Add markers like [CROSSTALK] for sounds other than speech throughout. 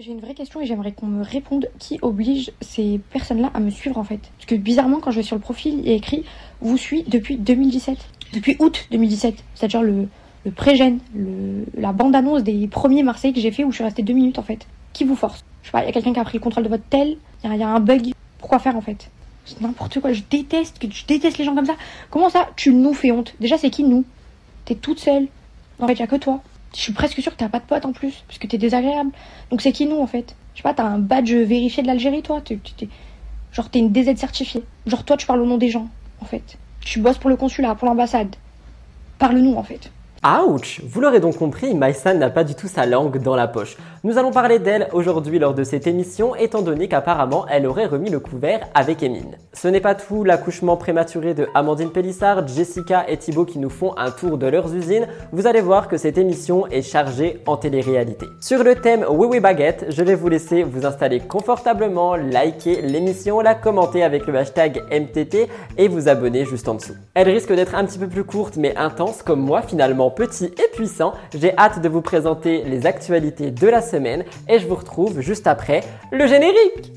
J'ai une vraie question et j'aimerais qu'on me réponde qui oblige ces personnes-là à me suivre en fait? Parce que bizarrement, quand je vais sur le profil, il y a écrit vous suit depuis 2017. Depuis août 2017. C'est-à-dire le, le pré-gène, la bande-annonce des premiers Marseillais que j'ai fait où je suis restée deux minutes en fait. Qui vous force? Je sais pas, il y a quelqu'un qui a pris le contrôle de votre tel, il y, a- un bug. Pourquoi faire en fait? C'est n'importe quoi, je déteste, je déteste les gens comme ça. Comment ça, tu nous fais honte? Déjà, c'est qui nous? T'es toute seule. En fait, il a que toi. Je suis presque sûre que t'as pas de potes en plus, parce que t'es désagréable. Donc c'est qui nous en fait? Je sais pas, t'as un badge vérifié de l'Algérie toi? T'es- Genre t'es une DZ certifiée. Genre toi tu parles au nom des gens, en fait. Tu bosses pour le consulat, pour l'ambassade. Parle-nous en fait. Ouch Vous l'aurez donc compris, Maïsan n'a pas du tout sa langue dans la poche. Nous allons parler d'elle aujourd'hui lors de cette émission, étant donné qu'apparemment elle aurait remis le couvert avec Emine. Ce n'est pas tout, l'accouchement prématuré de Amandine Pélissard, Jessica et Thibaut qui nous font un tour de leurs usines, vous allez voir que cette émission est chargée en télé-réalité. Sur le thème Oui Oui Baguette, je vais vous laisser vous installer confortablement, liker l'émission, la commenter avec le hashtag MTT et vous abonner juste en dessous. Elle risque d'être un petit peu plus courte mais intense comme moi finalement petit et puissant. J'ai hâte de vous présenter les actualités de la semaine et je vous retrouve juste après le générique.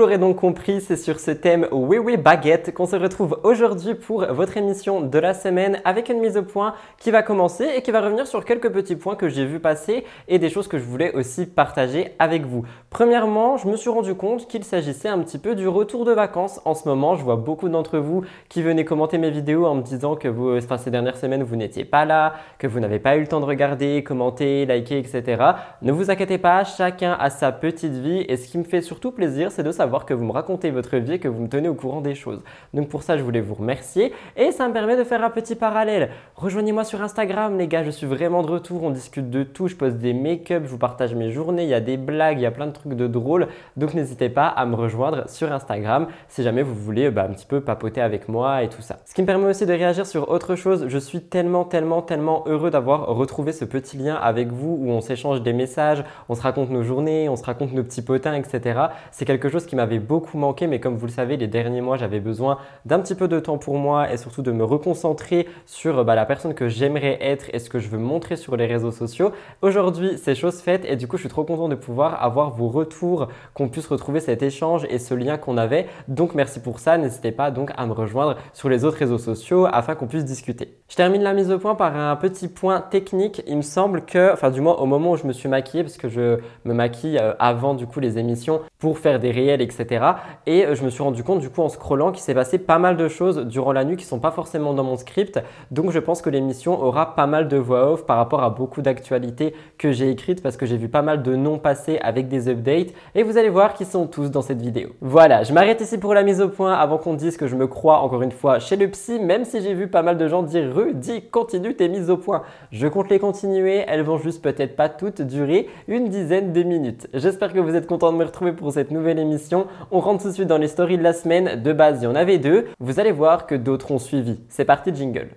L'aurez donc compris, c'est sur ce thème Oui Oui Baguette qu'on se retrouve aujourd'hui pour votre émission de la semaine avec une mise au point qui va commencer et qui va revenir sur quelques petits points que j'ai vu passer et des choses que je voulais aussi partager avec vous. Premièrement, je me suis rendu compte qu'il s'agissait un petit peu du retour de vacances. En ce moment, je vois beaucoup d'entre vous qui venaient commenter mes vidéos en me disant que vous, ces dernières semaines, vous n'étiez pas là, que vous n'avez pas eu le temps de regarder, commenter, liker, etc. Ne vous inquiétez pas, chacun a sa petite vie et ce qui me fait surtout plaisir, c'est de savoir que vous me racontez votre vie et que vous me tenez au courant des choses. Donc pour ça, je voulais vous remercier et ça me permet de faire un petit parallèle. Rejoignez-moi sur Instagram, les gars, je suis vraiment de retour, on discute de tout, je poste des make-up, je vous partage mes journées, il y a des blagues, il y a plein de trucs de drôles. Donc n'hésitez pas à me rejoindre sur Instagram si jamais vous voulez bah, un petit peu papoter avec moi et tout ça. Ce qui me permet aussi de réagir sur autre chose, je suis tellement, tellement, tellement heureux d'avoir retrouvé ce petit lien avec vous où on s'échange des messages, on se raconte nos journées, on se raconte nos petits potins, etc. C'est quelque chose qui m'avait beaucoup manqué, mais comme vous le savez, les derniers mois, j'avais besoin d'un petit peu de temps pour moi et surtout de me reconcentrer sur bah, la personne que j'aimerais être et ce que je veux montrer sur les réseaux sociaux. Aujourd'hui, c'est chose faite et du coup, je suis trop content de pouvoir avoir vos retours, qu'on puisse retrouver cet échange et ce lien qu'on avait. Donc, merci pour ça. N'hésitez pas donc à me rejoindre sur les autres réseaux sociaux afin qu'on puisse discuter. Je termine la mise au point par un petit point technique. Il me semble que, enfin, du moins au moment où je me suis maquillée, parce que je me maquille euh, avant du coup les émissions pour faire des réels, etc. Et euh, je me suis rendu compte du coup en scrollant qu'il s'est passé pas mal de choses durant la nuit qui sont pas forcément dans mon script. Donc je pense que l'émission aura pas mal de voix off par rapport à beaucoup d'actualités que j'ai écrites parce que j'ai vu pas mal de noms passer avec des updates et vous allez voir qu'ils sont tous dans cette vidéo. Voilà, je m'arrête ici pour la mise au point avant qu'on dise que je me crois encore une fois chez le psy, même si j'ai vu pas mal de gens dire Rudy, continue tes mises au point. Je compte les continuer, elles vont juste peut-être pas toutes durer une dizaine de minutes. J'espère que vous êtes contents de me retrouver pour cette nouvelle émission. On rentre tout de suite dans les stories de la semaine. De base, il y en avait deux. Vous allez voir que d'autres ont suivi. C'est parti, jingle.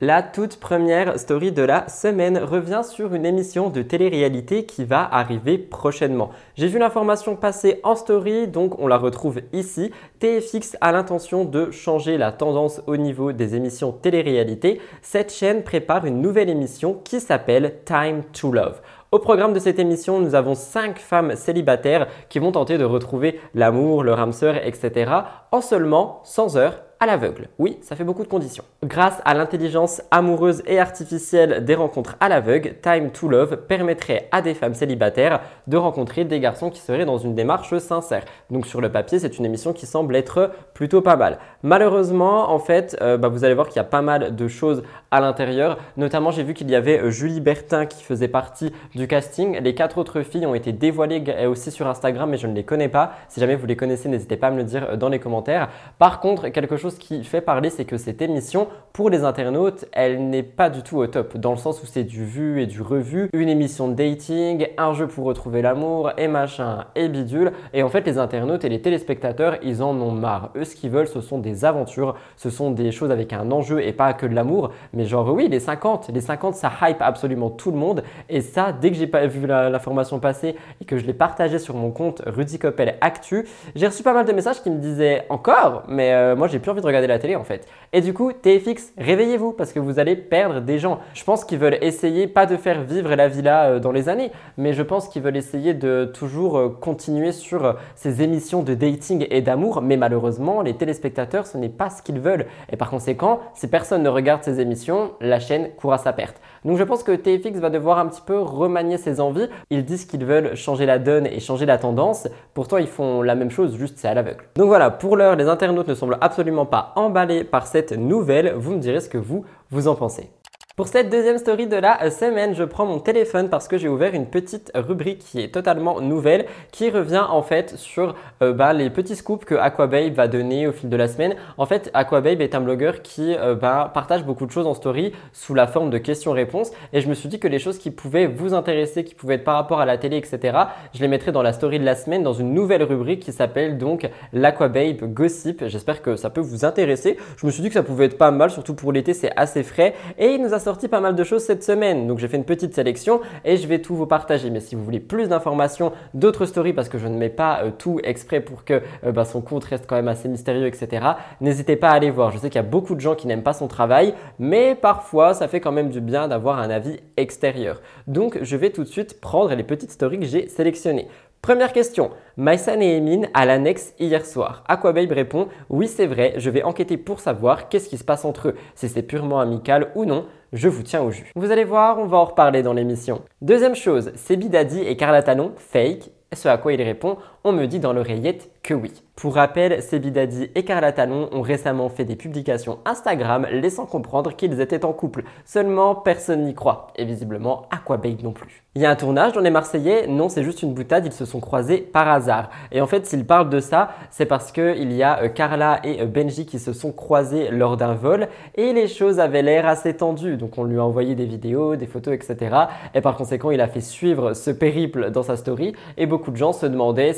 La toute première story de la semaine revient sur une émission de télé-réalité qui va arriver prochainement. J'ai vu l'information passer en story, donc on la retrouve ici. TFX a l'intention de changer la tendance au niveau des émissions télé-réalité. Cette chaîne prépare une nouvelle émission qui s'appelle Time to Love. Au programme de cette émission, nous avons 5 femmes célibataires qui vont tenter de retrouver l'amour, leur âme sœur, etc. en seulement 100 heures à l'aveugle. Oui, ça fait beaucoup de conditions. Grâce à l'intelligence amoureuse et artificielle des rencontres à l'aveugle, Time to Love permettrait à des femmes célibataires de rencontrer des garçons qui seraient dans une démarche sincère. Donc sur le papier, c'est une émission qui semble être plutôt pas mal. Malheureusement, en fait, euh, bah, vous allez voir qu'il y a pas mal de choses à l'intérieur. Notamment, j'ai vu qu'il y avait euh, Julie Bertin qui faisait partie du casting. Les quatre autres filles ont été dévoilées aussi sur Instagram, mais je ne les connais pas. Si jamais vous les connaissez, n'hésitez pas à me le dire euh, dans les commentaires. Par contre, quelque chose chose qui fait parler, c'est que cette émission, pour les internautes, elle n'est pas du tout au top, dans le sens où c'est du vu et du revu, une émission de dating, un jeu pour retrouver l'amour, et machin, et bidule. Et en fait, les internautes et les téléspectateurs, ils en ont marre. Eux, ce qu'ils veulent, ce sont des aventures, ce sont des choses avec un enjeu et pas que de l'amour. Mais genre, oui, les 50, les 50, ça hype absolument tout le monde. Et ça, dès que j'ai pas vu l'information passer et que je l'ai partagé sur mon compte Rudy Coppel Actu, j'ai reçu pas mal de messages qui me disaient encore, mais euh, moi j'ai plus envie de regarder la télé en fait. Et du coup, TFX, réveillez-vous parce que vous allez perdre des gens. Je pense qu'ils veulent essayer, pas de faire vivre la villa euh, dans les années, mais je pense qu'ils veulent essayer de toujours euh, continuer sur ces émissions de dating et d'amour. Mais malheureusement, les téléspectateurs, ce n'est pas ce qu'ils veulent. Et par conséquent, si personne ne regarde ces émissions, la chaîne court à sa perte. Donc je pense que TFX va devoir un petit peu remanier ses envies. Ils disent qu'ils veulent changer la donne et changer la tendance. Pourtant, ils font la même chose, juste c'est à l'aveugle. Donc voilà, pour l'heure, les internautes ne semblent absolument pas emballés par cette nouvelle. Vous me direz ce que vous, vous en pensez. Pour cette deuxième story de la semaine, je prends mon téléphone parce que j'ai ouvert une petite rubrique qui est totalement nouvelle, qui revient en fait sur euh, bah, les petits scoops que Aquababe va donner au fil de la semaine. En fait, Aquababe est un blogueur qui euh, bah, partage beaucoup de choses en story sous la forme de questions-réponses. Et je me suis dit que les choses qui pouvaient vous intéresser, qui pouvaient être par rapport à la télé, etc., je les mettrai dans la story de la semaine dans une nouvelle rubrique qui s'appelle donc l'Aquababe Gossip. J'espère que ça peut vous intéresser. Je me suis dit que ça pouvait être pas mal, surtout pour l'été, c'est assez frais. Et il nous a sorti pas mal de choses cette semaine. Donc j'ai fait une petite sélection et je vais tout vous partager. Mais si vous voulez plus d'informations, d'autres stories, parce que je ne mets pas euh, tout exprès pour que euh, bah, son compte reste quand même assez mystérieux, etc., n'hésitez pas à aller voir. Je sais qu'il y a beaucoup de gens qui n'aiment pas son travail, mais parfois ça fait quand même du bien d'avoir un avis extérieur. Donc je vais tout de suite prendre les petites stories que j'ai sélectionnées. Première question. Maïsan et Emine à l'annexe hier soir. Aquababe répond Oui, c'est vrai, je vais enquêter pour savoir qu'est-ce qui se passe entre eux, si c'est purement amical ou non. Je vous tiens au jus. Vous allez voir, on va en reparler dans l'émission. Deuxième chose, Sebi Daddy et Carla Talon, fake. Ce à quoi il répond On me dit dans l'oreillette que oui. Pour rappel, Sebidadi et Carla Talon ont récemment fait des publications Instagram laissant comprendre qu'ils étaient en couple. Seulement, personne n'y croit. Et visiblement, Aquababe non plus. Il y a un tournage dans les Marseillais? Non, c'est juste une boutade, ils se sont croisés par hasard. Et en fait, s'ils parlent de ça, c'est parce qu'il y a euh, Carla et euh, Benji qui se sont croisés lors d'un vol et les choses avaient l'air assez tendues. Donc on lui a envoyé des vidéos, des photos, etc. Et par conséquent, il a fait suivre ce périple dans sa story et beaucoup de gens se demandaient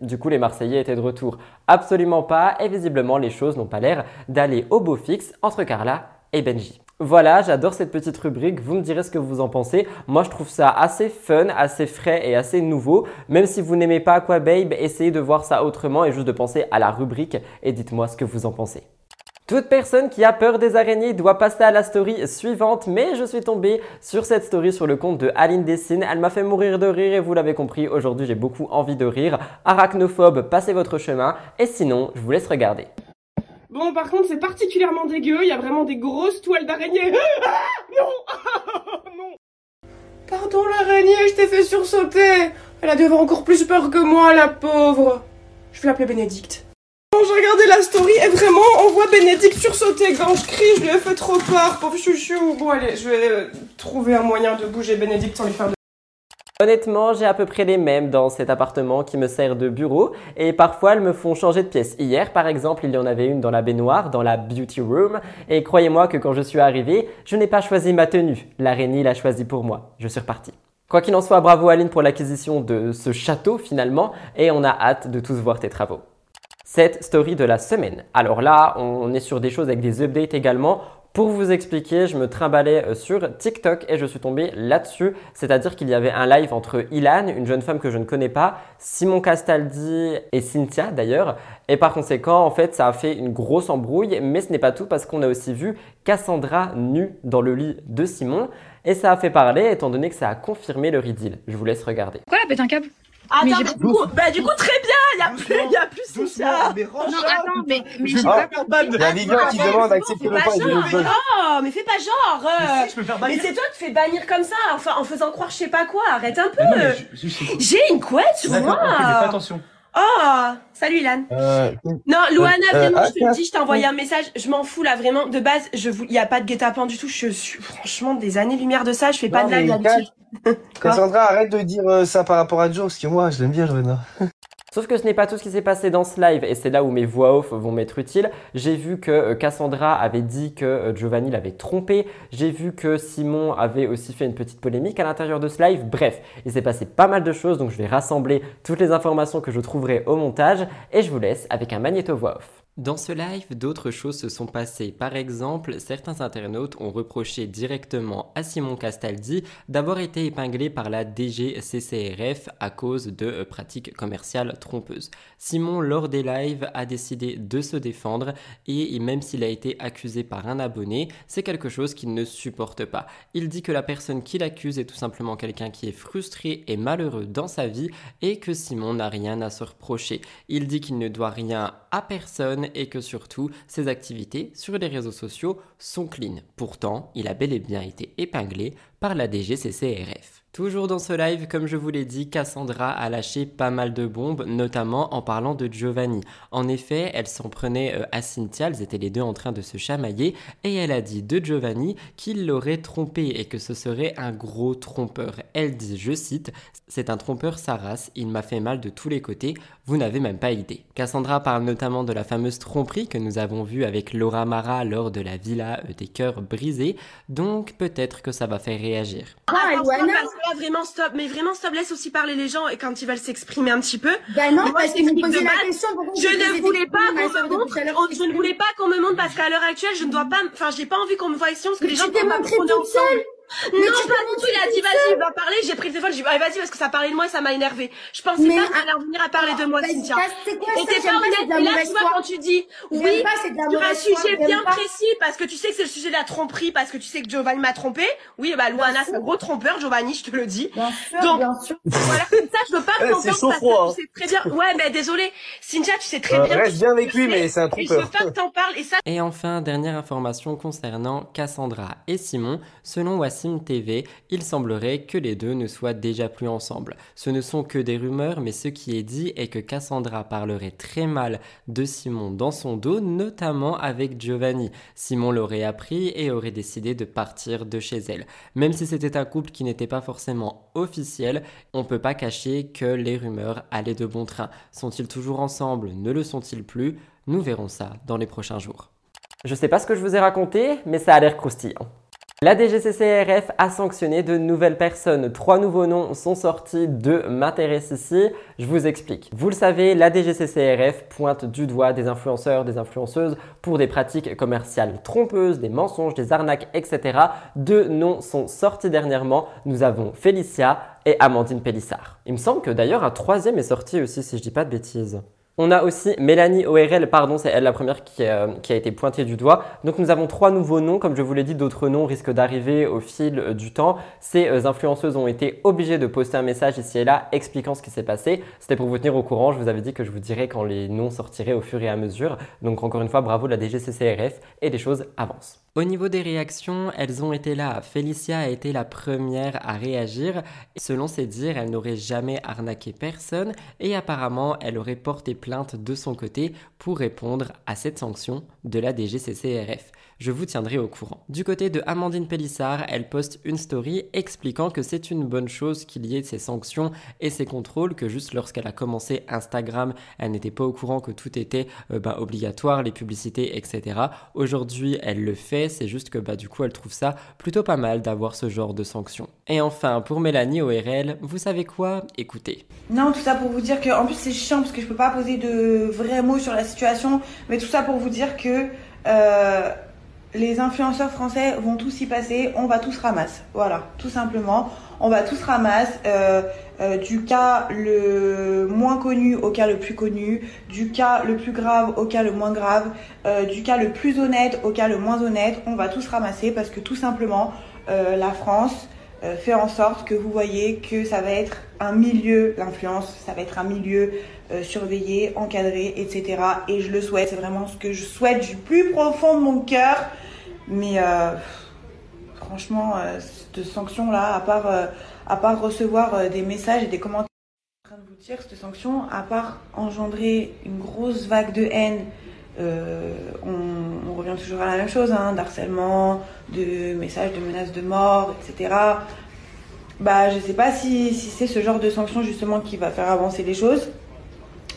du coup les Marseillais étaient de retour. Absolument pas, et visiblement les choses n'ont pas l'air d'aller au beau fixe entre Carla et Benji. Voilà, j'adore cette petite rubrique, vous me direz ce que vous en pensez. Moi je trouve ça assez fun, assez frais et assez nouveau. Même si vous n'aimez pas Aquababe, essayez de voir ça autrement et juste de penser à la rubrique et dites-moi ce que vous en pensez. Toute personne qui a peur des araignées doit passer à la story suivante, mais je suis tombé sur cette story sur le compte de Aline Dessine. Elle m'a fait mourir de rire et vous l'avez compris, aujourd'hui j'ai beaucoup envie de rire. Arachnophobe, passez votre chemin et sinon, je vous laisse regarder. Bon, par contre, c'est particulièrement dégueu, il y a vraiment des grosses toiles d'araignée. [LAUGHS] Ah non [LAUGHS] Non Pardon l'araignée, je t'ai fait sursauter. Elle a devant encore plus peur que moi, la pauvre. Je vais l'appeler Bénédicte. J'ai regardé la story et vraiment, on voit Bénédicte sursauter quand je crie, je lui ai fait trop peur, pauvre chouchou. Bon, allez, je vais euh, trouver un moyen de bouger Bénédicte sans lui faire de... Honnêtement, j'ai à peu près les mêmes dans cet appartement qui me sert de bureau et parfois elles me font changer de pièce. Hier, par exemple, il y en avait une dans la baignoire, dans la beauty room et croyez-moi que quand je suis arrivé, je n'ai pas choisi ma tenue. L'araignée l'a choisi pour moi. Je suis reparti. Quoi qu'il en soit, bravo Aline pour l'acquisition de ce château finalement et on a hâte de tous voir tes travaux cette story de la semaine. Alors là, on est sur des choses avec des updates également. Pour vous expliquer, je me trimballais euh, sur TikTok et je suis tombé là-dessus. C'est-à-dire qu'il y avait un live entre Ilan, une jeune femme que je ne connais pas, Simon Castaldi et Cynthia d'ailleurs. Et par conséquent, en fait, ça a fait une grosse embrouille. Mais ce n'est pas tout parce qu'on a aussi vu Cassandra nue dans le lit de Simon. Et ça a fait parler étant donné que ça a confirmé le idylle. Je vous laisse regarder. Pourquoi elle pète un câble? Attends, mais du coup, bah du coup très bien, il y a plus, y a plus ça. Mais non, attends, mais, mais j'ai pas Il y a Vivian qui demande d'accepter le pas Non, mais fais pas genre. Euh. Mais, c'est toi qui fais bannir comme ça, enfin en faisant croire je sais pas quoi. Arrête un peu. J'ai une couette sur moi. attention. Oh, salut Ilan. Euh, non, Luana, euh, vraiment, je te le dis, je t'ai envoyé un message. Je m'en fous là, vraiment. De base, je il y a pas de guet-apens du tout. Je suis franchement des années-lumière de ça. Je fais pas de blague d'habitude. [LAUGHS] Cassandra, arrête de dire euh, ça par rapport à Joe, parce que moi, je l'aime bien, Joanna. Sauf que ce n'est pas tout ce qui s'est passé dans ce live et c'est là où mes voix off vont m'être utiles. J'ai vu que euh, Cassandra avait dit que euh, Giovanni l'avait trompé. J'ai vu que Simon avait aussi fait une petite polémique à l'intérieur de ce live. Bref, il s'est passé pas mal de choses donc je vais rassembler toutes les informations que je trouverai au montage et je vous laisse avec un magnéto voix off. Dans ce live, d'autres choses se sont passées. Par exemple, certains internautes ont reproché directement à Simon Castaldi d'avoir été épinglé par la DGCCRF à cause de euh, pratiques commerciales trompeuses. Simon, lors des lives, a décidé de se défendre et même s'il a été accusé par un abonné, c'est quelque chose qu'il ne supporte pas. Il dit que la personne qui l'accuse est tout simplement quelqu'un qui est frustré et malheureux dans sa vie et que Simon n'a rien à se reprocher. Il dit qu'il ne doit rien à personne et que surtout ses activités sur les réseaux sociaux sont clean. Pourtant, il a bel et bien été épinglé par la DGCCRF. Toujours dans ce live, comme je vous l'ai dit, Cassandra a lâché pas mal de bombes, notamment en parlant de Giovanni. En effet, elle s'en prenait euh, à Cynthia, elles étaient les deux en train de se chamailler, et elle a dit de Giovanni qu'il l'aurait trompé et que ce serait un gros trompeur. Elle dit, je cite, c'est un trompeur sa il m'a fait mal de tous les côtés, vous n'avez même pas idée. Cassandra parle notamment de la fameuse tromperie que nous avons vue avec Laura Mara lors de la villa euh, des cœurs brisés, donc peut-être que ça va faire réagir. Ah, vraiment stop, mais vraiment stop, laisse aussi parler les gens et quand ils veulent s'exprimer un petit peu. Bah non, parce que vous posez la question. Je ne voulais pas qu'on me montre, je ne voulais pas qu'on me montre parce qu'à l'heure actuelle, je ne dois pas, enfin, j'ai pas envie qu'on me voie ici parce que les gens vont pas me ensemble. Mais non, pas du tout. Il a dit, vas-y, va parler. J'ai pris le téléphone. J'ai dit, allez, vas-y, parce que ça parlait de moi et ça m'a énervé. Je pensais mais pas qu'elle allait venir à parler de moi, Cynthia. Et t'es pas honnête. Et là, tu vois, quand tu dis, oui, sur un sujet bien précis, parce que tu sais que c'est le sujet de la tromperie, parce que tu sais que Giovanni m'a trompé. Oui, bah, Luana, c'est un gros trompeur, Giovanni, je te le dis. Bien sûr, Donc, bien sûr. voilà, comme ça, je veux pas que t'en parles parce que tu sais très bien. Ouais, mais désolé. Cynthia, tu sais très bien. Reste bien avec lui, mais c'est un trompeur. Et je veux pas que t'en parles. Et ça. Et enfin, dernière information concernant Cassandra et Simon. Selon Wassim TV, il semblerait que les deux ne soient déjà plus ensemble. Ce ne sont que des rumeurs, mais ce qui est dit est que Cassandra parlerait très mal de Simon dans son dos, notamment avec Giovanni. Simon l'aurait appris et aurait décidé de partir de chez elle. Même si c'était un couple qui n'était pas forcément officiel, on peut pas cacher que les rumeurs allaient de bon train. Sont-ils toujours ensemble? Ne le sont-ils plus? Nous verrons ça dans les prochains jours. Je sais pas ce que je vous ai raconté, mais ça a l'air croustillant. La DGCCRF a sanctionné de nouvelles personnes. Trois nouveaux noms sont sortis de m'intéresse ici. Je vous explique. Vous le savez, la DGCCRF pointe du doigt des influenceurs, des influenceuses pour des pratiques commerciales trompeuses, des mensonges, des arnaques, etc. Deux noms sont sortis dernièrement. Nous avons Félicia et Amandine Pélissard. Il me semble que d'ailleurs un troisième est sorti aussi, si je dis pas de bêtises. On a aussi Mélanie ORL, pardon, c'est elle la première qui, euh, qui, a été pointée du doigt. Donc nous avons trois nouveaux noms, comme je vous l'ai dit, d'autres noms risquent d'arriver au fil euh, du temps. Ces euh, influenceuses ont été obligées de poster un message ici et là expliquant ce qui s'est passé. C'était pour vous tenir au courant, je vous avais dit que je vous dirais quand les noms sortiraient au fur et à mesure. Donc encore une fois, bravo de la DGCCRF et les choses avancent. Au niveau des réactions, elles ont été là. Félicia a été la première à réagir. Selon ses dires, elle n'aurait jamais arnaqué personne et apparemment, elle aurait porté plainte de son côté pour répondre à cette sanction de la DGCCRF je vous tiendrai au courant. Du côté de Amandine Pellissard, elle poste une story expliquant que c'est une bonne chose qu'il y ait ces sanctions et ces contrôles, que juste lorsqu'elle a commencé Instagram, elle n'était pas au courant que tout était euh, bah, obligatoire, les publicités, etc. Aujourd'hui, elle le fait, c'est juste que bah, du coup, elle trouve ça plutôt pas mal d'avoir ce genre de sanctions. Et enfin, pour Mélanie ORL, vous savez quoi? Écoutez. Non, tout ça pour vous dire que, en plus, c'est chiant parce que je peux pas poser de vrais mots sur la situation, mais tout ça pour vous dire que. Euh, les influenceurs français vont tous y passer, on va tous ramasser. Voilà, tout simplement. On va tous ramasser euh, euh, du cas le moins connu au cas le plus connu, du cas le plus grave au cas le moins grave, euh, du cas le plus honnête au cas le moins honnête. On va tous ramasser parce que tout simplement, la France fait en sorte que vous voyez que ça va être un milieu, l'influence, ça va être un milieu surveillé, encadré, etc. Et je le souhaite, c'est vraiment ce que je souhaite du plus profond de mon cœur. Mais euh, franchement, euh, cette sanction-là, à part, euh, à part recevoir des messages et des commentaires, cette sanction, à part engendrer une grosse vague de haine, on, revient toujours à la même chose, hein, d'harcèlement, de messages, de menaces de mort, etc. Bah, je sais pas si, c'est ce genre de sanction justement qui va faire avancer les choses.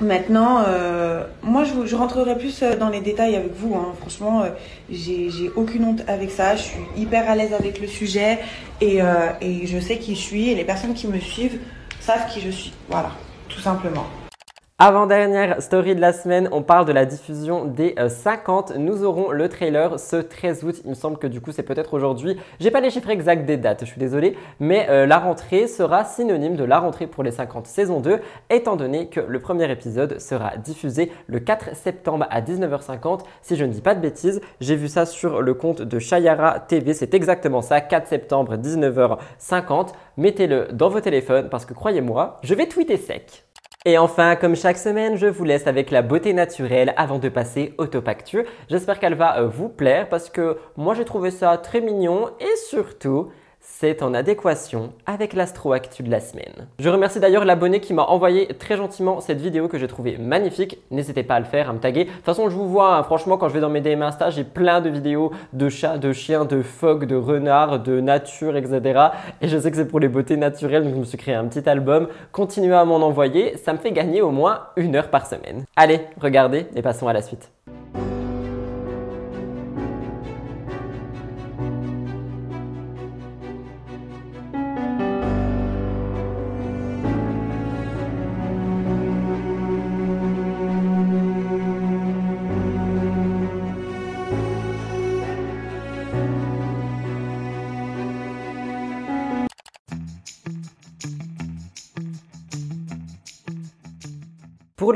Maintenant, euh, moi, je, rentrerai plus euh, dans les détails avec vous. Hein. Franchement, euh, j'ai aucune honte avec ça. Je suis hyper à l'aise avec le sujet et, euh, et je sais qui je suis. Et les personnes qui me suivent savent qui je suis. Voilà, tout simplement. Avant-dernière story de la semaine, on parle de la diffusion des 50. Euh, Nous aurons le trailer ce 13 août. Il me semble que du coup c'est peut-être aujourd'hui. J'ai pas les chiffres exacts des dates, je suis désolé, mais euh, la rentrée sera synonyme de la rentrée pour les 50 saison 2, étant donné que le premier épisode sera diffusé le 4 septembre à 19h50. Si je ne dis pas de bêtises, j'ai vu ça sur le compte de Shayara TV, c'est exactement ça, 4 septembre 19h50. Mettez-le dans vos téléphones parce que croyez-moi, je vais tweeter sec. Et enfin, comme chaque semaine, je vous laisse avec la beauté naturelle avant de passer au top actu. J'espère qu'elle va euh, vous plaire parce que moi j'ai trouvé ça très mignon et surtout, c'est en adéquation avec l'astro actu de la semaine. Je remercie d'ailleurs l'abonné qui m'a envoyé très gentiment cette vidéo que j'ai trouvée magnifique. N'hésitez pas à le faire, à me taguer. De toute façon, je vous vois, hein, franchement, quand je vais dans mes DM Insta, j'ai plein de vidéos de chats, de chiens, de phoques, de renards, de nature, etc. Et je sais que c'est pour les beautés naturelles, donc je me suis créé un petit album. Continuez à m'en envoyer, ça me fait gagner au moins une heure par semaine. Allez, regardez et passons à la suite.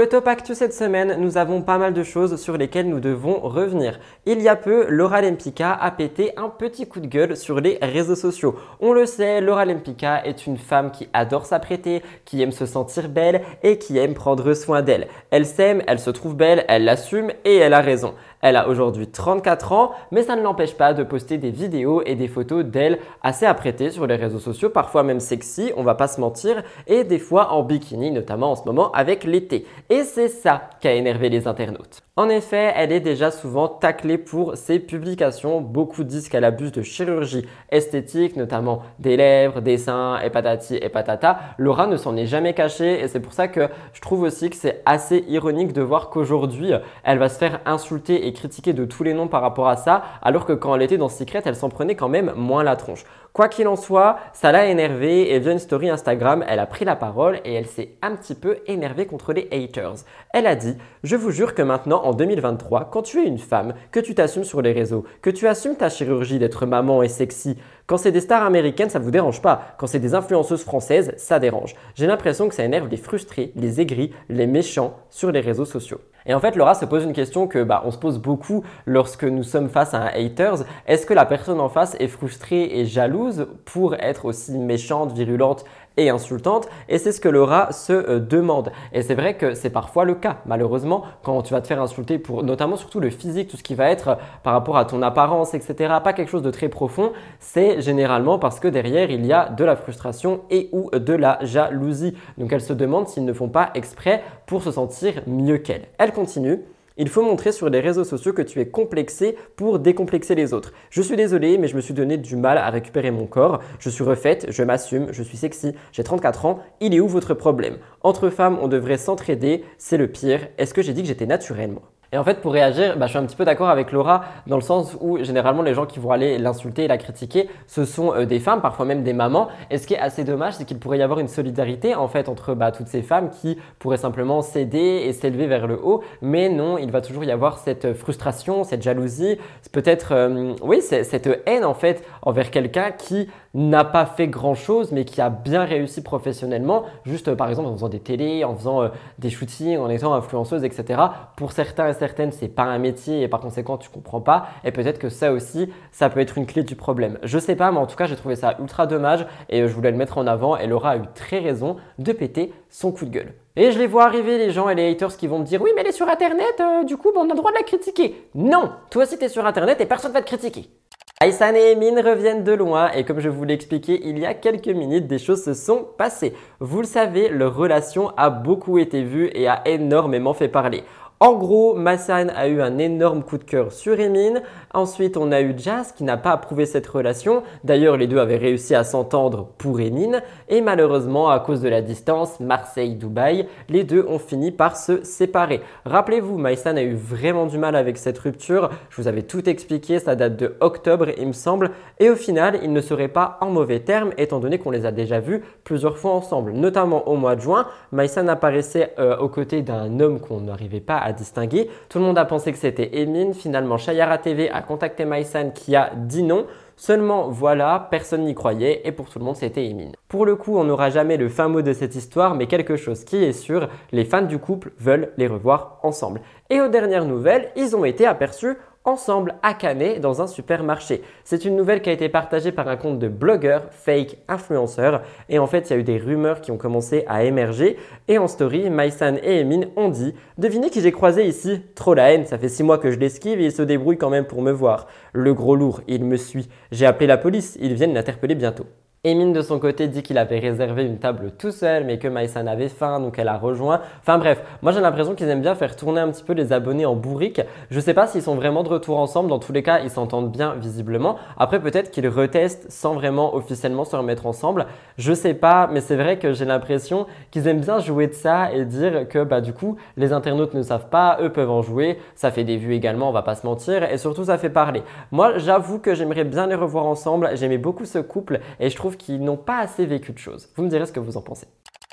Le top actu cette semaine, nous avons pas mal de choses sur lesquelles nous devons revenir. Il y a peu, Laura Lempicka a pété un petit coup de gueule sur les réseaux sociaux. On le sait, Laura Lempicka est une femme qui adore s'apprêter, qui aime se sentir belle et qui aime prendre soin d'elle. Elle s'aime, elle se trouve belle, elle l'assume et elle a raison. Elle a aujourd'hui 34 ans, mais ça ne l'empêche pas de poster des vidéos et des photos d'elle assez apprêtées sur les réseaux sociaux, parfois même sexy, on va pas se mentir, et des fois en bikini, notamment en ce moment avec l'été. Et c'est ça qui a énervé les internautes. En effet, elle est déjà souvent taclée pour ses publications. Beaucoup disent qu'elle abuse de chirurgie esthétique, notamment des lèvres, des seins, et patati et patata. Laura ne s'en est jamais cachée et c'est pour ça que je trouve aussi que c'est assez ironique de voir qu'aujourd'hui, elle va se faire insulter et critiquer de tous les noms par rapport à ça, alors que quand elle était dans Secret, elle s'en prenait quand même moins la tronche. Quoi qu'il en soit, ça l'a énervée et via une story Instagram, elle a pris la parole et elle s'est un petit peu énervée contre les haters. Elle a dit Je vous jure que maintenant, en 2023, quand tu es une femme, que tu t'assumes sur les réseaux, que tu assumes ta chirurgie d'être maman et sexy, quand c'est des stars américaines, ça vous dérange pas. Quand c'est des influenceuses françaises, ça dérange. J'ai l'impression que ça énerve les frustrés, les aigris, les méchants sur les réseaux sociaux. Et en fait, Laura se pose une question que bah, on se pose beaucoup lorsque nous sommes face à un haters. Est-ce que la personne en face est frustrée et jalouse pour être aussi méchante, virulente et insultante et c'est ce que Laura se euh, demande. Et c'est vrai que c'est parfois le cas malheureusement quand tu vas te faire insulter pour notamment surtout le physique tout ce qui va être euh, par rapport à ton apparence etc pas quelque chose de très profond c'est généralement parce que derrière il y a de la frustration et ou de la jalousie. Donc elle se demande s'ils ne font pas exprès pour se sentir mieux qu'elle. Elle continue il faut montrer sur les réseaux sociaux que tu es complexé pour décomplexer les autres. Je suis désolée, mais je me suis donné du mal à récupérer mon corps. Je suis refaite, je m'assume, je suis sexy, j'ai 34 ans. Il est où votre problème? Entre femmes, on devrait s'entraider, c'est le pire. Est-ce que j'ai dit que j'étais naturelle, moi? Et en fait, pour réagir, bah, je suis un petit peu d'accord avec Laura dans le sens où généralement les gens qui vont aller l'insulter et la critiquer, ce sont euh, des femmes, parfois même des mamans. Et ce qui est assez dommage, c'est qu'il pourrait y avoir une solidarité en fait entre bah, toutes ces femmes qui pourraient simplement céder et s'élever vers le haut. Mais non, il va toujours y avoir cette frustration, cette jalousie, peut-être, euh, oui, cette haine en fait envers quelqu'un qui n'a pas fait grand-chose, mais qui a bien réussi professionnellement, juste par exemple en faisant des télés, en faisant euh, des shootings, en étant influenceuse, etc. Pour certains et certaines, c'est pas un métier et par conséquent, tu comprends pas. Et peut-être que ça aussi, ça peut être une clé du problème. Je sais pas, mais en tout cas, j'ai trouvé ça ultra dommage et euh, je voulais le mettre en avant. Et Laura a eu très raison de péter son coup de gueule. Et je les vois arriver, les gens et les haters qui vont me dire Oui, mais elle est sur Internet, euh, du coup, on a le droit de la critiquer. Non Toi aussi, tu es sur Internet et personne va te critiquer. Aïssan et Emin reviennent de loin et comme je vous l'ai expliqué il y a quelques minutes, des choses se sont passées. Vous le savez, leur relation a beaucoup été vue et a énormément fait parler. En gros, Massan a eu un énorme coup de cœur sur Emin. Ensuite, on a eu Jazz qui n'a pas approuvé cette relation. D'ailleurs, les deux avaient réussi à s'entendre pour Emin. Et malheureusement, à cause de la distance, Marseille-Dubaï, les deux ont fini par se séparer. Rappelez-vous, Maïsan a eu vraiment du mal avec cette rupture. Je vous avais tout expliqué, ça date de octobre, il me semble. Et au final, ils ne seraient pas en mauvais termes, étant donné qu'on les a déjà vus plusieurs fois ensemble. Notamment au mois de juin, Maïsan apparaissait euh, aux côtés d'un homme qu'on n'arrivait pas à distinguer. Tout le monde a pensé que c'était Emin. Finalement, Shayara TV a contacté Maïsan qui a dit non. Seulement voilà, personne n'y croyait et pour tout le monde c'était Emin. Pour le coup, on n'aura jamais le fin mot de cette histoire, mais quelque chose qui est sûr, les fans du couple veulent les revoir ensemble. Et aux dernières nouvelles, ils ont été aperçus ensemble à Canet dans un supermarché. C'est une nouvelle qui a été partagée par un compte de blogueurs, fake influenceurs. Et en fait, il y a eu des rumeurs qui ont commencé à émerger. Et en story, Maïsan et Emin ont dit Devinez qui j'ai croisé ici? Trop la haine, ça fait six mois que je l'esquive et il se débrouille quand même pour me voir. Le gros lourd, il me suit. J'ai appelé la police, ils viennent l'interpeller bientôt. Emin de son côté dit qu'il avait réservé une table tout seul mais que Maïsan avait faim donc elle a rejoint. Enfin bref, moi j'ai l'impression qu'ils aiment bien faire tourner un petit peu les abonnés en bourrique. Je sais pas s'ils sont vraiment de retour ensemble, dans tous les cas ils s'entendent bien visiblement. Après peut-être qu'ils retestent sans vraiment officiellement se remettre ensemble. Je sais pas mais c'est vrai que j'ai l'impression qu'ils aiment bien jouer de ça et dire que bah du coup les internautes ne savent pas, eux peuvent en jouer. Ça fait des vues également, on va pas se mentir et surtout ça fait parler. Moi j'avoue que j'aimerais bien les revoir ensemble, j'aimais beaucoup ce couple et je trouve qui n'ont pas assez vécu de choses. Vous me direz ce que vous en pensez.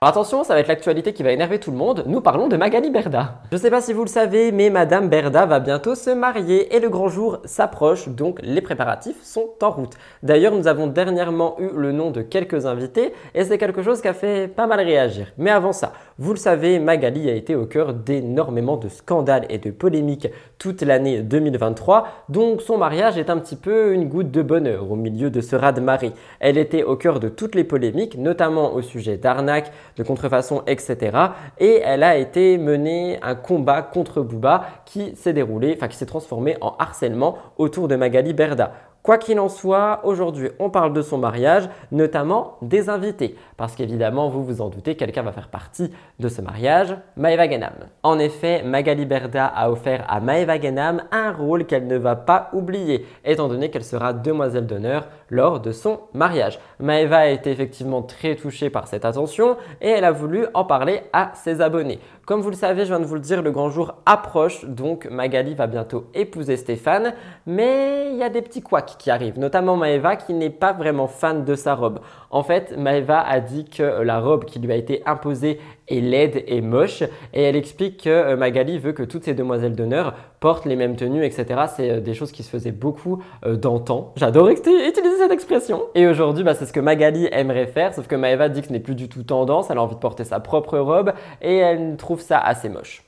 Attention, ça va être l'actualité qui va énerver tout le monde. Nous parlons de Magali Berda. Je sais pas si vous le savez, mais Madame Berda va bientôt se marier et le grand jour s'approche, donc les préparatifs sont en route. D'ailleurs, nous avons dernièrement eu le nom de quelques invités et c'est quelque chose qui a fait pas mal réagir. Mais avant ça, vous le savez, Magali a été au cœur d'énormément de scandales et de polémiques toute l'année 2023, donc son mariage est un petit peu une goutte de bonheur au milieu de ce raz-de-marée. Elle était au cœur de toutes les polémiques, notamment au sujet d'arnaque, de contrefaçon, etc. Et elle a été menée un combat contre Booba qui s'est déroulé, enfin qui s'est transformé en harcèlement autour de Magali Berda. Quoi qu'il en soit, aujourd'hui on parle de son mariage, notamment des invités, parce qu'évidemment vous vous en doutez, quelqu'un va faire partie de ce mariage, Maeva Genam. En effet, Magali Berda a offert à Maeva Genam un rôle qu'elle ne va pas oublier, étant donné qu'elle sera demoiselle d'honneur lors de son mariage. Maeva a été effectivement très touchée par cette attention et elle a voulu en parler à ses abonnés. Comme vous le savez, je viens de vous le dire, le grand jour approche, donc Magali va bientôt épouser Stéphane, mais il y a des petits couacs qui arrivent, notamment Maeva qui n'est pas vraiment fan de sa robe. En fait, Maeva a dit que la robe qui lui a été imposée est laide et moche, et elle explique que euh, Magali veut que toutes ces demoiselles d'honneur portent les mêmes tenues, etc. C'est euh, des choses qui se faisaient beaucoup euh, d'antan. J'adore utiliser cette expression. Et aujourd'hui, bah, c'est ce que Magali aimerait faire, sauf que Maeva dit que ce n'est plus du tout tendance, elle a envie de porter sa propre robe, et elle trouve ça assez moche.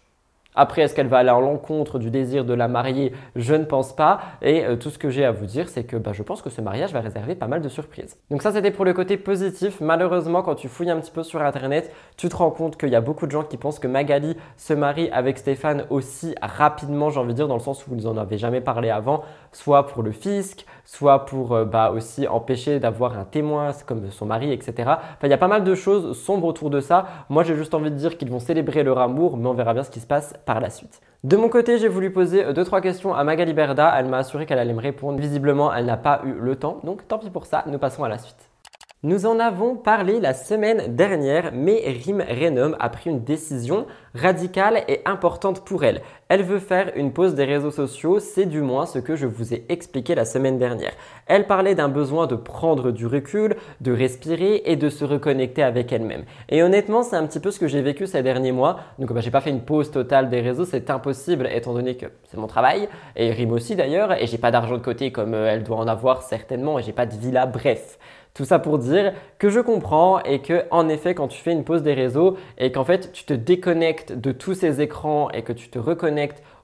Après, est-ce qu'elle va aller à l'encontre du désir de la marier Je ne pense pas. Et euh, tout ce que j'ai à vous dire, c'est que bah, je pense que ce mariage va réserver pas mal de surprises. Donc ça, c'était pour le côté positif. Malheureusement, quand tu fouilles un petit peu sur Internet, tu te rends compte qu'il y a beaucoup de gens qui pensent que Magali se marie avec Stéphane aussi rapidement, j'ai envie de dire, dans le sens où vous en avez jamais parlé avant, soit pour le fisc, soit pour euh, bah, aussi empêcher d'avoir un témoin comme son mari, etc. Enfin, il y a pas mal de choses sombres autour de ça. Moi, j'ai juste envie de dire qu'ils vont célébrer leur amour, mais on verra bien ce qui se passe par la suite. De mon côté, j'ai voulu poser 2-3 questions à Magali Berda. Elle m'a assuré qu'elle allait me répondre. Visiblement, elle n'a pas eu le temps. Donc, tant pis pour ça. Nous passons à la suite. Nous en avons parlé la semaine dernière, mais Rim Renom a pris une décision radicale et importante pour elle. Elle veut faire une pause des réseaux sociaux, c'est du moins ce que je vous ai expliqué la semaine dernière. Elle parlait d'un besoin de prendre du recul, de respirer et de se reconnecter avec elle-même. Et honnêtement, c'est un petit peu ce que j'ai vécu ces derniers mois. Donc, bah, j'ai pas fait une pause totale des réseaux, c'est impossible étant donné que c'est mon travail et Rim aussi d'ailleurs, et j'ai pas d'argent de côté comme euh, elle doit en avoir certainement, et j'ai pas de villa. Bref. Tout ça pour dire que je comprends et que en effet quand tu fais une pause des réseaux et qu'en fait tu te déconnectes de tous ces écrans et que tu te reconnectes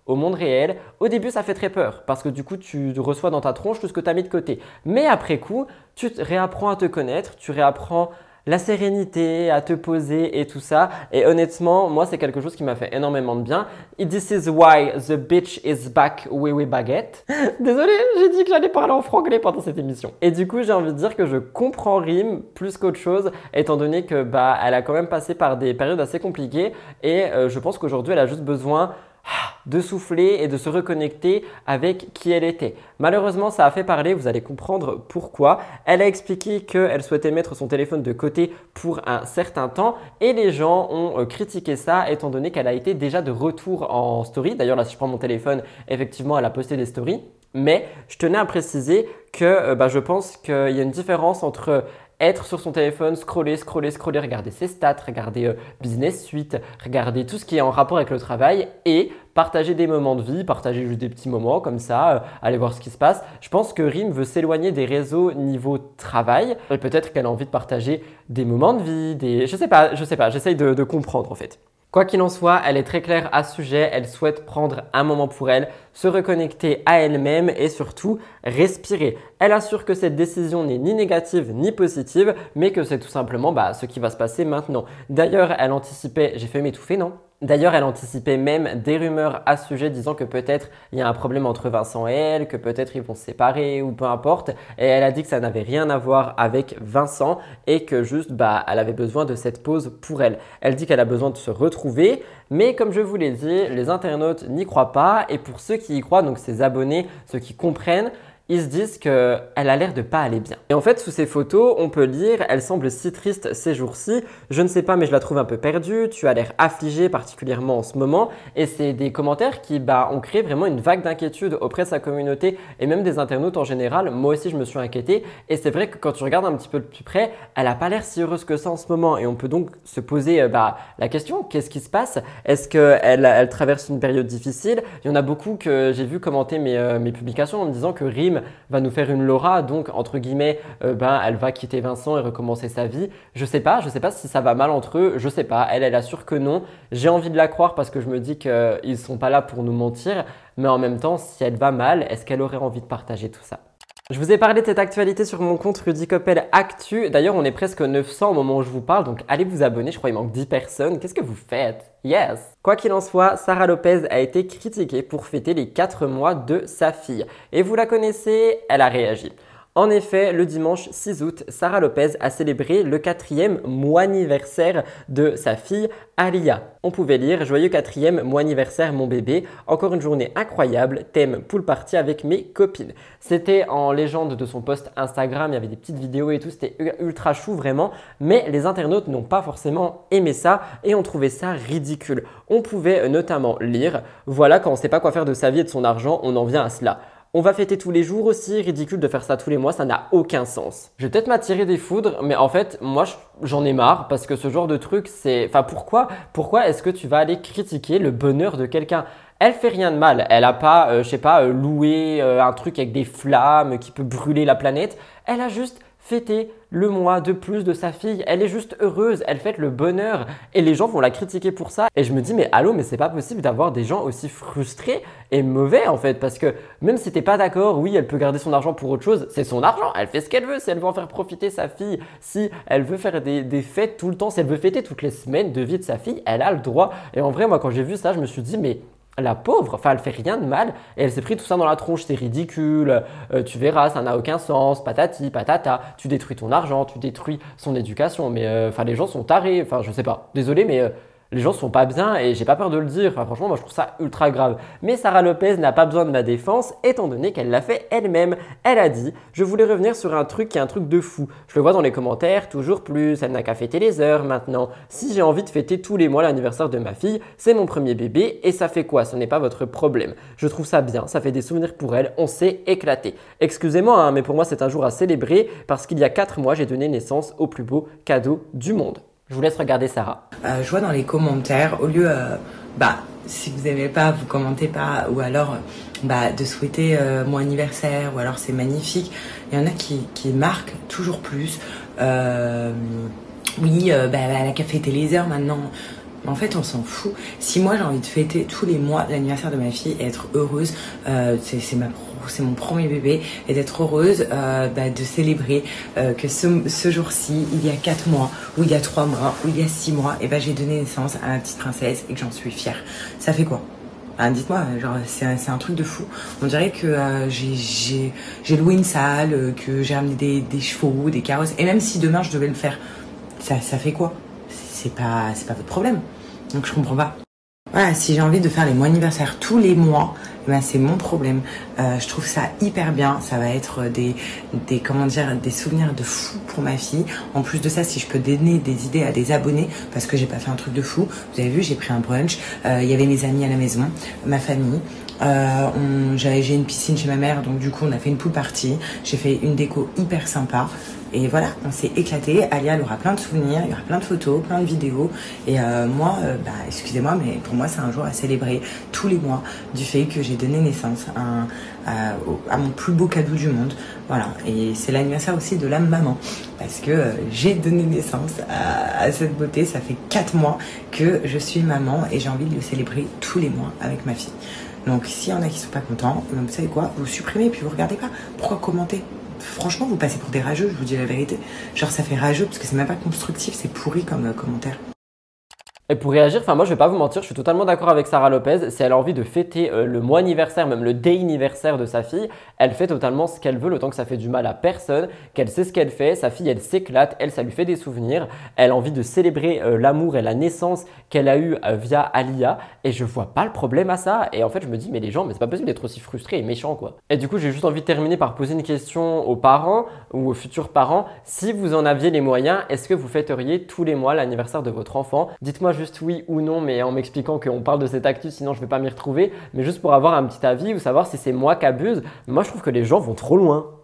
au monde réel, au début ça fait très peur parce que du coup tu reçois dans ta tronche tout ce que tu as mis de côté. Mais après coup, tu réapprends à te connaître, tu réapprends la sérénité, à te poser et tout ça. Et honnêtement, moi, c'est quelque chose qui m'a fait énormément de bien. This is why the bitch is back, oui oui baguette. [LAUGHS] Désolé, j'ai dit que j'allais parler en franglais pendant cette émission. Et du coup, j'ai envie de dire que je comprends Rim plus qu'autre chose, étant donné que bah, elle a quand même passé par des périodes assez compliquées. Et euh, je pense qu'aujourd'hui, elle a juste besoin de souffler et de se reconnecter avec qui elle était. Malheureusement, ça a fait parler, vous allez comprendre pourquoi. Elle a expliqué qu'elle souhaitait mettre son téléphone de côté pour un certain temps et les gens ont euh, critiqué ça étant donné qu'elle a été déjà de retour en story. D'ailleurs, là, si je prends mon téléphone, effectivement, elle a posté des stories. Mais je tenais à préciser que euh, bah, je pense qu'il y a une différence entre être sur son téléphone, scroller, scroller, scroller, regarder ses stats, regarder euh, Business Suite, regarder tout ce qui est en rapport avec le travail et partager des moments de vie, partager juste des petits moments comme ça, euh, aller voir ce qui se passe. Je pense que Rim veut s'éloigner des réseaux niveau travail. Peut-être qu'elle a envie de partager des moments de vie, des... Je sais pas, je sais pas, j'essaye de comprendre en fait. Quoi qu'il en soit, elle est très claire à ce sujet, elle souhaite prendre un moment pour elle, se reconnecter à elle-même et surtout respirer. Elle assure que cette décision n'est ni négative ni positive, mais que c'est tout simplement bah, ce qui va se passer maintenant. D'ailleurs, elle anticipait, j'ai fait m'étouffer, non? D'ailleurs, elle anticipait même des rumeurs à ce sujet disant que peut-être il y a un problème entre Vincent et elle, que peut-être ils vont se séparer ou peu importe. Et elle a dit que ça n'avait rien à voir avec Vincent et que juste, bah, elle avait besoin de cette pause pour elle. Elle dit qu'elle a besoin de se retrouver, mais comme je vous l'ai dit, les internautes n'y croient pas et pour ceux qui y croient, donc ses abonnés, ceux qui comprennent, ils se disent qu'elle a l'air de pas aller bien. Et en fait, sous ces photos, on peut lire Elle semble si triste ces jours-ci. Je ne sais pas, mais je la trouve un peu perdue. Tu as l'air affligée, particulièrement en ce moment. Et c'est des commentaires qui bah, ont créé vraiment une vague d'inquiétude auprès de sa communauté et même des internautes en général. Moi aussi, je me suis inquiété. Et c'est vrai que quand tu regardes un petit peu de plus près, elle a pas l'air si heureuse que ça en ce moment. Et on peut donc se poser euh, bah, la question qu'est-ce qui se passe? Est-ce qu'elle elle traverse une période difficile? Il y en a beaucoup que j'ai vu commenter mes, euh, publications en me disant que Va nous faire une Laura, donc entre guillemets, euh, ben elle va quitter Vincent et recommencer sa vie. Je sais pas, je sais pas si ça va mal entre eux, je sais pas. Elle, elle assure que non. J'ai envie de la croire parce que je me dis qu'ils sont pas là pour nous mentir, mais en même temps, si elle va mal, est-ce qu'elle aurait envie de partager tout ça? Je vous ai parlé de cette actualité sur mon compte Rudy Coppel Actu. D'ailleurs, on est presque 900 au moment où je vous parle, donc allez vous abonner. Je crois qu'il manque 10 personnes. Qu'est-ce que vous faites? Yes Quoi qu'il en soit, Sarah Lopez a été critiquée pour fêter les 4 mois de sa fille. Et vous la connaissez, elle a réagi. En effet, le dimanche 6 août, Sarah Lopez a célébré le quatrième mois anniversaire de sa fille Alia. On pouvait lire Joyeux quatrième mois anniversaire mon bébé, encore une journée incroyable, thème pool party avec mes copines. C'était en légende de son post Instagram, il y avait des petites vidéos et tout, c'était ultra chou vraiment, mais les internautes n'ont pas forcément aimé ça et ont trouvé ça ridicule. On pouvait notamment lire Voilà quand on sait pas quoi faire de sa vie et de son argent, on en vient à cela. On va fêter tous les jours aussi, ridicule de faire ça tous les mois, ça n'a aucun sens. Je vais peut-être m'attirer des foudres, mais en fait, moi, j'en ai marre parce que ce genre de truc, c'est... Enfin, pourquoi, pourquoi est-ce que tu vas aller critiquer le bonheur de quelqu'un? Elle fait rien de mal. Elle a pas, euh, je sais pas, euh, loué euh, un truc avec des flammes qui peut brûler la planète. Elle a juste fêter le mois de plus de sa fille. Elle est juste heureuse, elle fête le bonheur et les gens vont la critiquer pour ça. Et je me dis mais allô, mais c'est pas possible d'avoir des gens aussi frustrés et mauvais en fait parce que même si t'es pas d'accord, oui, elle peut garder son argent pour autre chose, c'est son argent, elle fait ce qu'elle veut. Si elle veut en faire profiter sa fille, si elle veut faire des, des fêtes tout le temps, si elle veut fêter toutes les semaines de vie de sa fille, elle a le droit. Et en vrai, moi quand j'ai vu ça, je me suis dit mais la pauvre, enfin elle fait rien de mal et elle s'est pris tout ça dans la tronche, c'est ridicule, euh, tu verras, ça n'a aucun sens, patati, patata, tu détruis ton argent, tu détruis son éducation, mais euh, enfin les gens sont tarés, enfin je sais pas, désolé mais euh, les gens sont pas bien et j'ai pas peur de le dire. franchement, moi je trouve ça ultra grave. Mais Sarah Lopez n'a pas besoin de ma défense étant donné qu'elle l'a fait elle-même. Elle a dit Je voulais revenir sur un truc qui est un truc de fou. Je le vois dans les commentaires, toujours plus. Elle n'a qu'à fêter les heures maintenant. Si j'ai envie de fêter tous les mois l'anniversaire de ma fille, c'est mon premier bébé et ça fait quoi? Ce n'est pas votre problème. Je trouve ça bien, ça fait des souvenirs pour elle. On s'est éclaté. Excusez-moi, hein, mais pour moi c'est un jour à célébrer parce qu'il y a 4 mois j'ai donné naissance au plus beau cadeau du monde. Je vous laisse regarder Sarah. Euh, je vois dans les commentaires, au lieu, euh, bah, si vous n'aimez pas, vous commentez pas, ou alors, bah, de souhaiter euh, mon anniversaire, ou alors c'est magnifique. Il y en a qui, qui marquent toujours plus. Oui, bah, elle a qu'à fêter les heures maintenant. En fait, on s'en fout. Si moi j'ai envie de fêter tous les mois l'anniversaire de ma fille et être heureuse, c'est ma c'est mon premier bébé et d'être heureuse euh, bah, de célébrer euh, que ce, ce jour-ci, il y a 4 mois, ou il y a 3 mois, ou il y a 6 mois, et ben j'ai donné naissance à ma petite princesse et que j'en suis fière. Ça fait quoi? Ah, Dites-moi, genre c'est un, un, truc de fou. On dirait que euh, j'ai loué une salle, que j'ai amené des, des, chevaux, des carrosses, et même si demain je devais le faire, ça, ça fait quoi? C'est pas, pas votre problème. Donc je comprends pas. Voilà, si j'ai envie de faire les mois anniversaires tous les mois, eh ben c'est mon problème. Euh, je trouve ça hyper bien. Ça va être des, des, comment dire, des souvenirs de fou pour ma fille. En plus de ça, si je peux donner des idées à des abonnés, parce que j'ai pas fait un truc de fou. Vous avez vu, j'ai pris un brunch. Euh, Il y avait mes amis à la maison, ma famille. Euh, j'ai une piscine chez ma mère, donc du coup on a fait une pool party. J'ai fait une déco hyper sympa. Et voilà, on s'est éclaté. Alia, elle aura plein de souvenirs, il y aura plein de photos, plein de vidéos. Et euh, moi, euh, bah, excusez-moi, mais pour moi, c'est un jour à célébrer tous les mois du fait que j'ai donné naissance à, mon plus beau cadeau du monde. Voilà. Et c'est l'anniversaire aussi de la maman. Parce que euh, j'ai donné naissance à, cette beauté. Ça fait 4 mois que je suis maman et j'ai envie de le célébrer tous les mois avec ma fille. Donc s'il y en a qui sont pas contents, vous savez quoi? Vous supprimez puis vous regardez pas. Pourquoi commenter? Franchement, vous passez pour des rageux, je vous dis la vérité. Genre, ça fait rageux parce que c'est même pas constructif, c'est pourri comme euh, commentaire. Et pour réagir, enfin moi je vais pas vous mentir, je suis totalement d'accord avec Sarah Lopez. Si elle a envie de fêter euh, le mois anniversaire, même le day anniversaire de sa fille, elle fait totalement ce qu'elle veut, autant que ça fait du mal à personne, qu'elle sait ce qu'elle fait. Sa fille, elle s'éclate, elle, ça lui fait des souvenirs. Elle a envie de célébrer euh, l'amour et la naissance qu'elle a eu euh, via Alia. Et je vois pas le problème à ça. Et en fait, je me dis, mais les gens, mais c'est pas possible d'être aussi frustré et méchant quoi. Et du coup, j'ai juste envie de terminer par poser une question aux parents ou aux futurs parents. Si vous en aviez les moyens, est-ce que vous fêteriez tous les mois l'anniversaire de votre enfant? Dites-moi juste oui ou non, mais en m'expliquant qu'on parle de cette actu, sinon je vais pas m'y retrouver. Mais juste pour avoir un petit avis ou savoir si c'est moi qui abuse. Moi, je trouve que les gens vont trop loin.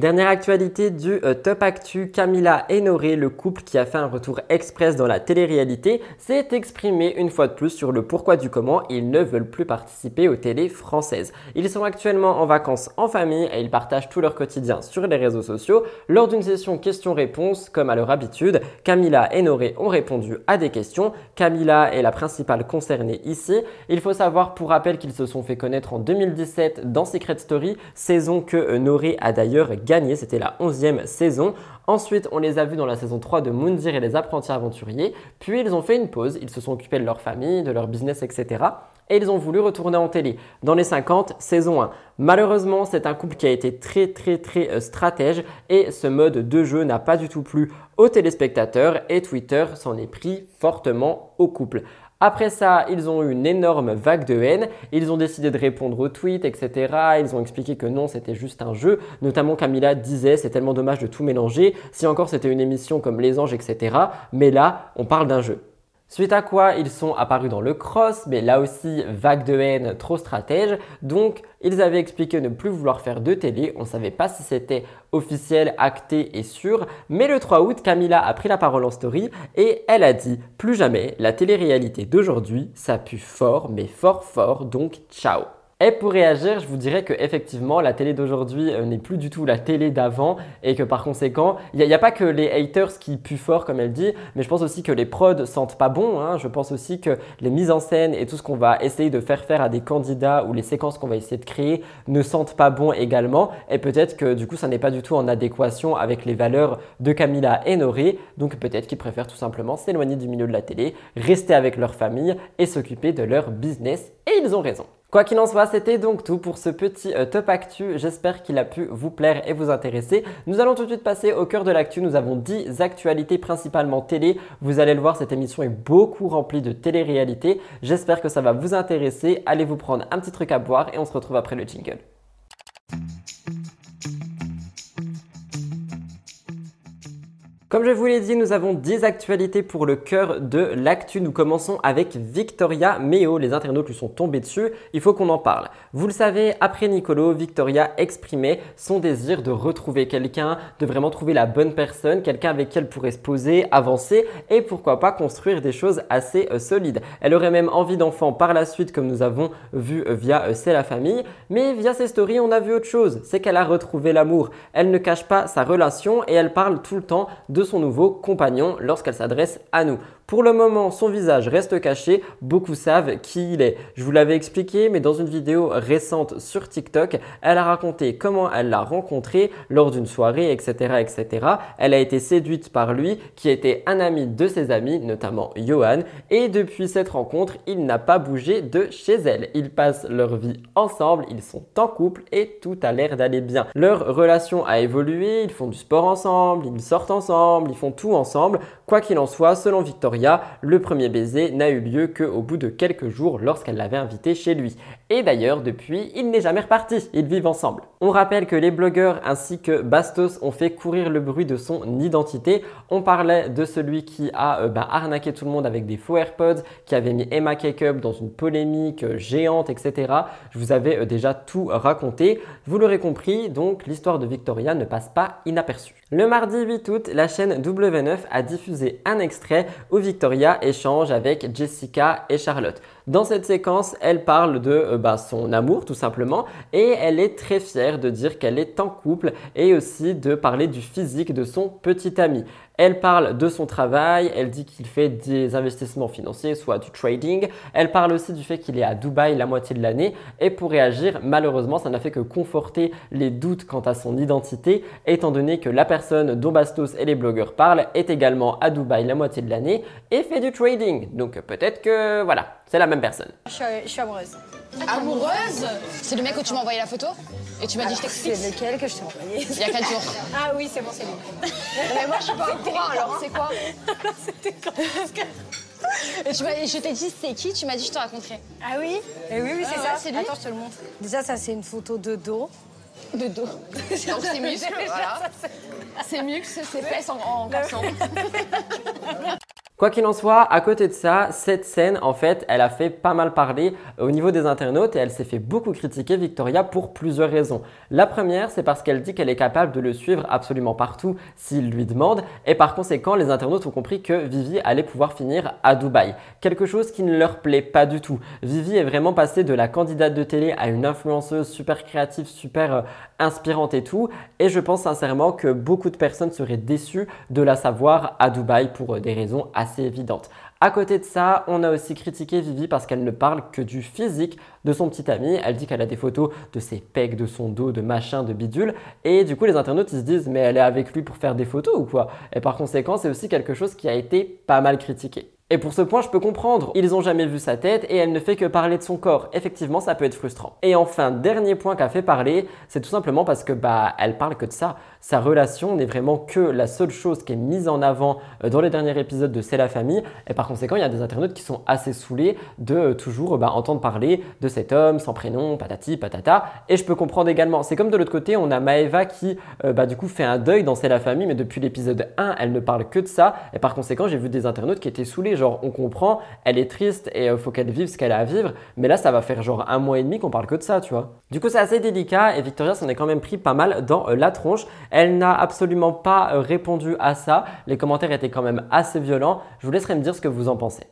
Dernière actualité du euh, Top Actu, Camilla et Noré, le couple qui a fait un retour express dans la télé-réalité, s'est exprimé une fois de plus sur le pourquoi du comment ils ne veulent plus participer aux télés françaises. Ils sont actuellement en vacances en famille et ils partagent tout leur quotidien sur les réseaux sociaux. Lors d'une session questions-réponses, comme à leur habitude, Camilla et Noré ont répondu à des questions. Camilla est la principale concernée ici. Il faut savoir pour rappel qu'ils se sont fait connaître en 2017 dans Secret Story, saison que euh, Noré a d'ailleurs gagné, c'était la 11e saison. Ensuite, on les a vus dans la saison 3 de Moundir et les apprentis aventuriers. Puis ils ont fait une pause, ils se sont occupés de leur famille, de leur business, etc. Et ils ont voulu retourner en télé. Dans les 50, saison 1. Malheureusement, c'est un couple qui a été très très très euh, stratège et ce mode de jeu n'a pas du tout plu aux téléspectateurs et Twitter s'en est pris fortement au couple. Après ça, ils ont eu une énorme vague de haine. Ils ont décidé de répondre aux tweets, etc. Ils ont expliqué que non, c'était juste un jeu. Notamment Camilla disait, c'est tellement dommage de tout mélanger. Si encore c'était une émission comme Les Anges, etc. Mais là, on parle d'un jeu. Suite à quoi, ils sont apparus dans le cross, mais là aussi, vague de haine, trop stratège. Donc, ils avaient expliqué ne plus vouloir faire de télé. On ne savait pas si c'était officiel, acté et sûr. Mais le 3 août, Camilla a pris la parole en story et elle a dit Plus jamais, la télé-réalité d'aujourd'hui, ça pue fort, mais fort fort, donc ciao. Et pour réagir, je vous dirais que effectivement, la télé d'aujourd'hui euh, n'est plus du tout la télé d'avant et que par conséquent, il n'y a, pas que les haters qui puent fort comme elle dit, mais je pense aussi que les prods sentent pas bon. hein. Je pense aussi que les mises en scène et tout ce qu'on va essayer de faire faire à des candidats ou les séquences qu'on va essayer de créer ne sentent pas bon également. Et peut-être que du coup, ça n'est pas du tout en adéquation avec les valeurs de Camilla et Noré. Donc peut-être qu'ils préfèrent tout simplement s'éloigner du milieu de la télé, rester avec leur famille et s'occuper de leur business. Et ils ont raison. Quoi qu'il en soit, c'était donc tout pour ce petit euh, top actu. J'espère qu'il a pu vous plaire et vous intéresser. Nous allons tout de suite passer au cœur de l'actu. Nous avons 10 actualités principalement télé. Vous allez le voir, cette émission est beaucoup remplie de télé-réalité. J'espère que ça va vous intéresser. Allez vous prendre un petit truc à boire et on se retrouve après le jingle. Comme je vous l'ai dit, nous avons 10 actualités pour le cœur de l'actu. Nous commençons avec Victoria Meo. Les internautes lui sont tombés dessus. Il faut qu'on en parle. Vous le savez, après Nicolo, Victoria exprimait son désir de retrouver quelqu'un, de vraiment trouver la bonne personne, quelqu'un avec qui elle pourrait se poser, avancer et pourquoi pas construire des choses assez euh, solides. Elle aurait même envie d'enfants par la suite, comme nous avons vu euh, via euh, C'est la famille. Mais via ses stories, on a vu autre chose. C'est qu'elle a retrouvé l'amour. Elle ne cache pas sa relation et elle parle tout le temps son nouveau compagnon lorsqu'elle s'adresse à nous. Pour le moment, son visage reste caché, beaucoup savent qui il est. Je vous l'avais expliqué, mais dans une vidéo récente sur TikTok, elle a raconté comment elle l'a rencontré lors d'une soirée, etc., etc. Elle a été séduite par lui, qui était un ami de ses amis, notamment Johan, et depuis cette rencontre, il n'a pas bougé de chez elle. Ils passent leur vie ensemble, ils sont en couple et tout a l'air d'aller bien. Leur relation a évolué, ils font du sport ensemble, ils sortent ensemble, ils font tout ensemble. Quoi qu'il en soit, selon Victoria, Le premier baiser n'a eu lieu qu'au bout de quelques jours lorsqu'elle l'avait invité chez lui. Et d'ailleurs, depuis, il n'est jamais reparti, ils vivent ensemble. On rappelle que les blogueurs ainsi que Bastos ont fait courir le bruit de son identité. On parlait de celui qui a euh, ben, arnaqué tout le monde avec des faux AirPods, qui avait mis Emma Cakeup dans une polémique euh, géante, etc. Je vous avais euh, déjà tout raconté. Vous l'aurez compris, donc l'histoire de Victoria ne passe pas inaperçue. Le mardi 8 août, la chaîne W9 a diffusé un extrait où Victoria échange avec Jessica et Charlotte. Dans cette séquence, elle parle de euh, bah, son amour tout simplement et elle est très fière de dire qu'elle est en couple et aussi de parler du physique de son petit ami. Elle parle de son travail, elle dit qu'il fait des investissements financiers, soit du trading. Elle parle aussi du fait qu'il est à Dubaï la moitié de l'année. Et pour réagir, malheureusement, ça n'a fait que conforter les doutes quant à son identité, étant donné que la personne dont Bastos et les blogueurs parlent est également à Dubaï la moitié de l'année et fait du trading. Donc peut-être que voilà, c'est la même personne. Je suis, amoureuse. Amoureuse C'est le mec où tu m'as envoyé la photo et tu m'as dit je t'explique. C'est lequel que je t'ai envoyé Il y a 4 jours. [LAUGHS] Ah oui, c'est bon, c'est lui. [LAUGHS] Mais moi je suis pas au courant alors, c'est quoi [LAUGHS] C'était et tu m'as- je t'ai dit c'est qui Tu m'as dit je te raconterai. Ah oui Eh oui, oui, c'est Ah ça, c'est lui. Attends, je te le montre. Déjà, ça, c'est une photo de dos. De dos. Donc c'est muscle, voilà. C'est muscle, c'est fesses en, en. Quoi qu'il en soit, à côté de ça, cette scène, en fait, elle a fait pas mal parler au niveau des internautes et elle s'est fait beaucoup critiquer Victoria pour plusieurs raisons. La première, c'est parce qu'elle dit qu'elle est capable de le suivre absolument partout s'il lui demande et par conséquent, les internautes ont compris que Vivi allait pouvoir finir à Dubaï. Quelque chose qui ne leur plaît pas du tout. Vivi est vraiment passée de la candidate de télé à une influenceuse super créative, super euh, inspirante et tout et je pense sincèrement que beaucoup de personnes seraient déçues de la savoir à Dubaï pour euh, des raisons assez évidentes. À côté de ça, on a aussi critiqué Vivi parce qu'elle ne parle que du physique de son petit ami. Elle dit qu'elle a des photos de ses pecs, de son dos, de machin, de bidule. Et du coup, les internautes, ils se disent, mais elle est avec lui pour faire des photos ou quoi? Et par conséquent, c'est aussi quelque chose qui a été pas mal critiqué. Et pour ce point, je peux comprendre. Ils ont jamais vu sa tête et elle ne fait que parler de son corps. Effectivement, ça peut être frustrant. Et enfin, dernier point qu'a fait parler, c'est tout simplement parce que bah, elle parle que de ça. Sa relation n'est vraiment que la seule chose qui est mise en avant euh, dans les derniers épisodes de C'est la famille. Et par conséquent, il y a des internautes qui sont assez saoulés de euh, toujours bah, entendre parler de cet homme sans prénom, patati, patata. Et je peux comprendre également. C'est comme de l'autre côté, on a Maeva qui, euh, bah, du coup, fait un deuil dans C'est la famille, mais depuis l'épisode 1, elle ne parle que de ça. Et par conséquent, j'ai vu des internautes qui étaient saoulés. Genre, on comprend, elle est triste et euh, faut qu'elle vive ce qu'elle a à vivre. Mais là, ça va faire genre un mois et demi qu'on parle que de ça, tu vois. Du coup, c'est assez délicat et Victoria s'en est quand même pris pas mal dans euh, la tronche. Elle n'a absolument pas euh, répondu à ça. Les commentaires étaient quand même assez violents. Je vous laisserai me dire ce que vous en pensez.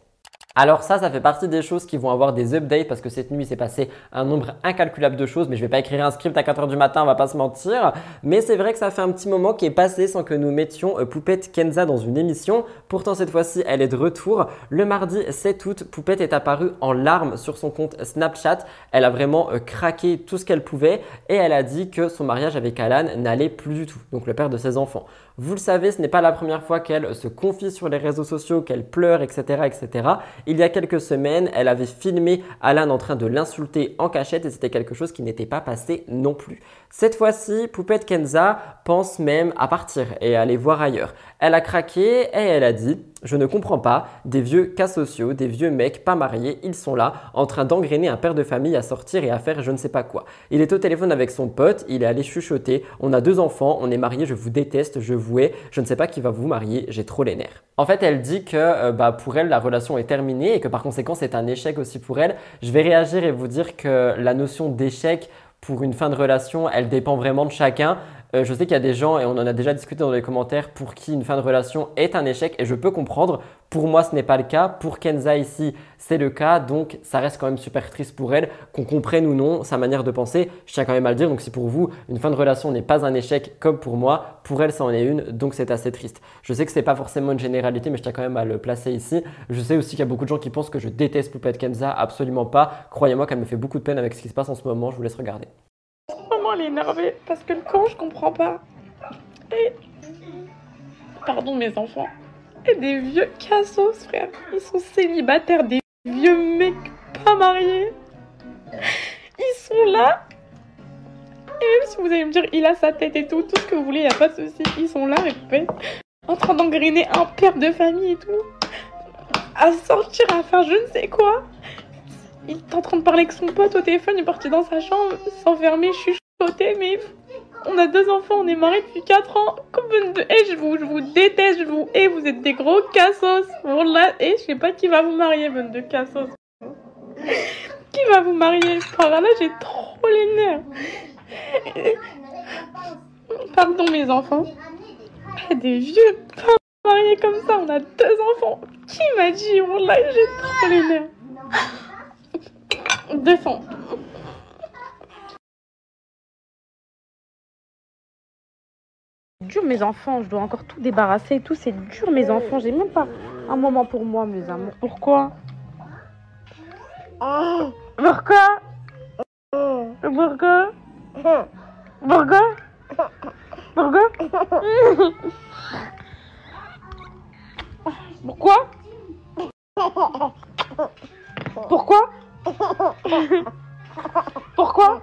Alors ça, ça fait partie des choses qui vont avoir des updates parce que cette nuit, s'est passé un nombre incalculable de choses, mais je vais pas écrire un script à 4h du matin, on va pas se mentir. Mais c'est vrai que ça fait un petit moment qui est passé sans que nous mettions euh, Poupette Kenza dans une émission. Pourtant, cette fois-ci, elle est de retour. Le mardi 7 août, Poupette est apparue en larmes sur son compte Snapchat. Elle a vraiment euh, craqué tout ce qu'elle pouvait et elle a dit que son mariage avec Alan n'allait plus du tout, donc le père de ses enfants. Vous le savez, ce n'est pas la première fois qu'elle se confie sur les réseaux sociaux, qu'elle pleure, etc., etc. Il y a quelques semaines, elle avait filmé Alan en train de l'insulter en cachette et c'était quelque chose qui n'était pas passé non plus. Cette fois-ci, Poupette Kenza pense même à partir et à aller voir ailleurs. Elle a craqué et elle a dit Je ne comprends pas, des vieux cas sociaux, des vieux mecs pas mariés, ils sont là, en train d'engrainer un père de famille à sortir et à faire je ne sais pas quoi. Il est au téléphone avec son pote, il est allé chuchoter On a deux enfants, on est mariés, je vous déteste, je vous hais, je ne sais pas qui va vous marier, j'ai trop les nerfs. En fait, elle dit que euh, bah, pour elle, la relation est terminée et que par conséquent, c'est un échec aussi pour elle. Je vais réagir et vous dire que la notion d'échec pour une fin de relation, elle dépend vraiment de chacun. Euh, je sais qu'il y a des gens, et on en a déjà discuté dans les commentaires, pour qui une fin de relation est un échec, et je peux comprendre. Pour moi, ce n'est pas le cas. Pour Kenza ici, c'est le cas. Donc, ça reste quand même super triste pour elle, qu'on comprenne ou non sa manière de penser. Je tiens quand même à le dire. Donc, si pour vous, une fin de relation n'est pas un échec comme pour moi, pour elle, ça en est une. Donc, c'est assez triste. Je sais que c'est pas forcément une généralité, mais je tiens quand même à le placer ici. Je sais aussi qu'il y a beaucoup de gens qui pensent que je déteste Poupette Kenza. Absolument pas. Croyez-moi qu'elle me fait beaucoup de peine avec ce qui se passe en ce moment. Je vous laisse regarder. Énervée parce que le camp, je comprends pas. Et. Pardon, mes enfants. Et des vieux cassos, frère. Ils sont célibataires, des vieux mecs pas mariés. Ils sont là. Et même si vous allez me dire, il a sa tête et tout, tout ce que vous voulez, y a pas de souci. Ils sont là, répète, en train d'engrainer un père de famille et tout. à sortir, à faire je ne sais quoi. Il est en train de parler avec son pote au téléphone, il est parti dans sa chambre, s'enfermer, chuchoter, mais on a deux enfants, on est mariés depuis 4 ans. Hais, je vous, je vous déteste, je vous hais, vous êtes des gros cassos. Et je sais pas qui va vous marier, bonne de cassos. Qui va vous marier? Par là, j'ai trop les nerfs. Pardon, mes enfants. Des vieux pas mariés comme ça, on a deux enfants. Qui m'a dit? Voilà, j'ai trop les nerfs. Défends. Dur mes enfants, je dois encore tout débarrasser et tout, c'est dur mes enfants, j'ai même pas un moment pour moi mes amours. Pourquoi? Pourquoi? Pourquoi? Pourquoi? Pourquoi? Pourquoi? Pourquoi? Pourquoi?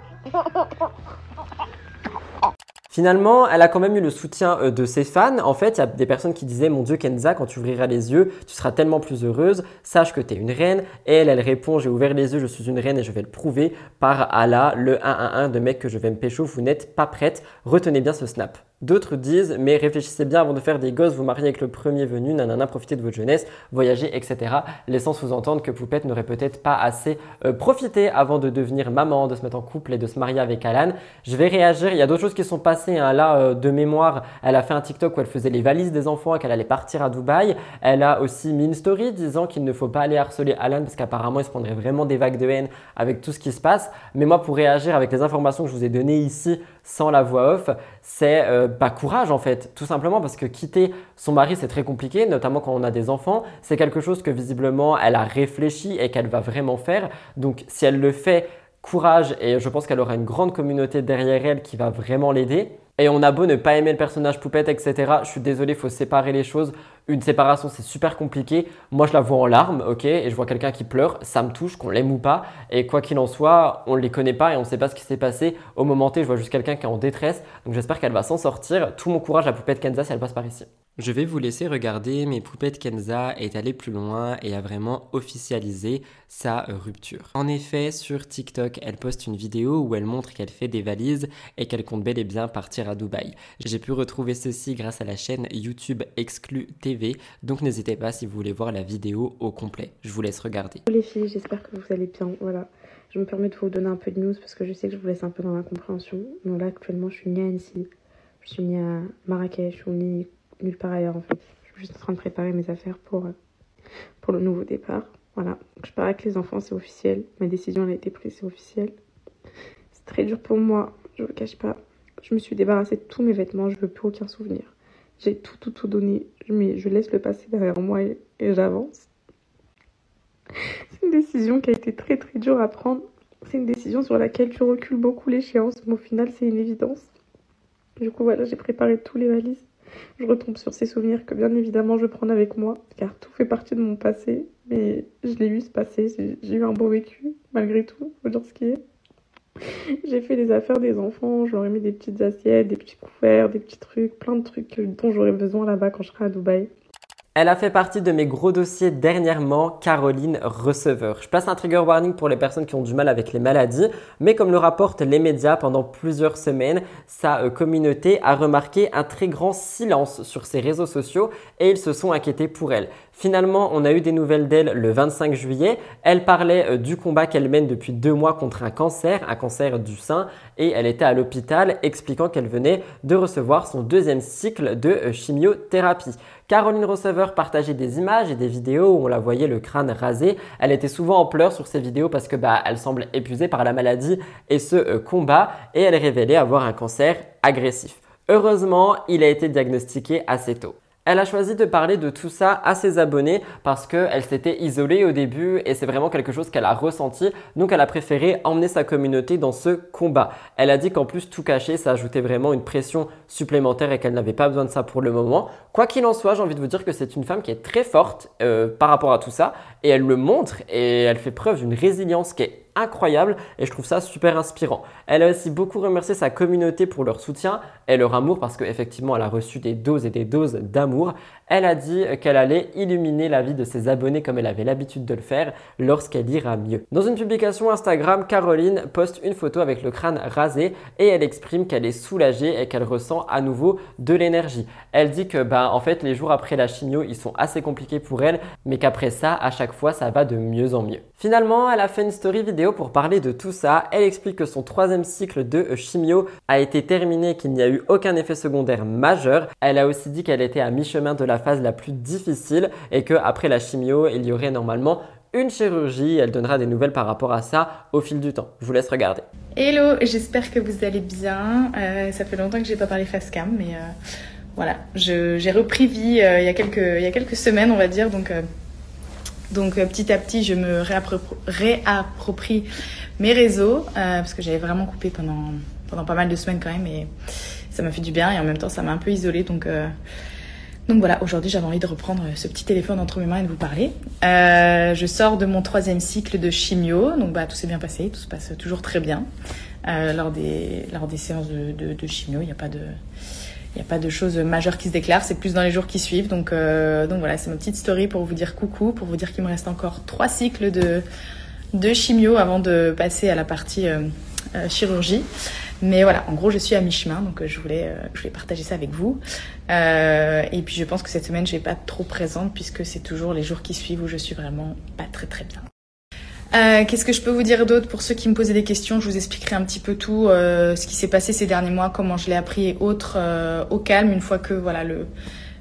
Finalement, elle a quand même eu le soutien euh, de ses fans. En fait, il y a des personnes qui disaient Mon Dieu, Kenza, quand tu ouvriras les yeux, tu seras tellement plus heureuse. Sache que tu es une reine. Elle, elle répond J'ai ouvert les yeux, je suis une reine et je vais le prouver par Allah, le 111 de mec que je vais me pécho. Vous n'êtes pas prête. Retenez bien ce snap. D'autres disent, mais réfléchissez bien avant de faire des gosses, vous mariez avec le premier venu, nanana, profitez de votre jeunesse, voyagez, etc. Laissant sous-entendre que Poupette n'aurait peut-être pas assez euh, profité avant de devenir maman, de se mettre en couple et de se marier avec Alan. Je vais réagir, il y a d'autres choses qui sont passées. Hein. Là, euh, de mémoire, elle a fait un TikTok où elle faisait les valises des enfants et qu'elle allait partir à Dubaï. Elle a aussi mis une story disant qu'il ne faut pas aller harceler Alan parce qu'apparemment, il se prendrait vraiment des vagues de haine avec tout ce qui se passe. Mais moi, pour réagir avec les informations que je vous ai données ici, sans la voix off, c'est euh, bah, courage en fait, tout simplement parce que quitter son mari c'est très compliqué, notamment quand on a des enfants. C'est quelque chose que visiblement elle a réfléchi et qu'elle va vraiment faire. Donc si elle le fait, courage et je pense qu'elle aura une grande communauté derrière elle qui va vraiment l'aider. Et on a beau ne pas aimer le personnage poupette, etc. Je suis désolé, il faut séparer les choses. Une séparation, c'est super compliqué. Moi, je la vois en larmes, ok, et je vois quelqu'un qui pleure. Ça me touche, qu'on l'aime ou pas. Et quoi qu'il en soit, on ne les connaît pas et on ne sait pas ce qui s'est passé. Au moment T, je vois juste quelqu'un qui est en détresse. Donc j'espère qu'elle va s'en sortir. Tout mon courage à Poupette Kenza si elle passe par ici. Je vais vous laisser regarder, mais Poupette Kenza est allée plus loin et a vraiment officialisé sa rupture. En effet, sur TikTok, elle poste une vidéo où elle montre qu'elle fait des valises et qu'elle compte bel et bien partir à Dubaï. J'ai pu retrouver ceci grâce à la chaîne YouTube Exclu TV, donc n'hésitez pas si vous voulez voir la vidéo au complet. Je vous laisse regarder. Les filles, j'espère que vous allez bien. Voilà. Je me permets de vous donner un peu de news parce que je sais que je vous laisse un peu dans l'incompréhension. Donc là, actuellement, je suis ni à Annecy, je suis ni à Marrakech ou ni nulle part ailleurs en fait. Je suis juste en train de préparer mes affaires pour, euh, pour le nouveau départ. Voilà. je pars avec les enfants, c'est officiel. Ma décision elle a été prise, c'est officiel. C'est très dur pour moi, je vous le cache pas. Je me suis débarrassée de tous mes vêtements, je veux plus aucun souvenir. J'ai tout, tout, tout donné, mais je laisse le passé derrière moi et, j'avance. [LAUGHS] C'est une décision qui a été très très dure à prendre. C'est une décision sur laquelle tu recules beaucoup l'échéance, mais au final c'est une évidence. Du coup voilà, j'ai préparé tous les valises je retombe sur ces souvenirs que bien évidemment je prends avec moi, car tout fait partie de mon passé, mais je l'ai eu ce passé, j'ai eu un beau vécu, malgré tout, faut dire ce qui est. [LAUGHS] J'ai fait les affaires des enfants, je leur ai mis des petites assiettes, des petits couverts, des petits trucs, plein de trucs dont j'aurais besoin là-bas quand je serai à Dubaï. Elle a fait partie de mes gros dossiers dernièrement, Caroline Receveur. Je place un trigger warning pour les personnes qui ont du mal avec les maladies, mais comme le rapportent les médias pendant plusieurs semaines, sa euh, communauté a remarqué un très grand silence sur ses réseaux sociaux et ils se sont inquiétés pour elle. Finalement, on a eu des nouvelles d'elle le 25 juillet. Elle parlait euh, du combat qu'elle mène depuis deux mois contre un cancer, un cancer du sein, et elle était à l'hôpital expliquant qu'elle venait de recevoir son deuxième cycle de euh, chimiothérapie. Caroline Receveur partageait des images et des vidéos où on la voyait le crâne rasé. Elle était souvent en pleurs sur ces vidéos parce que bah, elle semble épuisée par la maladie et ce euh, combat et elle révélait avoir un cancer agressif. Heureusement, il a été diagnostiqué assez tôt. Elle a choisi de parler de tout ça à ses abonnés parce qu'elle s'était isolée au début et c'est vraiment quelque chose qu'elle a ressenti. Donc elle a préféré emmener sa communauté dans ce combat. Elle a dit qu'en plus tout cacher, ça ajoutait vraiment une pression supplémentaire et qu'elle n'avait pas besoin de ça pour le moment. Quoi qu'il en soit, j'ai envie de vous dire que c'est une femme qui est très forte euh, par rapport à tout ça et elle le montre et elle fait preuve d'une résilience qui est incroyable et je trouve ça super inspirant. Elle a aussi beaucoup remercié sa communauté pour leur soutien et leur amour parce qu'effectivement elle a reçu des doses et des doses d'amour. Elle a dit qu'elle allait illuminer la vie de ses abonnés comme elle avait l'habitude de le faire lorsqu'elle ira mieux. Dans une publication Instagram, Caroline poste une photo avec le crâne rasé et elle exprime qu'elle est soulagée et qu'elle ressent à nouveau de l'énergie. Elle dit que bah, en fait les jours après la chimio ils sont assez compliqués pour elle mais qu'après ça à chaque fois ça va de mieux en mieux. Finalement elle a fait une story vidéo pour parler de tout ça. Elle explique que son troisième cycle de chimio a été terminé, qu'il n'y a eu aucun effet secondaire majeur. Elle a aussi dit qu'elle était à mi-chemin de la phase la plus difficile et qu'après la chimio, il y aurait normalement une chirurgie. Elle donnera des nouvelles par rapport à ça au fil du temps. Je vous laisse regarder. Hello, j'espère que vous allez bien. Euh, ça fait longtemps que j'ai pas parlé face cam, mais euh, voilà, j'ai repris vie euh, il, y a quelques, semaines, on va dire. Donc petit à petit, je me réapproprie mes réseaux parce que j'avais vraiment coupé pendant, pendant pas mal de semaines quand même et ça m'a fait du bien et en même temps ça m'a un peu isolée. Donc donc voilà, aujourd'hui j'avais envie de reprendre ce petit téléphone entre mes mains et de vous parler. Euh, je sors de mon troisième cycle de chimio, donc bah tout s'est bien passé, tout se passe toujours très bien. Euh, lors, des, lors des séances de, de, chimio, il n'y a pas de... Il n'y a pas de choses majeures qui se déclarent, c'est plus dans les jours qui suivent. Donc, euh, donc voilà, c'est ma petite story pour vous dire coucou, pour vous dire qu'il me reste encore trois cycles de, de chimio avant de passer à la partie chirurgie. Mais voilà, en gros, je suis à mi-chemin, donc euh, je voulais, euh, partager ça avec vous. Euh, et puis, je pense que cette semaine, je vais pas trop présente puisque c'est toujours les jours qui suivent où je suis vraiment pas très très bien. Euh, Qu'est-ce que je peux vous dire d'autre pour ceux qui me posaient des questions? Je vous expliquerai un petit peu tout, euh, ce qui s'est passé ces derniers mois, comment je l'ai appris et autres au calme une fois que voilà le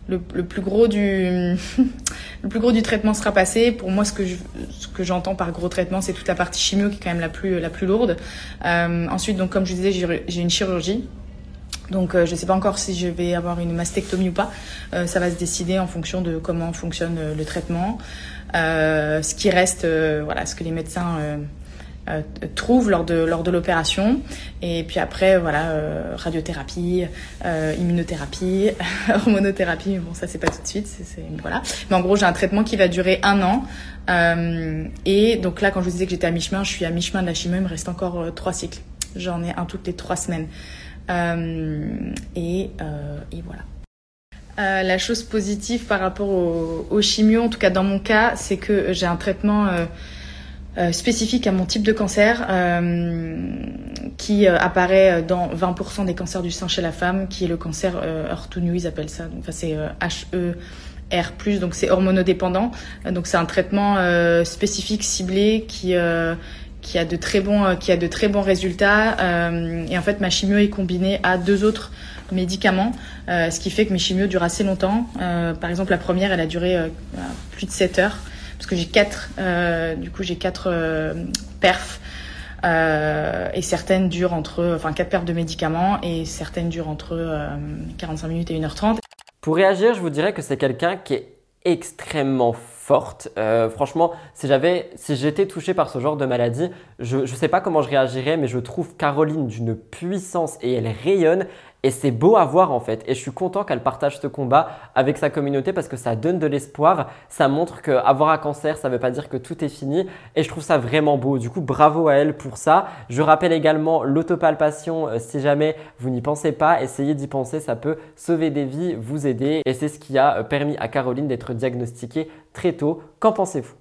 le, plus gros du [LAUGHS] le plus gros du traitement sera passé. Pour moi, ce que je, ce que j'entends par gros traitement, c'est toute la partie chimio qui est quand même la plus la plus lourde. Euh, ensuite, donc comme je disais, j'ai une chirurgie. Donc euh, je ne sais pas encore si je vais avoir une mastectomie ou pas. Euh, ça va se décider en fonction de comment fonctionne le traitement. Ce qui reste, voilà, ce que les médecins euh, trouve lors de, lors de l'opération. Et puis après, voilà, euh, radiothérapie, euh, immunothérapie, [LAUGHS] hormonothérapie. Bon, ça, c'est pas tout de suite. voilà. Mais en gros, j'ai un traitement qui va durer un an. et donc là, quand je vous disais que j'étais à mi-chemin, je suis à mi-chemin de la chimie. Il me reste encore trois cycles. J'en ai un toutes les trois semaines. et, et voilà. Euh, la chose positive par rapport au, au, chimio, en tout cas dans mon cas, c'est que j'ai un traitement euh, euh, spécifique à mon type de cancer qui apparaît dans 20% des cancers du sein chez la femme, qui est le cancer euh, ils appellent ça. C'est HER+, donc c'est hormonodépendant. Donc c'est un traitement spécifique ciblé qui qui a de très bons qui a de très bons résultats et en fait ma chimio est combinée à deux autres médicaments ce qui fait que mes chimios durent assez longtemps par exemple la première elle a duré plus de 7 heures parce que j'ai quatre, euh, du coup j'ai quatre euh, perfs. Euh, et certaines durent entre, enfin quatre perfs de médicaments et certaines durent entre 45 minutes et 1h30. Pour réagir, je vous dirais que c'est quelqu'un qui est extrêmement forte. franchement, si j'avais, si j'étais touché par ce genre de maladie, je ne sais pas comment je réagirais, mais je trouve Caroline d'une puissance et elle rayonne. Et c'est beau à voir en fait. Et je suis content qu'elle partage ce combat avec sa communauté parce que ça donne de l'espoir. Ça montre qu'avoir un cancer, ça ne veut pas dire que tout est fini. Et je trouve ça vraiment beau. Du coup, bravo à elle pour ça. Je rappelle également l'autopalpation. Euh, si jamais vous n'y pensez pas, essayez d'y penser. Ça peut sauver des vies, vous aider. Et c'est ce qui a euh, permis à Caroline d'être diagnostiquée très tôt. Qu'en pensez-vous?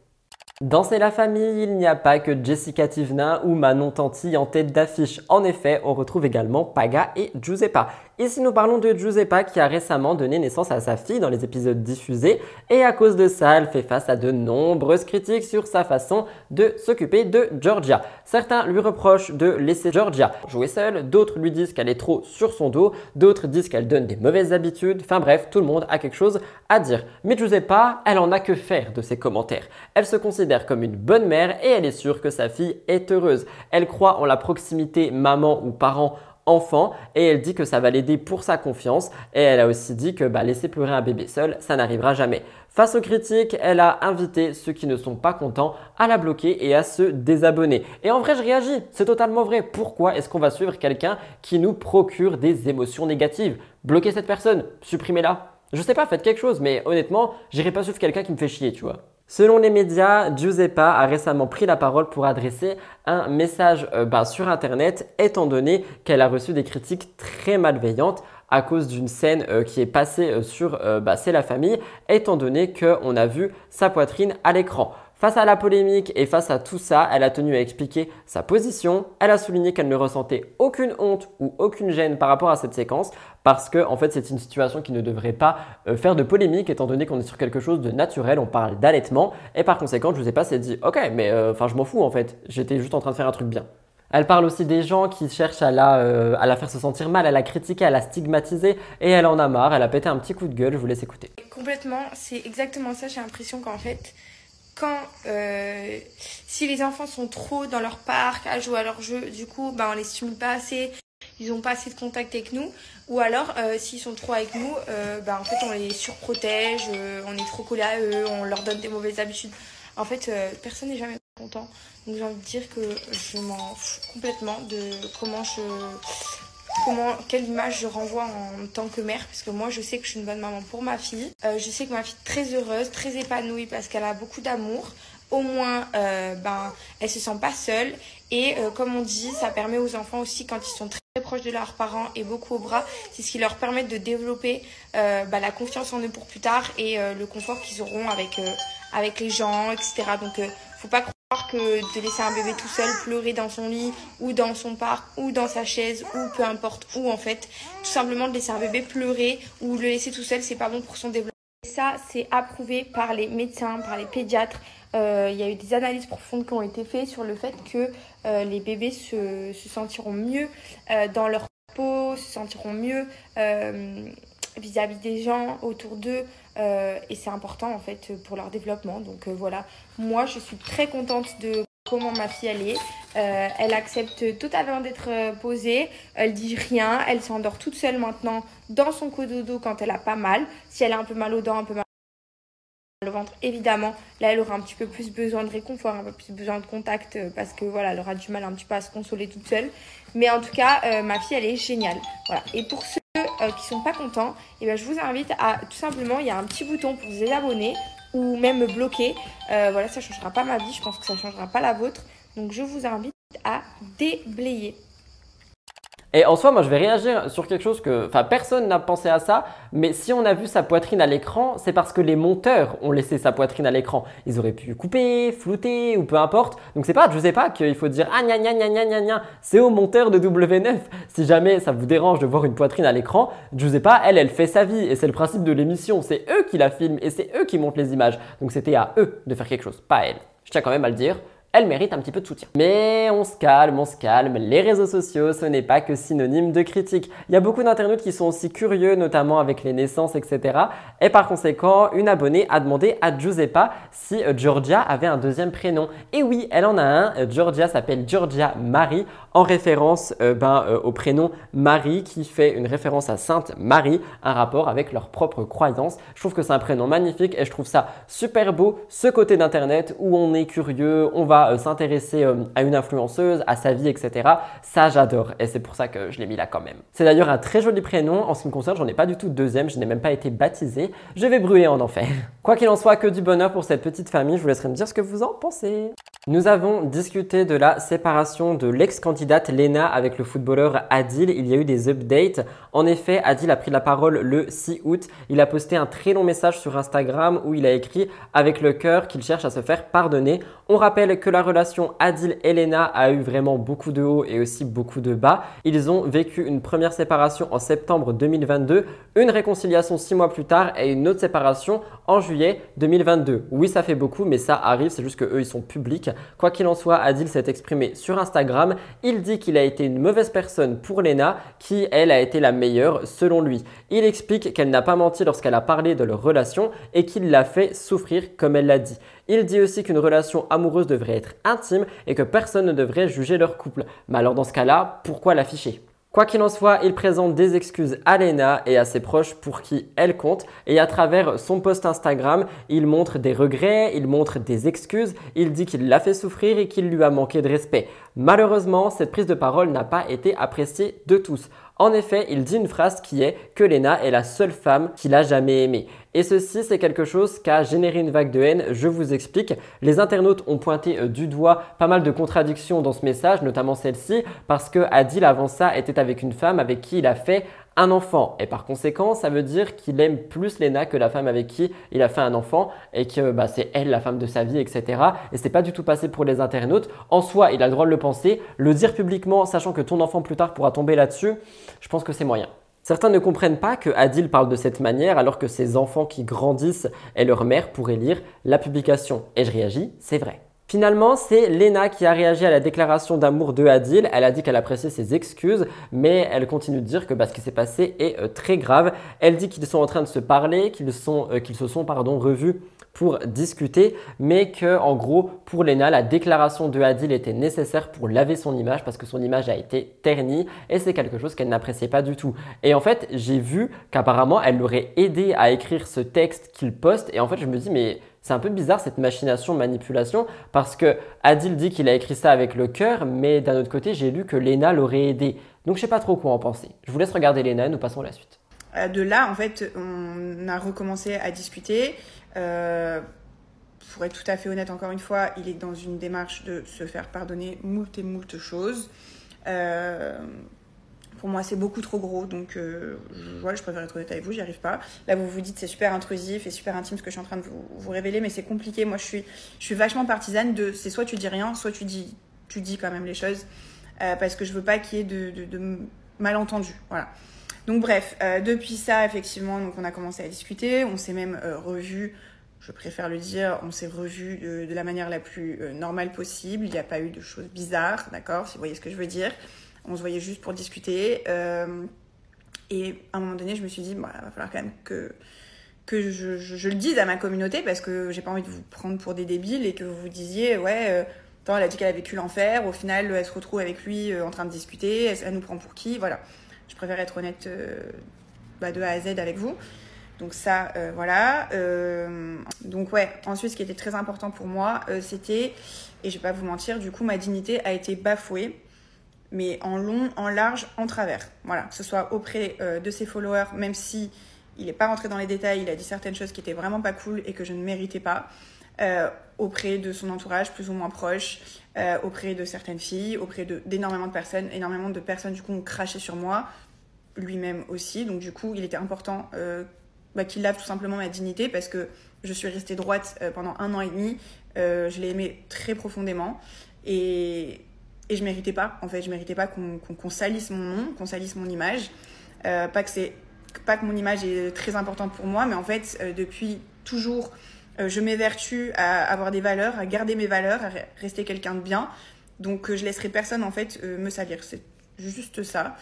Dans C'est la famille, il n'y a pas que Jessica Tivna ou Manon Tanti en tête d'affiche. En effet, on retrouve également Paga et Giuseppa. Ici, nous parlons de Giuseppa qui a récemment donné naissance à sa fille dans les épisodes diffusés et à cause de ça, elle fait face à de nombreuses critiques sur sa façon de s'occuper de Georgia. Certains lui reprochent de laisser Georgia jouer seule, d'autres lui disent qu'elle est trop sur son dos, d'autres disent qu'elle donne des mauvaises habitudes. Enfin bref, tout le monde a quelque chose à dire. Mais Giuseppa, elle en a que faire de ses commentaires. Elle se considère comme une bonne mère et elle est sûre que sa fille est heureuse. Elle croit en la proximité maman ou parent enfant et elle dit que ça va l'aider pour sa confiance et elle a aussi dit que bah, laisser pleurer un bébé seul, ça n'arrivera jamais. Face aux critiques, elle a invité ceux qui ne sont pas contents à la bloquer et à se désabonner. Et en vrai, je réagis, c'est totalement vrai. Pourquoi est-ce qu'on va suivre quelqu'un qui nous procure des émotions négatives? Bloquez cette personne, supprimez-la. Je sais pas, faites quelque chose, mais honnêtement, j'irai pas suivre quelqu'un qui me fait chier, tu vois. Selon les médias, Giuseppa a récemment pris la parole pour adresser un message euh, bah, sur Internet, étant donné qu'elle a reçu des critiques très malveillantes à cause d'une scène euh, qui est passée euh, sur bah, C'est la famille, étant donné qu'on a vu sa poitrine à l'écran. Face à la polémique et face à tout ça, elle a tenu à expliquer sa position. Elle a souligné qu'elle ne ressentait aucune honte ou aucune gêne par rapport à cette séquence parce que en fait c'est une situation qui ne devrait pas euh, faire de polémique étant donné qu'on est sur quelque chose de naturel, on parle d'allaitement et par conséquent je ne sais pas, c'est dit ok mais euh, enfin je m'en fous en fait, j'étais juste en train de faire un truc bien. Elle parle aussi des gens qui cherchent à la, euh, à la faire se sentir mal, à la critiquer, à la stigmatiser et elle en a marre, elle a pété un petit coup de gueule, je vous laisse écouter. Complètement, c'est exactement ça, j'ai l'impression qu'en fait quand si les enfants sont trop dans leur parc à jouer à leur jeu, du coup, bah, on les stimule pas assez, ils ont pas assez de contact avec nous. Ou alors, euh, s'ils sont trop avec nous, euh, bah, en fait, on les surprotège, on est trop collé à eux, on leur donne des mauvaises habitudes. En fait, personne n'est jamais content. Donc j'ai envie de dire que je m'en fous complètement de comment je comment, quelle image je renvoie en tant que mère, parce que moi je sais que je suis une bonne maman pour ma fille. Euh, je sais que ma fille est très heureuse, très épanouie parce qu'elle a beaucoup d'amour. Au moins, euh, ben, elle se sent pas seule. Et euh, comme on dit, ça permet aux enfants aussi, quand ils sont très proches de leurs parents et beaucoup au bras, c'est ce qui leur permet de développer ben, la confiance en eux pour plus tard et le confort qu'ils auront avec, avec les gens, etc. Donc, faut pas que de laisser un bébé tout seul pleurer dans son lit ou dans son parc ou dans sa chaise ou peu importe où en fait tout simplement de laisser un bébé pleurer ou le laisser tout seul c'est pas bon pour son développement ça c'est approuvé par les médecins par les pédiatres euh, il y a eu des analyses profondes qui ont été faites sur le fait que euh, les bébés se, se sentiront mieux euh, dans leur peau se sentiront mieux vis-à-vis des gens autour d'eux et c'est important en fait pour leur développement. Donc voilà, moi je suis très contente de comment ma fille elle est. Elle accepte totalement d'être posée, elle dit rien, elle s'endort toute seule maintenant dans son cododo quand elle a pas mal. Si elle a un peu mal aux dents, un peu mal le ventre évidemment là elle aura un petit peu plus besoin de réconfort un peu plus besoin de contact parce que voilà elle aura du mal un petit peu à se consoler toute seule mais en tout cas ma fille elle est géniale voilà et pour ceux euh, qui sont pas contents, eh ben, je vous invite à tout simplement, il y a un petit bouton pour vous désabonner ou même bloquer. Euh, voilà, ça changera pas ma vie, je pense que ça changera pas la vôtre. Donc je vous invite à déblayer. Et en soi, moi, je vais réagir sur quelque chose que, enfin, personne n'a pensé à ça, mais si on a vu sa poitrine à l'écran, c'est parce que les monteurs ont laissé sa poitrine à l'écran. Ils auraient pu couper, flouter ou peu importe. Donc c'est pas, je sais pas qu'il faut dire ah gna gna gna gna gna C'est au monteur de W9. Si jamais ça vous dérange de voir une poitrine à l'écran, je sais pas, elle, elle fait sa vie et c'est le principe de l'émission. C'est eux qui la filment et c'est eux qui montent les images. Donc c'était à eux de faire quelque chose, pas à elle. Je tiens quand même à le dire elle mérite un petit peu de soutien. Mais on se calme, on se calme, les réseaux sociaux, ce n'est pas que synonyme de critique. Il y a beaucoup d'internautes qui sont aussi curieux, notamment avec les naissances, etc. Et par conséquent, une abonnée a demandé à Giuseppa si euh, Georgia avait un deuxième prénom. Et oui, elle en a un. Euh, Georgia s'appelle Georgia Marie, en référence euh, ben, au prénom Marie, qui fait une référence à Sainte Marie, un rapport avec leur propre croyance. Je trouve que c'est un prénom magnifique et je trouve ça super beau, ce côté d'Internet où on est curieux, on va euh, s'intéresser euh, à une influenceuse, à sa vie, etc. Ça, j'adore et c'est pour ça que je l'ai mis là quand même. C'est d'ailleurs un très joli prénom. En ce qui me concerne, j'en ai pas du tout de deuxième, je n'ai même pas été baptisé. Je vais brûler en enfer. [LAUGHS] Quoi qu'il en soit, que du bonheur pour cette petite famille. Je vous laisserai me dire ce que vous en pensez. Nous avons discuté de la séparation de l'ex-candidate Lena avec le footballeur Adil. Il y a eu des updates. En effet, Adil a pris la parole le 6 août. Il a posté un très long message sur Instagram où il a écrit avec le cœur qu'il cherche à se faire pardonner. On rappelle que la relation Adil-Elena a eu vraiment beaucoup de hauts et aussi beaucoup de bas. Ils ont vécu une première séparation en septembre 2022, une réconciliation six mois plus tard et une autre séparation en juillet 2022. Oui, ça fait beaucoup, mais ça arrive, c'est juste que eux, ils sont publics. Quoi qu'il en soit, Adil s'est exprimé sur Instagram. Il dit qu'il a été une mauvaise personne pour Lena, qui, elle, a été la meilleure selon lui. Il explique qu'elle n'a pas menti lorsqu'elle a parlé de leur relation et qu'il l'a fait souffrir comme elle l'a dit. Il dit aussi qu'une relation amoureuse devrait être intime et que personne ne devrait juger leur couple. Mais alors dans ce cas-là, pourquoi l'afficher? Quoi qu'il en soit, il présente des excuses à Lena et à ses proches pour qui elle compte. Et à travers son post Instagram, il montre des regrets, il montre des excuses, il dit qu'il l'a fait souffrir et qu'il lui a manqué de respect. Malheureusement, cette prise de parole n'a pas été appréciée de tous. En effet, il dit une phrase qui est que Lena est la seule femme qu'il a jamais aimée. Et ceci, c'est quelque chose qui a généré une vague de haine. Je vous explique. Les internautes ont pointé euh, du doigt pas mal de contradictions dans ce message, notamment celle-ci, parce que Adil avant ça était avec une femme avec qui il a fait un enfant. Et par conséquent, ça veut dire qu'il aime plus Lena que la femme avec qui il a fait un enfant et que bah, c'est elle la femme de sa vie, etc. Et c'est pas du tout passé pour les internautes. En soi, il a le droit de le penser. Le dire publiquement, sachant que ton enfant plus tard pourra tomber là-dessus, je pense que c'est moyen. Certains ne comprennent pas que Adil parle de cette manière alors que ses enfants qui grandissent et leur mère pourraient lire la publication. Et je réagis, c'est vrai. Finalement, c'est Lena qui a réagi à la déclaration d'amour de Adil. Elle a dit qu'elle appréciait ses excuses, mais elle continue de dire que bah, ce qui s'est passé est euh, très grave. Elle dit qu'ils sont en train de se parler, qu'ils euh, se sont pardon, revus pour discuter, mais que en gros, pour Lena, la déclaration de Adil était nécessaire pour laver son image parce que son image a été ternie et c'est quelque chose qu'elle n'appréciait pas du tout. Et en fait, j'ai vu qu'apparemment, elle l'aurait aidé à écrire ce texte qu'il poste et en fait, je me dis mais c'est un peu bizarre cette machination, manipulation, parce que Adil dit qu'il a écrit ça avec le cœur, mais d'un autre côté, j'ai lu que Lena l'aurait aidé. Donc je sais pas trop quoi en penser. Je vous laisse regarder Lena, nous passons à la suite. Euh, de là, en fait, on a recommencé à discuter. Euh, pour être tout à fait honnête, encore une fois, il est dans une démarche de se faire pardonner moult et moult choses. Euh, pour moi, c'est beaucoup trop gros, donc euh, je, je préfère être honnête avec vous, j'y arrive pas. Là, vous vous dites c'est super intrusif et super intime ce que je suis en train de vous, révéler, mais c'est compliqué. Moi, je suis, je suis vachement partisane de c'est soit tu dis rien, soit tu dis, tu dis quand même les choses, parce que je veux pas qu'il y ait de, de, malentendus. Voilà. Donc bref, depuis ça, effectivement, donc on a commencé à discuter, on s'est même revu. Je préfère le dire, on s'est revu de, la manière la plus normale possible. Il n'y a pas eu de choses bizarres, d'accord, si vous voyez ce que je veux dire on se voyait juste pour discuter. Euh, et à un moment donné, je me suis dit, bah, il va falloir quand même que, que je, le dise à ma communauté parce que j'ai pas envie de vous prendre pour des débiles et que vous vous disiez, ouais, euh, elle a dit qu'elle a vécu l'enfer, au final, elle se retrouve avec lui euh, en train de discuter, elle, nous prend pour qui Voilà. Je préfère être honnête bah, de A à Z avec vous. Donc ça, voilà. donc ouais, ensuite, ce qui était très important pour moi, c'était, et je vais pas vous mentir, du coup, ma dignité a été bafouée mais en long, en large, en travers. Voilà, que ce soit auprès euh, de ses followers, même si il n'est pas rentré dans les détails, il a dit certaines choses qui étaient vraiment pas cool et que je ne méritais pas. Euh, auprès de son entourage plus ou moins proche, euh, auprès de certaines filles, auprès d'énormément de, personnes, énormément de personnes du coup ont craché sur moi, lui-même aussi. Donc du coup, il était important bah, qu'il lave tout simplement ma dignité parce que je suis restée droite pendant un an et demi. je l'ai aimé très profondément et et je méritais pas, en fait, je méritais pas qu'on salisse mon nom, qu'on salisse mon image. Euh, pas que pas que mon image est très importante pour moi, mais en fait, euh, depuis toujours, euh, je m'évertue à avoir des valeurs, à garder mes valeurs, à rester quelqu'un de bien. Donc, je laisserai personne en fait me salir. C'est juste ça.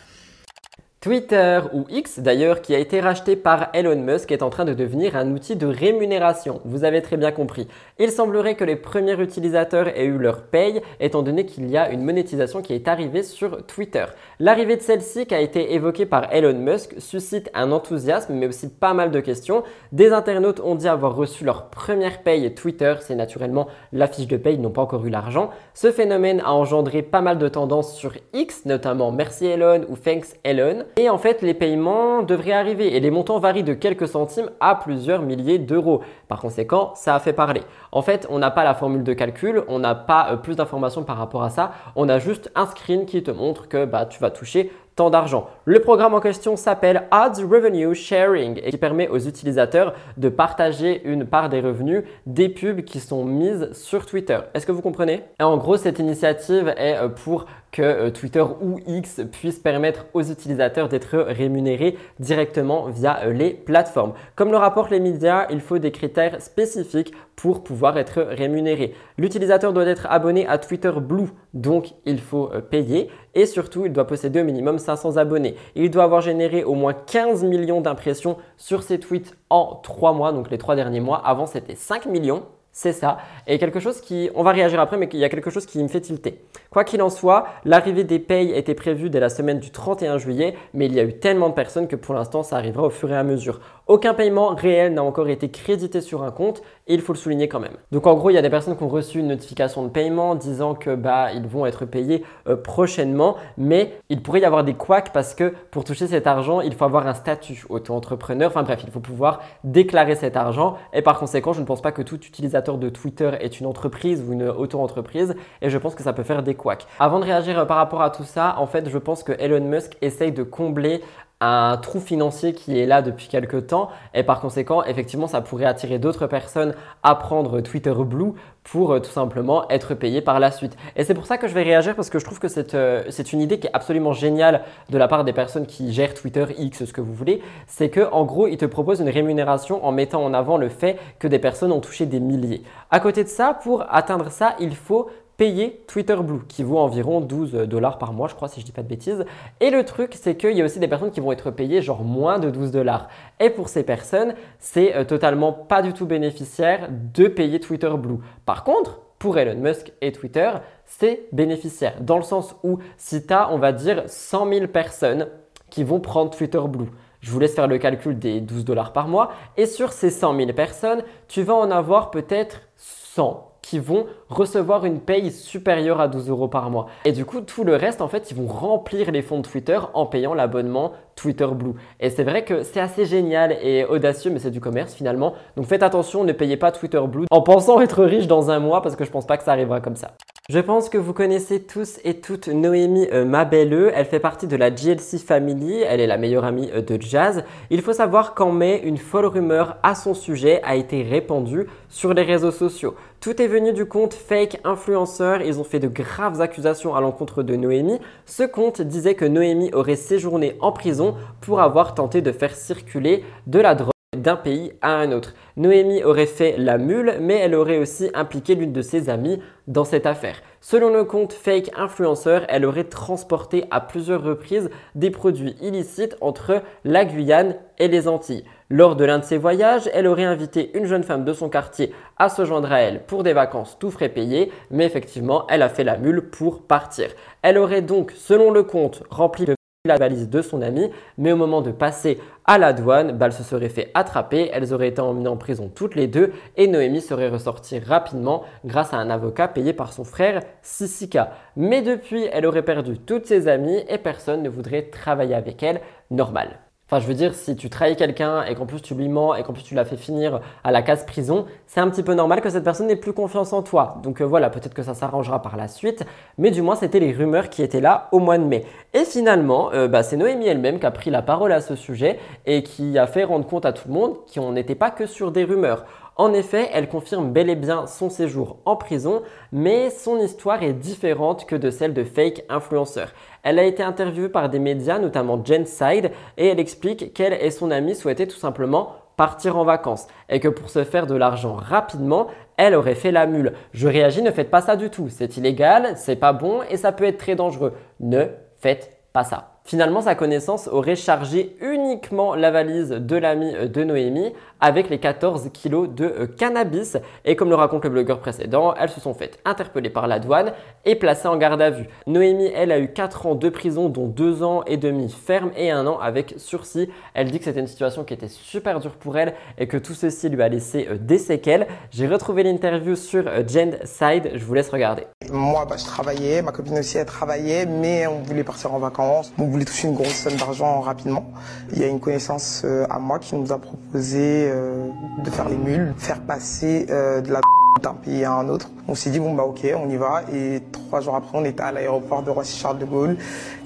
Twitter ou X d'ailleurs qui a été racheté par Elon Musk est en train de devenir un outil de rémunération. Vous avez très bien compris. Il semblerait que les premiers utilisateurs aient eu leur paye étant donné qu'il y a une monétisation qui est arrivée sur Twitter. L'arrivée de celle-ci qui a été évoquée par Elon Musk suscite un enthousiasme mais aussi pas mal de questions. Des internautes ont dit avoir reçu leur première paye Twitter, c'est naturellement la fiche de paye, ils n'ont pas encore eu l'argent. Ce phénomène a engendré pas mal de tendances sur X, notamment Merci Elon ou Thanks Elon. Et en fait, les paiements devraient arriver et les montants varient de quelques centimes à plusieurs milliers d'euros. Par conséquent, ça a fait parler. En fait, on n'a pas la formule de calcul, on n'a pas euh, plus d'informations par rapport à ça, on a juste un screen qui te montre que bah, tu vas toucher tant d'argent. Le programme en question s'appelle Ads Revenue Sharing et qui permet aux utilisateurs de partager une part des revenus des pubs qui sont mises sur Twitter. Est-ce que vous comprenez? En gros, cette initiative est euh, pour que euh, Twitter ou X puisse permettre aux utilisateurs d'être rémunérés directement via euh, les plateformes. Comme le rapportent les médias, il faut des critères spécifiques pour pouvoir être rémunéré. L'utilisateur doit être abonné à Twitter Blue, donc il faut euh, payer et surtout il doit posséder au minimum 500 abonnés. Il doit avoir généré au moins 15 millions d'impressions sur ses tweets en 3 mois, donc les 3 derniers mois. Avant c'était 5 millions. c'est ça. Et quelque chose qui, on va réagir après, mais il y a quelque chose qui me fait tilter. Quoi qu'il en soit, l'arrivée des payes était prévue dès la semaine du 31 juillet, mais il y a eu tellement de personnes que pour l'instant, ça arrivera au fur et à mesure. Aucun paiement réel n'a encore été crédité sur un compte et il faut le souligner quand même. Donc en gros, il y a des personnes qui ont reçu une notification de paiement disant que bah ils vont être payés euh, prochainement, mais il pourrait y avoir des couacs parce que pour toucher cet argent, il faut avoir un statut auto-entrepreneur. Enfin bref, il faut pouvoir déclarer cet argent et par conséquent, je ne pense pas que tout utilisateur de Twitter est une entreprise ou une auto-entreprise et je pense que ça peut faire des couacs. Avant de réagir euh, par rapport à tout ça, en fait, je pense que Elon Musk essaye de combler un trou financier qui est là depuis quelques temps et par conséquent effectivement ça pourrait attirer d'autres personnes à prendre Twitter Blue pour euh, tout simplement être payé par la suite. Et c'est pour ça que je vais réagir parce que je trouve que euh, c'est une idée qui est absolument géniale de la part des personnes qui gèrent Twitter X, ce que vous voulez, c'est que en gros ils te proposent une rémunération en mettant en avant le fait que des personnes ont touché des milliers. À côté de ça, pour atteindre ça, il faut payer Twitter Blue qui vaut environ 12 dollars par mois, je crois, si je dis pas de bêtises. Et le truc, c'est qu'il y a aussi des personnes qui vont être payées genre moins de 12 dollars. Et pour ces personnes, c'est euh, totalement pas du tout bénéficiaire de payer Twitter Blue. Par contre, pour Elon Musk et Twitter, c'est bénéficiaire dans le sens où si tu as, on va dire, 100 000 personnes qui vont prendre Twitter Blue, je vous laisse faire le calcul des 12 dollars par mois. Et sur ces 100 000 personnes, tu vas en avoir peut-être 100 qui vont recevoir une paye supérieure à 12 euros par mois. Et du coup, tout le reste, en fait, ils vont remplir les fonds de Twitter en payant l'abonnement Twitter Blue. Et c'est vrai que c'est assez génial et audacieux, mais c'est du commerce finalement. Donc faites attention, ne payez pas Twitter Blue en pensant être riche dans un mois parce que je pense pas que ça arrivera comme ça. Je pense que vous connaissez tous et toutes Noémie euh, Mabelleux. Elle fait partie de la GLC Family. Elle est la meilleure amie euh, de Jazz. Il faut savoir qu'en mai, une folle rumeur à son sujet a été répandue sur les réseaux sociaux. Tout est venu du compte Fake Influencer. Ils ont fait de graves accusations à l'encontre de Noémie. Ce compte disait que Noémie aurait séjourné en prison pour avoir tenté de faire circuler de la drogue d'un pays à un autre. Noémie aurait fait la mule, mais elle aurait aussi impliqué l'une de ses amies dans cette affaire. Selon le compte Fake Influencer, elle aurait transporté à plusieurs reprises des produits illicites entre la Guyane et les Antilles. Lors de l'un de ses voyages, elle aurait invité une jeune femme de son quartier à se joindre à elle pour des vacances tout frais payés, mais effectivement, elle a fait la mule pour partir. Elle aurait donc, selon le compte, rempli le la valise de son ami, mais au moment de passer à la douane, bah, elle se serait fait attraper, elles auraient été emmenées en prison toutes les deux et Noémie serait ressortie rapidement grâce à un avocat payé par son frère Sissika. Mais depuis, elle aurait perdu toutes ses amies et personne ne voudrait travailler avec elle normal. Enfin, je veux dire, si tu trahis quelqu'un et qu'en plus tu lui mens et qu'en plus tu l'as fait finir à la case prison, c'est un petit peu normal que cette personne n'ait plus confiance en toi. Donc euh, voilà, peut-être que ça s'arrangera par la suite, mais du moins c'était les rumeurs qui étaient là au mois de mai. Et finalement, euh, bah, c'est Noémie elle-même qui a pris la parole à ce sujet et qui a fait rendre compte à tout le monde qu'on n'était pas que sur des rumeurs. En effet, elle confirme bel et bien son séjour en prison, mais son histoire est différente que de celle de fake influenceurs. Elle a été interviewée par des médias, notamment Genside, et elle explique qu'elle et son amie souhaitaient tout simplement partir en vacances et que pour se faire de l'argent rapidement, elle aurait fait la mule. Je réagis, ne faites pas ça du tout. C'est illégal, c'est pas bon et ça peut être très dangereux. Ne faites pas ça. Finalement, sa connaissance aurait chargé uniquement la valise de l'ami de Noémie avec les 14 kilos de euh, cannabis. Et comme le raconte le blogueur précédent, elles se sont faites interpeller par la douane et placées en garde à vue. Noémie, elle, a eu 4 ans de prison, dont 2 ans et demi ferme et 1 an avec sursis. Elle dit que c'était une situation qui était super dure pour elle et que tout ceci lui a laissé euh, des séquelles. J'ai retrouvé l'interview sur euh, Side. Je vous laisse regarder. Moi, bah, je travaillais, ma copine aussi, elle travaillait, mais on voulait partir en vacances voulait toucher une grosse somme d'argent rapidement. Il y a une connaissance euh, à moi qui nous a proposé euh, de faire les mules, faire passer euh, de la d'un pays à un autre. On s'est dit bon bah ok on y va et trois jours après on était à l'aéroport de Roissy-Charles de Gaulle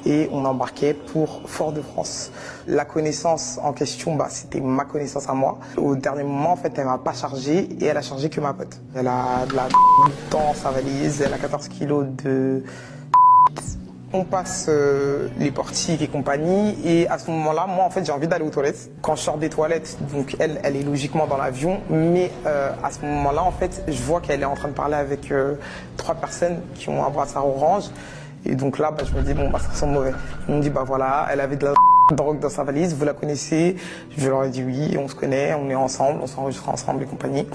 et on embarquait pour Fort-de-France. La connaissance en question bah c'était ma connaissance à moi. Au dernier moment en fait elle m'a pas chargé et elle a chargé que ma pote. Elle a de la [LAUGHS] dans sa valise, elle a 14 kilos de on passe euh, les portiques et compagnie et à ce moment-là, moi en fait j'ai envie d'aller aux toilettes. Quand je sors des toilettes, donc elle, elle est logiquement dans l'avion, mais euh, à ce moment-là en fait je vois qu'elle est en train de parler avec euh, trois personnes qui ont un brassard orange et donc là bah, je me dis bon bah ça sent mauvais. Ils m'ont dit bah voilà, elle avait de la [LAUGHS] drogue dans sa valise, vous la connaissez? Je leur ai dit oui, on se connaît, on est ensemble, on s'enregistre ensemble et compagnie.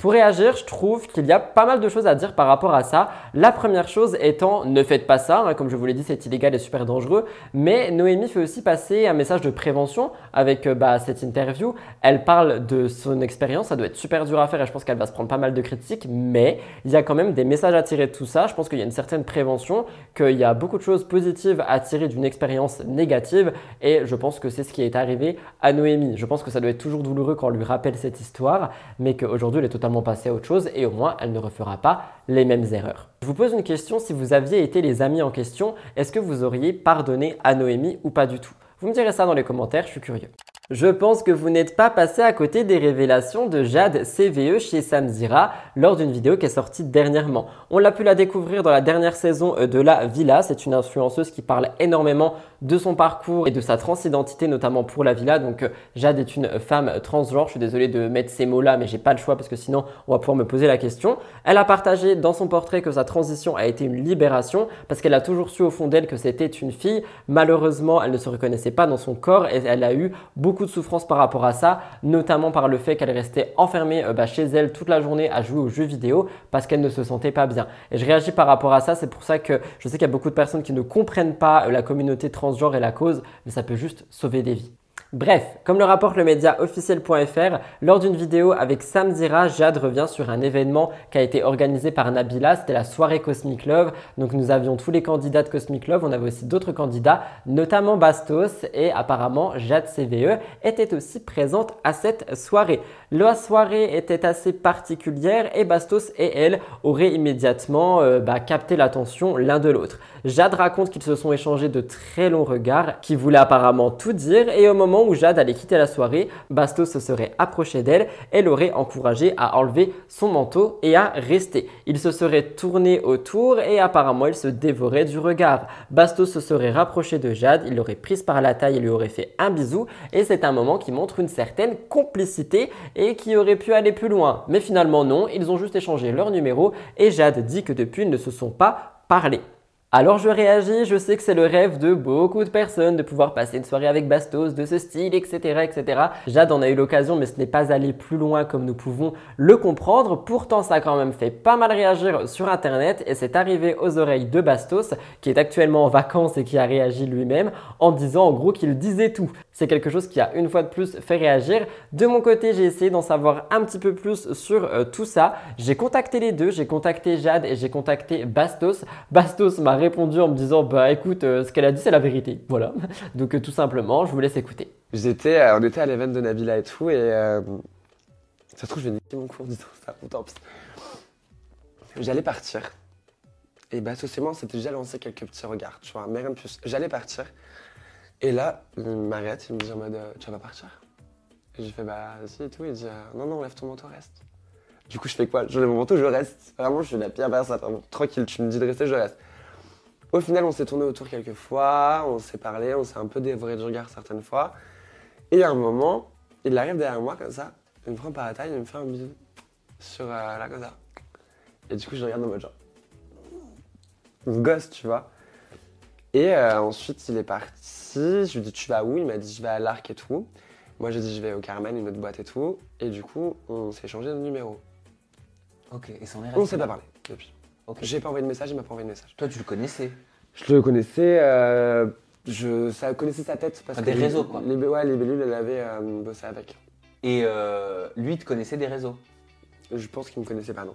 Pour réagir, je trouve qu'il y a pas mal de choses à dire par rapport à ça. La première chose étant, ne faites pas ça, hein, comme je vous l'ai dit, c'est illégal et super dangereux. Mais Noémie fait aussi passer un message de prévention avec euh, bah, cette interview. Elle parle de son expérience, ça doit être super dur à faire et je pense qu'elle va se prendre pas mal de critiques, mais il y a quand même des messages à tirer de tout ça. Je pense qu'il y a une certaine prévention, qu'il y a beaucoup de choses positives à tirer d'une expérience négative et je pense que c'est ce qui est arrivé à Noémie. Je pense que ça doit être toujours douloureux quand on lui rappelle cette histoire, mais qu'aujourd'hui elle est totalement passer à autre chose et au moins elle ne refera pas les mêmes erreurs. Je vous pose une question, si vous aviez été les amis en question, est-ce que vous auriez pardonné à Noémie ou pas du tout? Vous me direz ça dans les commentaires, je suis curieux. Je pense que vous n'êtes pas passé à côté des révélations de Jade CVE chez Samzira lors d'une vidéo qui est sortie dernièrement. On l'a pu la découvrir dans la dernière saison euh, de la Villa. C'est une influenceuse qui parle énormément de son parcours et de sa transidentité, notamment pour la Villa. Donc euh, Jade est une femme transgenre. Je suis désolé de mettre ces mots-là, mais j'ai pas le choix parce que sinon on va pouvoir me poser la question. Elle a partagé dans son portrait que sa transition a été une libération parce qu'elle a toujours su au fond d'elle que c'était une fille. Malheureusement, elle ne se reconnaissait pas dans son corps et elle a eu beaucoup de souffrance par rapport à ça, notamment par le fait qu'elle restait enfermée euh, bah, chez elle toute la journée à jouer aux jeux vidéo parce qu'elle ne se sentait pas bien. Et je réagis par rapport à ça, c'est pour ça que je sais qu'il y a beaucoup de personnes qui ne comprennent pas euh, la communauté transgenre et la cause, mais ça peut juste sauver des vies. Bref, comme le rapporte le média officiel.fr, lors d'une vidéo avec Sam Zira, Jade revient sur un événement qui a été organisé par Nabila, c'était la soirée Cosmic Love. Donc nous avions tous les candidats de Cosmic Love, on avait aussi d'autres candidats, notamment Bastos et apparemment Jade CVE était aussi présente à cette soirée. La soirée était assez particulière et Bastos et elle auraient immédiatement euh, bah, capté l'attention l'un de l'autre. Jade raconte qu'ils se sont échangés de très longs regards qui voulaient apparemment tout dire et au moment où Jade allait quitter la soirée, Bastos se serait approché d'elle et l'aurait encouragé à enlever son manteau et à rester. Il se serait tourné autour et apparemment il se dévorait du regard. Bastos se serait rapproché de Jade, il l'aurait prise par la taille et lui aurait fait un bisou et c'est un moment qui montre une certaine complicité et qui aurait pu aller plus loin. Mais finalement non, ils ont juste échangé leur numéro et Jade dit que depuis ils ne se sont pas parlé. Alors je réagis, je sais que c'est le rêve de beaucoup de personnes de pouvoir passer une soirée avec Bastos de ce style, etc. etc. Jade en a eu l'occasion, mais ce n'est pas allé plus loin comme nous pouvons le comprendre. Pourtant, ça a quand même fait pas mal réagir sur Internet et c'est arrivé aux oreilles de Bastos, qui est actuellement en vacances et qui a réagi lui-même en disant en gros qu'il disait tout. C'est quelque chose qui a une fois de plus fait réagir. De mon côté, j'ai essayé d'en savoir un petit peu plus sur euh, tout ça. J'ai contacté les deux, j'ai contacté Jade et j'ai contacté Bastos. Bastos m'a répondu en me disant bah écoute, euh, ce qu'elle a dit c'est la vérité. [LAUGHS] Voilà. Donc euh, tout simplement, je vous laisse écouter. J'étais, on était à l'événement de Nabila et tout, et ça se trouve, je vais niquer mon cours disant ça. J'allais partir. Et bah, socialement, on s'était déjà lancé quelques petits regards, tu vois, mais rien de plus. J'allais partir. Et là, Mariette, il me dit en mode, euh, tu vas partir? Et j'ai fait, bah, si et tout. Il dit, euh, non, non, lève ton manteau, reste. Du coup, je fais quoi? Je lève mon manteau, je reste. Vraiment, je suis la pire personne. Tranquille, tu me dis de rester, je reste. Au final, on s'est tourné autour quelques fois, on s'est parlé, on s'est un peu dévoré de regards certaines fois. Et à un moment, il arrive derrière moi comme ça, il me prend par la taille, il me fait un bisou sur euh, comme ça. Et du coup, je regarde en mode genre. Gosse, tu vois. Et ensuite, il est parti. Je lui ai dit, tu vas où? Il m'a dit, je vais à l'Arc et tout. Moi, j'ai dit, je vais au Carmen, une autre boîte et tout. Et du coup, on s'est échangé de numéro. Ok, et c'en est On resté s'est pas parlé depuis. Ok. J'ai pas envoyé de message, il m'a pas envoyé de message. Toi, tu le connaissais Je le connaissais, euh, je ça connaissais sa tête parce que des les- réseaux, quoi. Les, ouais, les bellules, elle avait euh, bossé avec. Et euh, lui, te connaissait des réseaux? Je pense qu'il me connaissait pas, non.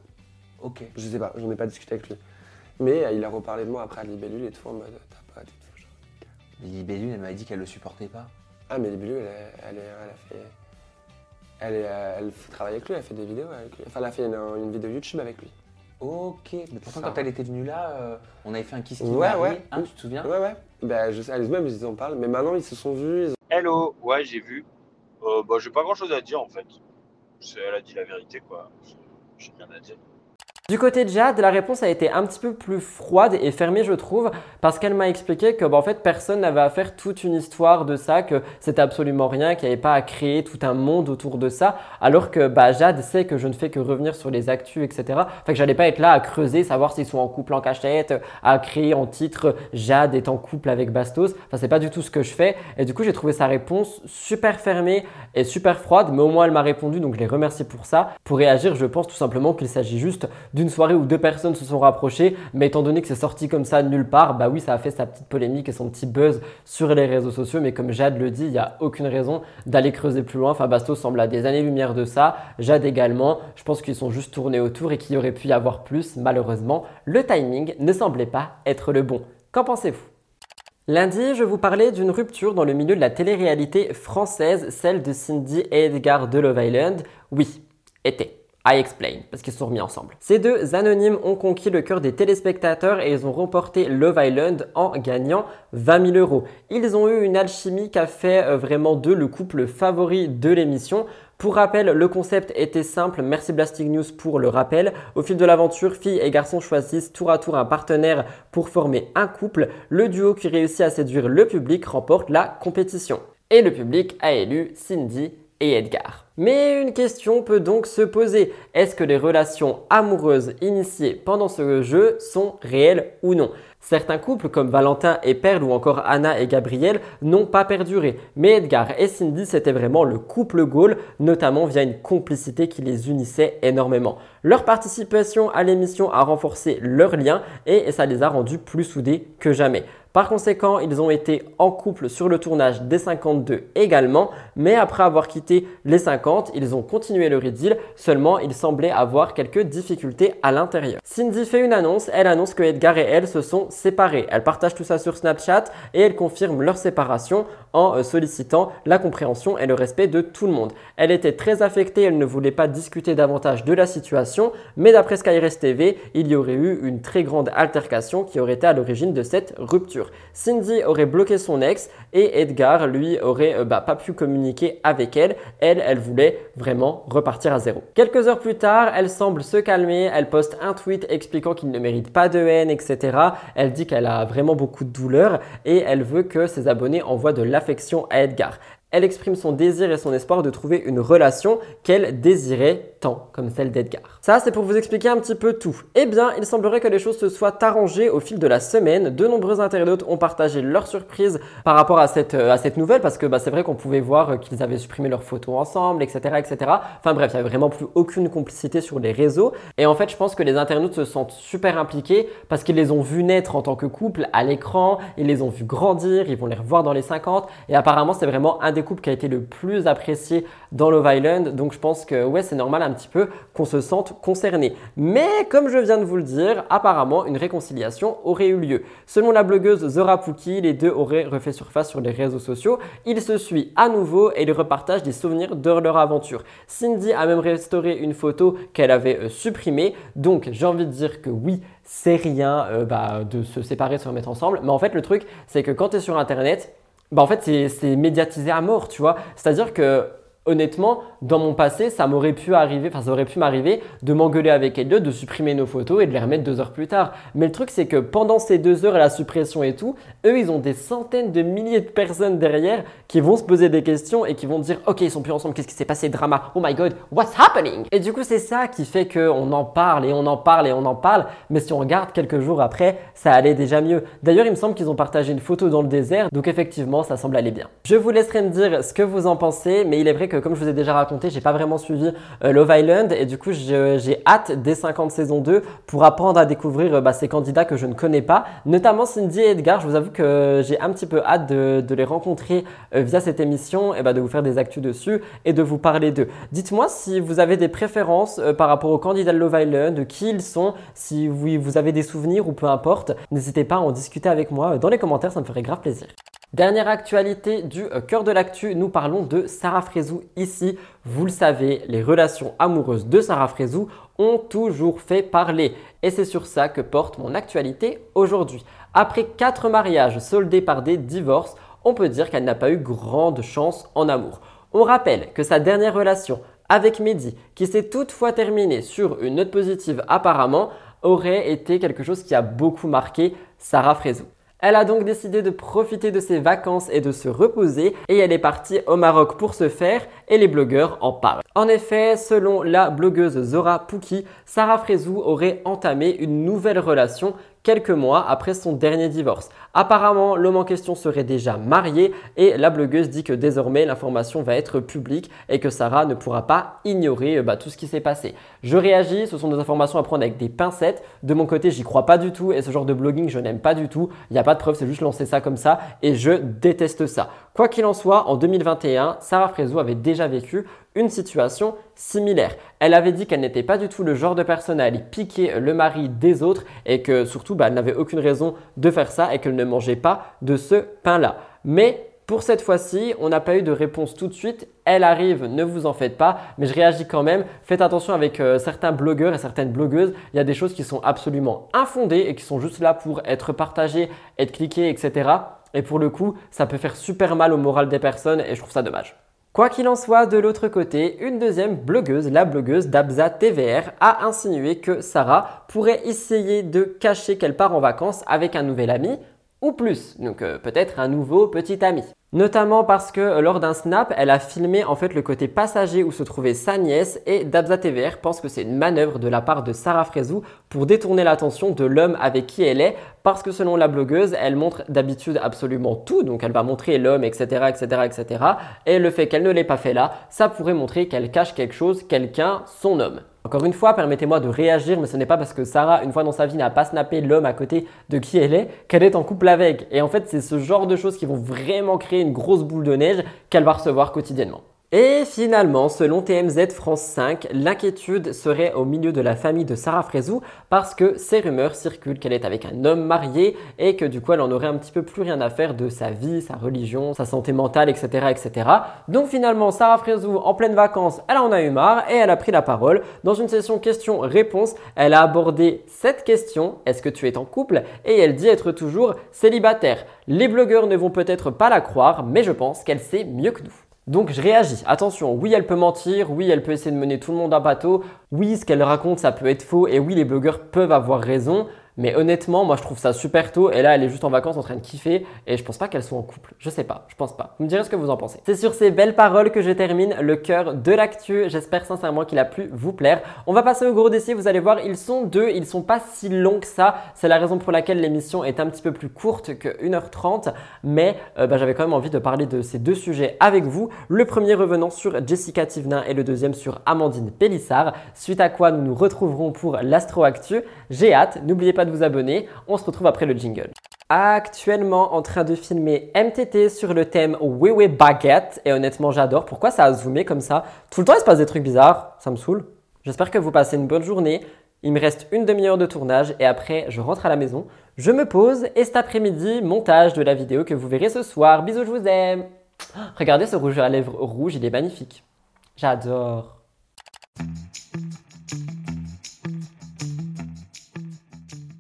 Ok. Je sais pas, j'en ai pas discuté avec lui. Mais euh, il a reparlé de moi après à Libellule et tout en mode Libellule, elle m'avait dit qu'elle le supportait pas. Ah, mais Libellule, elle, est- elle, elle a fait. Elle, est, elle fait travailler avec lui, elle fait des vidéos avec lui. Enfin, elle a fait une, une vidéo YouTube avec lui. Ok, mais pourtant, quand elle était venue là, euh, on avait fait un kiss qui Ouais, marie, ouais. hein, tu te souviens? Ouais, ouais. Bah, je sais, elles-mêmes, ils en parlent. Mais maintenant, ils se sont vus. Ils ont... Hello, ouais, j'ai vu. Euh, bah, j'ai pas grand chose à dire en fait. C'est- Elle a dit la vérité, quoi. J'ai rien à dire. Du côté de Jade, la réponse a été un petit peu plus froide et fermée, je trouve, parce qu'elle m'a expliqué que, bah, en fait, personne n'avait à faire toute une histoire de ça, que c'était absolument rien, qu'il n'y avait pas à créer tout un monde autour de ça, alors que bah, Jade sait que je ne fais que revenir sur les actus, etc. Enfin, que j'allais pas être là à creuser, savoir s'ils sont en couple en cachette, à créer en titre Jade est en couple avec Bastos. Enfin, c'est pas du tout ce que je fais. Et du coup, j'ai trouvé sa réponse super fermée et super froide, mais au moins elle m'a répondu, donc je les remercie pour ça. Pour réagir, je pense tout simplement qu'il s'agit juste d'une soirée où deux personnes se sont rapprochées, mais étant donné que c'est sorti comme ça nulle part, bah oui, ça a fait sa petite polémique et son petit buzz sur les réseaux sociaux, mais comme Jade le dit, il n'y a aucune raison d'aller creuser plus loin. Enfin, Bastos semble à des années-lumière de ça, Jade également. Je pense qu'ils sont juste tournés autour et qu'il aurait pu y avoir plus. Malheureusement, le timing ne semblait pas être le bon. Qu'en pensez-vous? Lundi, je vous parlais d'une rupture dans le milieu de la télé-réalité française, celle de Cindy et Edgar de Love Island. Oui, était. I explain, parce qu'ils sont remis ensemble. Ces deux anonymes ont conquis le cœur des téléspectateurs et ils ont remporté Love Island en gagnant 20 000 euros. Ils ont eu une alchimie qui a fait euh, vraiment d'eux le couple favori de l'émission. Pour rappel, le concept était simple. Merci Blasting News pour le rappel. Au fil de l'aventure, filles et garçons choisissent tour à tour un partenaire pour former un couple. Le duo qui réussit à séduire le public remporte la compétition. Et le public a élu Cindy Edgar. Mais une question peut donc se poser. Est-ce que les relations amoureuses initiées pendant ce jeu sont réelles ou non? Certains couples comme Valentin et Perle ou encore Anna et Gabriel n'ont pas perduré. Mais Edgar et Cindy c'était vraiment le couple goal, notamment via une complicité qui les unissait énormément. Leur participation à l'émission a renforcé leur lien et ça les a rendus plus soudés que jamais. Par conséquent, ils ont été en couple sur le tournage des 52 également, mais après avoir quitté les 50, ils ont continué leur idylle, seulement ils semblaient avoir quelques difficultés à l'intérieur. Cindy fait une annonce, elle annonce que Edgar et elle se sont séparés. Elle partage tout ça sur Snapchat et elle confirme leur séparation en euh, sollicitant la compréhension et le respect de tout le monde. Elle était très affectée, elle ne voulait pas discuter davantage de la situation, mais d'après Skyres TV, il y aurait eu une très grande altercation qui aurait été à l'origine de cette rupture. Cindy aurait bloqué son ex et Edgar, lui, aurait euh, bah, pas pu communiquer avec elle. Elle, elle voulait vraiment repartir à zéro. Quelques heures plus tard, elle semble se calmer. Elle poste un tweet expliquant qu'il ne mérite pas de haine, etc. Elle dit qu'elle a vraiment beaucoup de douleur et elle veut que ses abonnés envoient de l'affection à Edgar. Elle exprime son désir et son espoir de trouver une relation qu'elle désirait comme celle d'Edgar. Ça, c'est pour vous expliquer un petit peu tout. Eh bien, il semblerait que les choses se soient arrangées au fil de la semaine. De nombreux internautes ont partagé leur surprise par rapport à cette, euh, à cette nouvelle, parce que bah, c'est vrai qu'on pouvait voir euh, qu'ils avaient supprimé leurs photos ensemble, etc., etc. Enfin bref, il n'y avait vraiment plus aucune complicité sur les réseaux. Et en fait, je pense que les internautes se sentent super impliqués parce qu'ils les ont vus naître en tant que couple à l'écran, ils les ont vus grandir, ils vont les revoir dans les 50. Et apparemment, c'est vraiment un des couple qui a été le plus apprécié dans Love Island. Donc je pense que ouais, c'est normal un peu qu'on se sente concerné. Mais comme je viens de vous le dire, apparemment une réconciliation aurait eu lieu. Selon la blogueuse Zora Pouki, les deux auraient refait surface sur les réseaux sociaux. Ils se suivent à nouveau et ils repartagent des souvenirs de leur aventure. Cindy a même restauré une photo qu'elle avait euh, supprimée. Donc j'ai envie de dire que oui, c'est rien euh, bah, de se séparer, de se remettre ensemble. Mais en fait, le truc, c'est que quand tu es sur Internet, bah en fait, c'est médiatisé à mort, tu vois. C'est-à-dire que honnêtement, dans mon passé, ça m'aurait pu arriver, enfin ça aurait pu m'arriver de m'engueuler avec Elliot, de supprimer nos photos et de les remettre deux heures plus tard. Mais le truc, c'est que pendant ces deux heures et la suppression et tout, eux, ils ont des centaines de milliers de personnes derrière qui vont se poser des questions et qui vont dire, ok, ils sont plus ensemble, qu'est-ce qui s'est passé, drama, oh my god, what's happening? Et du coup, c'est ça qui fait qu'on en parle et on en parle et on en parle. Mais si on regarde quelques jours après, ça allait déjà mieux. D'ailleurs, il me semble qu'ils ont partagé une photo dans le désert, donc effectivement, ça semble aller bien. Je vous laisserai me dire ce que vous en pensez, mais il est vrai que comme je vous ai déjà raconté, j'ai pas vraiment suivi euh, Love Island et du coup j'ai hâte des 50 saisons 2 pour apprendre à découvrir euh, bah, ces candidats que je ne connais pas, notamment Cindy et Edgar. Je vous avoue que j'ai un petit peu hâte de, les rencontrer euh, via cette émission et bah, de vous faire des actus dessus et de vous parler d'eux. Dites-moi si vous avez des préférences par rapport aux candidats de Love Island, qui ils sont, si oui, vous avez des souvenirs ou peu importe. N'hésitez pas à en discuter avec moi dans les commentaires, ça me ferait grave plaisir. Dernière actualité du euh, cœur de l'actu, nous parlons de Sarah Frézou ici. Vous le savez, les relations amoureuses de Sarah Frézou ont toujours fait parler. Et c'est sur ça que porte mon actualité aujourd'hui. Après quatre mariages soldés par des divorces, on peut dire qu'elle n'a pas eu grande chance en amour. On rappelle que sa dernière relation avec Mehdi, qui s'est toutefois terminé sur une note positive apparemment, aurait été quelque chose qui a beaucoup marqué Sarah Frézou. Elle a donc décidé de profiter de ses vacances et de se reposer et elle est partie au Maroc pour ce faire et les blogueurs en parlent. En effet, selon la blogueuse Zora Pouki, Sarah Frézou aurait entamé une nouvelle relation quelques mois après son dernier divorce. Apparemment, l'homme en question serait déjà marié et la blogueuse dit que désormais l'information va être publique et que Sarah ne pourra pas ignorer euh, bah, tout ce qui s'est passé. Je réagis, ce sont des informations à prendre avec des pincettes. De mon côté, j'y crois pas du tout et ce genre de blogging, je n'aime pas du tout. Il n'y a pas de preuve, c'est juste lancer ça comme ça et je déteste ça. Quoi qu'il en soit, en 2021, Sarah Frézou avait déjà vécu une situation similaire. Elle avait dit qu'elle n'était pas du tout le genre de personne à aller piquer le mari des autres et que surtout bah, elle n'avait aucune raison de faire ça et qu'elle ne mangeait pas de ce pain-là. Mais pour cette fois-ci, on n'a pas eu de réponse tout de suite. Elle arrive, ne vous en faites pas, mais je réagis quand même. Faites attention avec euh, certains blogueurs et certaines blogueuses. Il y a des choses qui sont absolument infondées et qui sont juste là pour être partagées, être cliquées, etc. Et pour le coup, ça peut faire super mal au moral des personnes et je trouve ça dommage. Quoi qu'il en soit, de l'autre côté, une deuxième blogueuse, la blogueuse d'Abza TVR, a insinué que Sarah pourrait essayer de cacher qu'elle part en vacances avec un nouvel ami ou plus, donc euh, peut-être un nouveau petit ami. Notamment parce que euh, lors d'un snap, elle a filmé en fait le côté passager où se trouvait sa nièce et Dabza TVR pense que c'est une manœuvre de la part de Sarah Frézou pour détourner l'attention de l'homme avec qui elle est parce que selon la blogueuse, elle montre d'habitude absolument tout, donc elle va montrer l'homme, etc., etc., etc. Et le fait qu'elle ne l'ait pas fait là, ça pourrait montrer qu'elle cache quelque chose, quelqu'un, son homme. Encore une fois, permettez-moi de réagir, mais ce n'est pas parce que Sarah, une fois dans sa vie, n'a pas snappé l'homme à côté de qui elle est, qu'elle est en couple avec. Et en fait, c'est ce genre de choses qui vont vraiment créer une grosse boule de neige qu'elle va recevoir quotidiennement. Et finalement, selon TMZ France 5, l'inquiétude serait au milieu de la famille de Sarah Frézou parce que ces rumeurs circulent qu'elle est avec un homme marié et que du coup elle en aurait un petit peu plus rien à faire de sa vie, sa religion, sa santé mentale, etc. etc. Donc finalement, Sarah Frézou, en pleine vacances, elle en a eu marre et elle a pris la parole. Dans une session questions-réponses, elle a abordé cette question, est-ce que tu es en couple? Et elle dit être toujours célibataire. Les blogueurs ne vont peut-être pas la croire, mais je pense qu'elle sait mieux que nous. Donc je réagis. Attention, oui, elle peut mentir, oui, elle peut essayer de mener tout le monde à bateau, oui, ce qu'elle raconte, ça peut être faux, et oui, les blogueurs peuvent avoir raison, mais honnêtement, moi je trouve ça super tôt. Et là, elle est juste en vacances en train de kiffer. Et je pense pas qu'elle soit en couple. Je sais pas, je pense pas. Vous me direz ce que vous en pensez. C'est sur ces belles paroles que je termine le cœur de l'actu. J'espère sincèrement qu'il a pu vous plaire. On va passer au gros dossier. Vous allez voir, ils sont deux. Ils sont pas si longs que ça. C'est la raison pour laquelle l'émission est un petit peu plus courte que 1h30. Mais euh, bah, j'avais quand même envie de parler de ces deux sujets avec vous. Le premier revenant sur Jessica Tivnin et le deuxième sur Amandine Pélissard. Suite à quoi nous nous retrouverons pour l'Astro Actu. J'ai hâte. N'oubliez pas de vous abonner. On se retrouve après le jingle. Actuellement en train de filmer MTT sur le thème Oui Baguette et honnêtement j'adore. Pourquoi ça a zoomé comme ça? Tout le temps il se passe des trucs bizarres, ça me saoule. J'espère que vous passez une bonne journée. Il me reste une demi-heure de tournage et après je rentre à la maison. Je me pose et cet après-midi, montage de la vidéo que vous verrez ce soir. Bisous, je vous aime. Regardez ce rouge à lèvres rouge, il est magnifique. J'adore.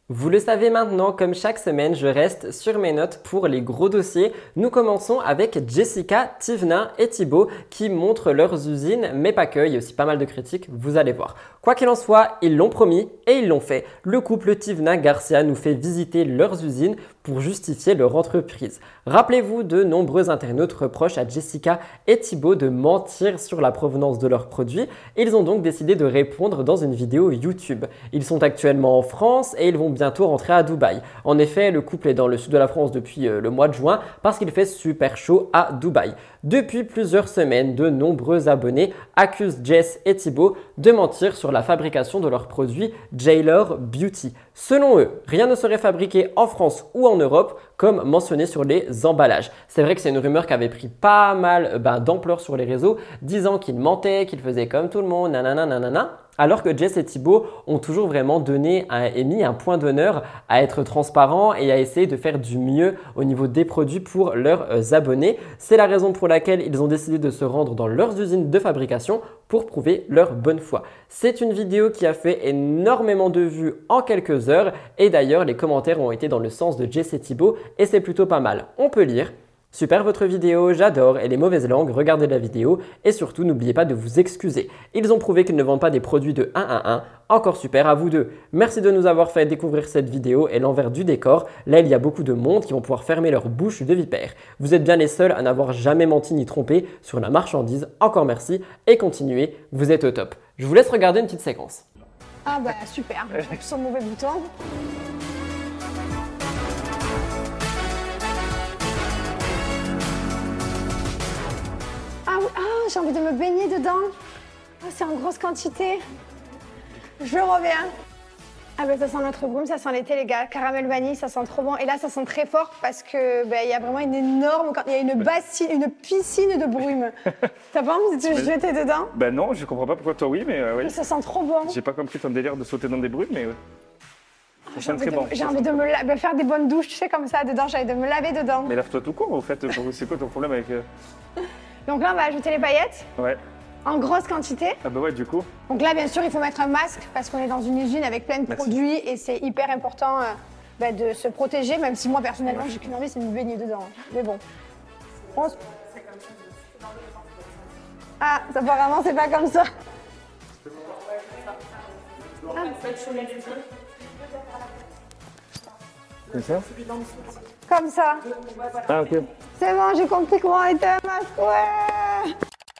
Vous le savez maintenant, comme chaque semaine, je reste sur mes notes pour les gros dossiers. Nous commençons avec Jessica, Tivna et Thibaut qui montrent leurs usines, mais pas que, il y a aussi pas mal de critiques, vous allez voir. Quoi qu'il en soit, ils l'ont promis et ils l'ont fait. Le couple Tivna Garcia nous fait visiter leurs usines pour justifier leur entreprise. Rappelez-vous, de nombreux internautes reprochent à Jessica et Thibaut de mentir sur la provenance de leurs produits. Ils ont donc décidé de répondre dans une vidéo YouTube. Ils sont actuellement en France et ils vont bientôt rentrer à Dubaï. En effet, le couple est dans le sud de la France depuis euh, le mois de juin parce qu'il fait super chaud à Dubaï. Depuis plusieurs semaines, de nombreux abonnés accusent Jess et Thibaut de mentir sur la fabrication de leurs produits Jailor Beauty. Selon eux, rien ne serait fabriqué en France ou en Europe comme mentionné sur les emballages. C'est vrai que c'est une rumeur qui avait pris pas mal ben, d'ampleur sur les réseaux, disant qu'ils mentaient, qu'ils faisaient comme tout le monde, nanana. Alors que Jess et Thibaut ont toujours vraiment donné et mis un point d'honneur à être transparents et à essayer de faire du mieux au niveau des produits pour leurs euh, abonnés. C'est la raison pour laquelle ils ont décidé de se rendre dans leurs usines de fabrication pour prouver leur bonne foi. C'est une vidéo qui a fait énormément de vues en quelques heures et d'ailleurs les commentaires ont été dans le sens de Jess et Thibaut et c'est plutôt pas mal. On peut lire Super votre vidéo, j'adore, et les mauvaises langues, regardez la vidéo, et surtout n'oubliez pas de vous excuser. Ils ont prouvé qu'ils ne vendent pas des produits de 1 à 1, encore super à vous deux. Merci de nous avoir fait découvrir cette vidéo et l'envers du décor. Là, il y a beaucoup de monde qui vont pouvoir fermer leur bouche de vipère. Vous êtes bien les seuls à n'avoir jamais menti ni trompé sur la marchandise. Encore merci et continuez, vous êtes au top. Je vous laisse regarder une petite séquence. Ah bah super, [LAUGHS] j'appuie sur le mauvais bouton. Ah j'ai envie de me baigner dedans. Ah, c'est en grosse quantité. Je reviens. Ah ben ça sent notre brume, ça sent l'été les gars. Caramel vanille, ça sent trop bon. Et là ça sent très fort parce que ben, il y a vraiment une énorme, il y a une bassine, une piscine de brume. [LAUGHS] T'as pas envie de te jeter dedans? Bah non, je comprends pas pourquoi toi oui, mais euh, oui. Ça sent trop bon. J'ai pas compris ton délire de sauter dans des brumes, mais ouais. Ça J'ai envie de- bon. Envie de me la- ben, faire des bonnes douches, tu sais comme ça dedans. J'ai envie de me laver dedans. Mais lave-toi tout court, au fait, c'est quoi ton problème avec. Donc là on va ajouter les paillettes Ouais. en grosse quantité. Ah bah ouais, du coup. Donc là, bien sûr, il faut mettre un masque parce qu'on est dans une usine avec plein de Merci. produits et c'est hyper important euh, bah, de se protéger, même si moi, personnellement, j'ai qu'une envie, c'est de me baigner dedans. Mais bon. On se- Ah, ça, apparemment, c'est pas comme ça. Comme ça? Comme ça. Ah ok. C'est bon, j'ai compris comment était un masque. Ouais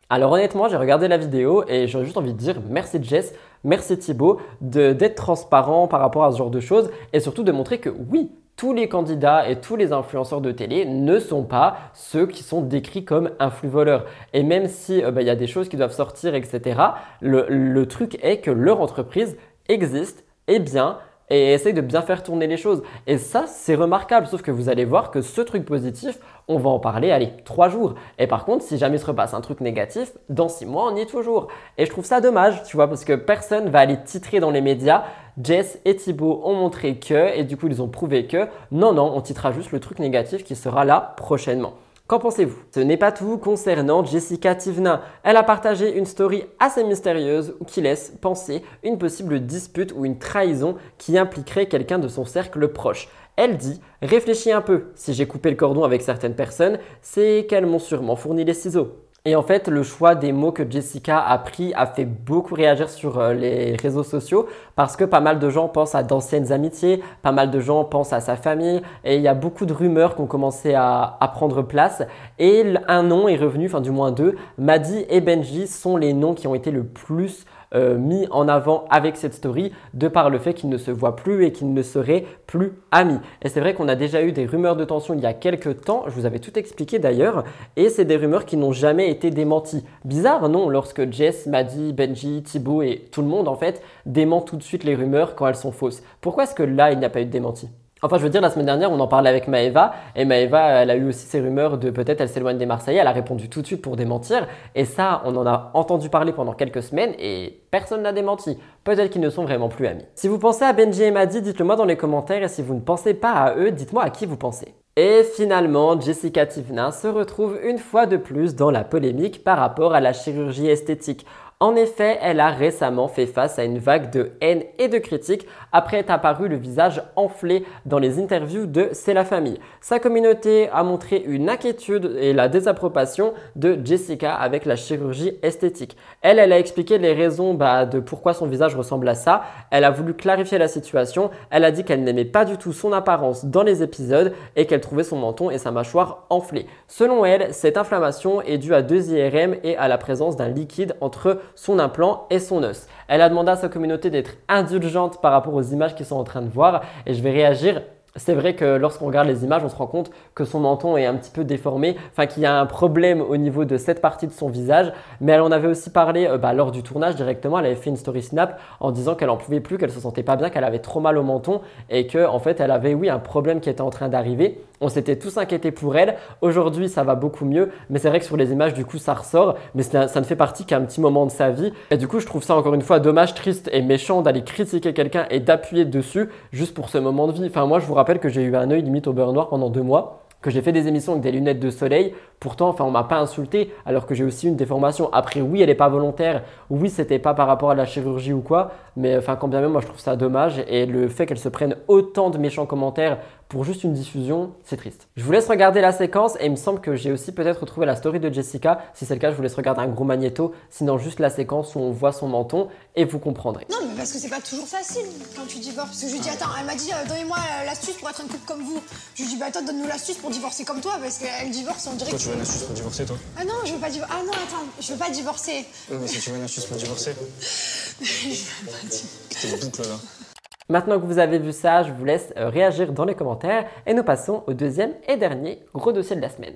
Alors honnêtement, j'ai regardé la vidéo et j'aurais juste envie de dire merci Jess, merci Thibaut de- d'être transparent par rapport à ce genre de choses et surtout de montrer que oui, tous les candidats et tous les influenceurs de télé ne sont pas ceux qui sont décrits comme influx-voleurs. Et même si euh, bah, il y a des choses qui doivent sortir, etc., le, le truc est que leur entreprise existe, est bien et essaye de bien faire tourner les choses. Et ça, c'est remarquable. Sauf que vous allez voir que ce truc positif, on va en parler, allez, trois jours. Et par contre, si jamais se repasse un truc négatif, dans six mois, on y est toujours. Et je trouve ça dommage, tu vois, parce que personne va aller titrer dans les médias. Jess et Thibaut ont montré que, et du coup, ils ont prouvé que, non, non, on titrera juste le truc négatif qui sera là prochainement. Qu'en pensez-vous? Ce n'est pas tout concernant Jessica Tivna. Elle a partagé une story assez mystérieuse qui laisse penser une possible dispute ou une trahison qui impliquerait quelqu'un de son cercle proche. Elle dit Réfléchis un peu, si j'ai coupé le cordon avec certaines personnes, c'est qu'elles m'ont sûrement fourni les ciseaux. Et en fait, le choix des mots que Jessica a pris a fait beaucoup réagir sur euh, les réseaux sociaux parce que pas mal de gens pensent à d'anciennes amitiés, pas mal de gens pensent à sa famille et il y a beaucoup de rumeurs qui ont commencé à, prendre place. Et un nom est revenu, enfin du moins deux, Maddy et Benji sont les noms qui ont été le plus euh, mis en avant avec cette story de par le fait qu'ils ne se voient plus et qu'ils ne seraient plus amis. Et c'est vrai qu'on a déjà eu des rumeurs de tension il y a quelques temps, je vous avais tout expliqué d'ailleurs, et c'est des rumeurs qui n'ont jamais été démenties. Bizarre, non, lorsque Jess, Maddy, Benji, Thibaut et tout le monde en fait dément tout de suite les rumeurs quand elles sont fausses. Pourquoi est-ce que là il n'y a pas eu de démenti Enfin, je veux dire, la semaine dernière, on en parlait avec Maeva, et Maeva, elle a eu aussi ces rumeurs de peut-être elle s'éloigne des Marseillais, elle a répondu tout de suite pour démentir, et ça, on en a entendu parler pendant quelques semaines, et personne n'a démenti. Peut-être qu'ils ne sont vraiment plus amis. Si vous pensez à Benji et Maddy, dites-le moi dans les commentaires, et si vous ne pensez pas à eux, dites-moi à qui vous pensez. Et finalement, Jessica Tivna se retrouve une fois de plus dans la polémique par rapport à la chirurgie esthétique. En effet, elle a récemment fait face à une vague de haine et de critiques après être apparu le visage enflé dans les interviews de C'est la famille. Sa communauté a montré une inquiétude et la désapprobation de Jessica avec la chirurgie esthétique. Elle, elle a expliqué les raisons bah, de pourquoi son visage ressemble à ça. Elle a voulu clarifier la situation. Elle a dit qu'elle n'aimait pas du tout son apparence dans les épisodes et qu'elle trouvait son menton et sa mâchoire enflés. Selon elle, cette inflammation est due à deux IRM et à la présence d'un liquide entre son implant et son os. Elle a demandé à sa communauté d'être indulgente par rapport aux images qu'ils sont en train de voir et je vais réagir c'est vrai que lorsqu'on regarde les images, on se rend compte que son menton est un petit peu déformé, enfin qu'il y a un problème au niveau de cette partie de son visage. Mais elle en avait aussi parlé euh, bah, lors du tournage directement. Elle avait fait une story snap en disant qu'elle en pouvait plus, qu'elle se sentait pas bien, qu'elle avait trop mal au menton et que en fait elle avait oui un problème qui était en train d'arriver. On s'était tous inquiétés pour elle. Aujourd'hui, ça va beaucoup mieux, mais c'est vrai que sur les images, du coup, ça ressort. Mais ça, ça ne fait partie qu'un petit moment de sa vie. Et du coup, je trouve ça encore une fois dommage, triste et méchant d'aller critiquer quelqu'un et d'appuyer dessus juste pour ce moment de vie. Enfin, moi, je vous rappelle que j'ai eu un œil limite au beurre noir pendant deux mois que j'ai fait des émissions avec des lunettes de soleil. Pourtant, enfin, on m'a pas insulté alors que j'ai aussi une déformation. Après, oui, elle n'est pas volontaire. Oui, c'était pas par rapport à la chirurgie ou quoi. Mais enfin, quand bien même, moi, je trouve ça dommage. Et le fait qu'elle se prenne autant de méchants commentaires pour juste une diffusion, c'est triste. Je vous laisse regarder la séquence et il me semble que j'ai aussi peut-être retrouvé la story de Jessica. Si c'est le cas, je vous laisse regarder un gros magnéto, sinon juste la séquence où on voit son menton et vous comprendrez. Parce que c'est pas toujours facile quand tu divorces. Parce que je lui dis, attends, elle m'a dit, euh, donnez-moi l'astuce pour être un couple comme vous. Je lui dis, bah, toi, donne-nous l'astuce pour divorcer comme toi, parce qu'elle divorce, on dirait Toi, que. tu veux une astuce pour divorcer, toi Ah non, je veux pas divorcer. Ah non, attends, je veux pas divorcer. Oui, mais si tu veux une astuce pour divorcer, [LAUGHS] je veux pas divorcer. boucle là. Maintenant que vous avez vu ça, je vous laisse euh, réagir dans les commentaires et nous passons au deuxième et dernier gros dossier de la semaine.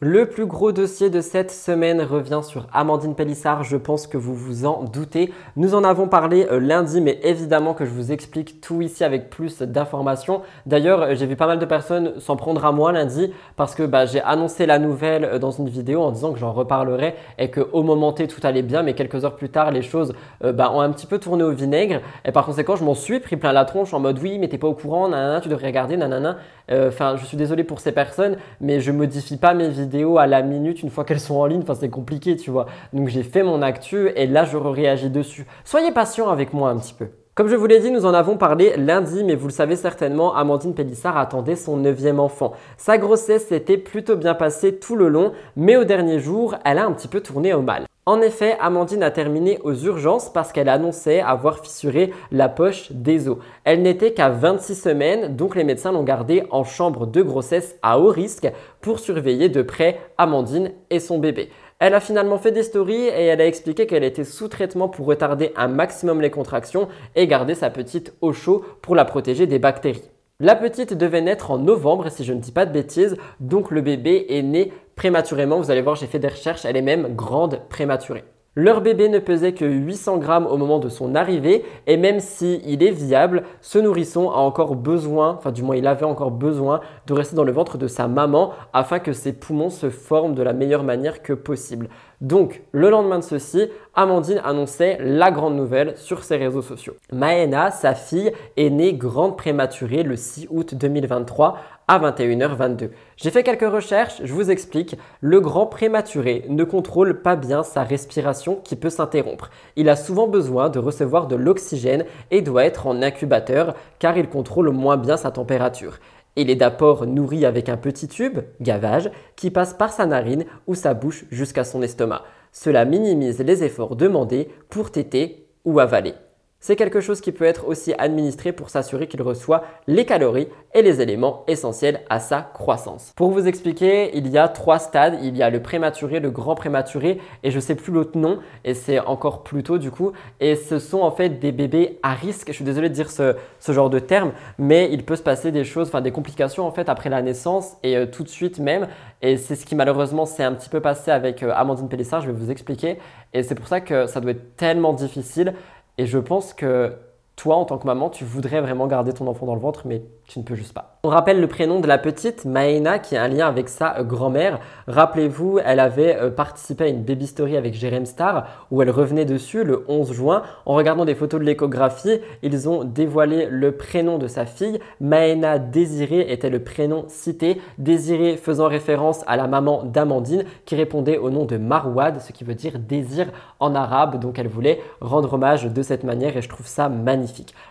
Le plus gros dossier de cette semaine revient sur Amandine Pellissard, je pense que vous vous en doutez. Nous en avons parlé euh, lundi, mais évidemment que je vous explique tout ici avec plus d'informations. D'ailleurs, euh, j'ai vu pas mal de personnes s'en prendre à moi lundi parce que bah, j'ai annoncé la nouvelle euh, dans une vidéo en disant que j'en reparlerai et qu'au moment T tout allait bien, mais quelques heures plus tard, les choses bah, ont un petit peu tourné au vinaigre et par conséquent, je m'en suis pris plein la tronche en mode oui, mais t'es pas au courant, nanana, tu devrais regarder, nanana. Euh, Enfin, je suis désolé pour ces personnes, mais je modifie pas mes vidéos à la minute une fois qu'elles sont en ligne. Enfin, c'est compliqué, tu vois. Donc, j'ai fait mon actu et là, je réagis dessus. Soyez patient avec moi un petit peu. Comme je vous l'ai dit, nous en avons parlé lundi, mais vous le savez certainement, Amandine Pellissard attendait son neuvième enfant. Sa grossesse s'était plutôt bien passée tout le long, mais au dernier jour, elle a un petit peu tourné au mal. En effet, Amandine a terminé aux urgences parce qu'elle annonçait avoir fissuré la poche des os. Elle n'était qu'à 26 semaines, donc les médecins l'ont gardée en chambre de grossesse à haut risque pour surveiller de près Amandine et son bébé. Elle a finalement fait des stories et elle a expliqué qu'elle était sous traitement pour retarder un maximum les contractions et garder sa petite au chaud pour la protéger des bactéries. La petite devait naître en novembre, si je ne dis pas de bêtises, donc le bébé est né prématurément. Vous allez voir, j'ai fait des recherches, elle est même grande prématurée. Leur bébé ne pesait que 800 grammes au moment de son arrivée et même s'il est viable, ce nourrisson a encore besoin, enfin du moins il avait encore besoin de rester dans le ventre de sa maman afin que ses poumons se forment de la meilleure manière que possible. Donc le lendemain de ceci, Amandine annonçait la grande nouvelle sur ses réseaux sociaux. Maëna, sa fille, est née grande prématurée le 6 août 2023 à 21h22. J'ai fait quelques recherches, je vous explique. Le grand prématuré ne contrôle pas bien sa respiration qui peut s'interrompre. Il a souvent besoin de recevoir de l'oxygène et doit être en incubateur car il contrôle moins bien sa température. Il est d'abord nourri avec un petit tube, gavage, qui passe par sa narine ou sa bouche jusqu'à son estomac. Cela minimise les efforts demandés pour téter ou avaler. C'est quelque chose qui peut être aussi administré pour s'assurer qu'il reçoit les calories et les éléments essentiels à sa croissance. Pour vous expliquer, il y a trois stades. Il y a le prématuré, le grand prématuré et je sais plus l'autre nom et c'est encore plus tôt du coup. Et ce sont en fait des bébés à risque. Je suis désolé de dire ce, genre de terme, mais il peut se passer des choses, enfin des complications en fait après la naissance et euh, tout de suite même. Et c'est ce qui malheureusement s'est un petit peu passé avec euh, Amandine Pélissard. Je vais vous expliquer. Et c'est pour ça que ça doit être tellement difficile. Et je pense que toi, en tant que maman, tu voudrais vraiment garder ton enfant dans le ventre, mais tu ne peux juste pas. On rappelle le prénom de la petite, Maëna, qui a un lien avec sa euh, grand-mère. Rappelez-vous, elle avait euh, participé à une baby story avec Jérém Star, où elle revenait dessus le 11 juin. En regardant des photos de l'échographie, ils ont dévoilé le prénom de sa fille. Maëna Désirée était le prénom cité. Désirée faisant référence à la maman d'Amandine, qui répondait au nom de Marouad, ce qui veut dire désir en arabe. Donc elle voulait rendre hommage de cette manière et je trouve ça magnifique.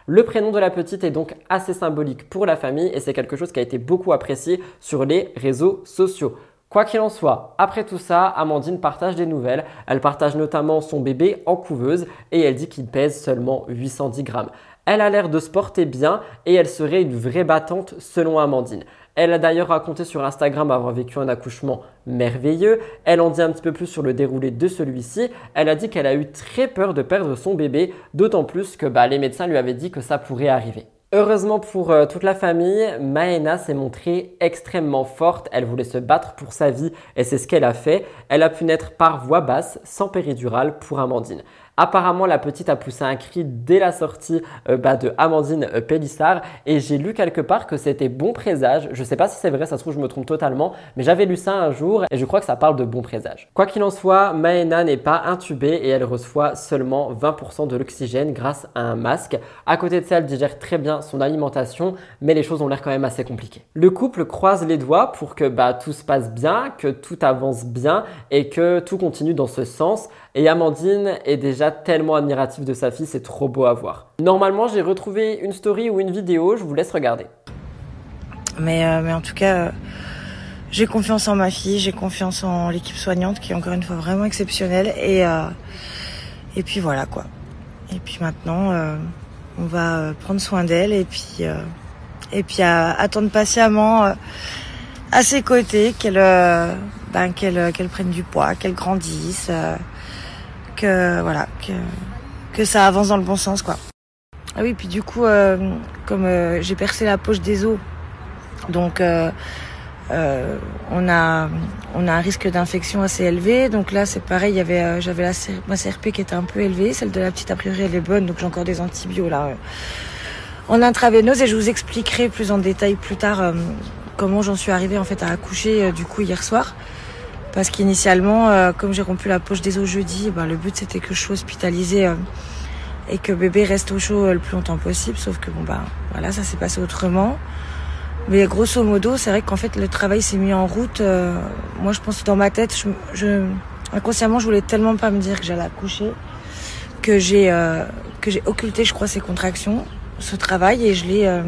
Le prénom de la petite est donc assez symbolique pour la famille et c'est quelque chose qui a été beaucoup apprécié sur les réseaux sociaux. Quoi qu'il en soit, après tout ça, Amandine partage des nouvelles. Elle partage notamment son bébé en couveuse et elle dit qu'il pèse seulement 810 grammes. Elle a l'air de se porter bien et elle serait une vraie battante selon Amandine. Elle a d'ailleurs raconté sur Instagram avoir vécu un accouchement merveilleux. Elle en dit un petit peu plus sur le déroulé de celui-ci. Elle a dit qu'elle a eu très peur de perdre son bébé, d'autant plus que bah, les médecins lui avaient dit que ça pourrait arriver. Heureusement pour euh, toute la famille, Maëna s'est montrée extrêmement forte. Elle voulait se battre pour sa vie et c'est ce qu'elle a fait. Elle a pu naître par voie basse, sans péridurale pour Amandine. Apparemment, la petite a poussé un cri dès la sortie euh, bah, de Amandine euh, Pélissard et j'ai lu quelque part que c'était bon présage. Je sais pas si c'est vrai, ça se trouve je me trompe totalement, mais j'avais lu ça un jour et je crois que ça parle de bon présage. Quoi qu'il en soit, Maëna n'est pas intubée et elle reçoit seulement 20% de l'oxygène grâce à un masque. À côté de ça, elle digère très bien son alimentation, mais les choses ont l'air quand même assez compliquées. Le couple croise les doigts pour que bah, tout se passe bien, que tout avance bien et que tout continue dans ce sens. Et Amandine est déjà tellement admirative de sa fille, c'est trop beau à voir. Normalement, j'ai retrouvé une story ou une vidéo, je vous laisse regarder. Mais, euh, mais en tout cas, euh, j'ai confiance en ma fille, j'ai confiance en l'équipe soignante qui est encore une fois vraiment exceptionnelle. Et, euh, et puis voilà quoi. Et puis maintenant, on va prendre soin d'elle et puis, et puis attendre patiemment à ses côtés qu'elle ben, prenne du poids, qu'elle grandisse, que voilà, que, que ça avance dans le bon sens quoi. Ah oui, puis du coup, euh, comme euh, j'ai percé la poche des os, donc euh, on a on a un risque d'infection assez élevé. Donc là, c'est pareil, j'avais la ma CRP qui était un peu élevée, celle de la petite a priori elle est bonne, donc j'ai encore des antibiotiques là. en intraveineuse et je vous expliquerai plus en détail plus tard comment j'en suis arrivée en fait à accoucher du coup hier soir. Parce qu'initialement, euh, comme j'ai rompu la poche des os jeudi, ben, le but c'était que je sois hospitalisée euh, et que bébé reste au chaud euh, le plus longtemps possible. Sauf que bon bah voilà, ça s'est passé autrement. Mais grosso modo, c'est vrai qu'en fait le travail s'est mis en route. moi, je pense que dans ma tête, je, inconsciemment, je voulais tellement pas me dire que j'allais accoucher que j'ai que j'ai occulté, je crois, ces contractions, ce travail et je l'ai.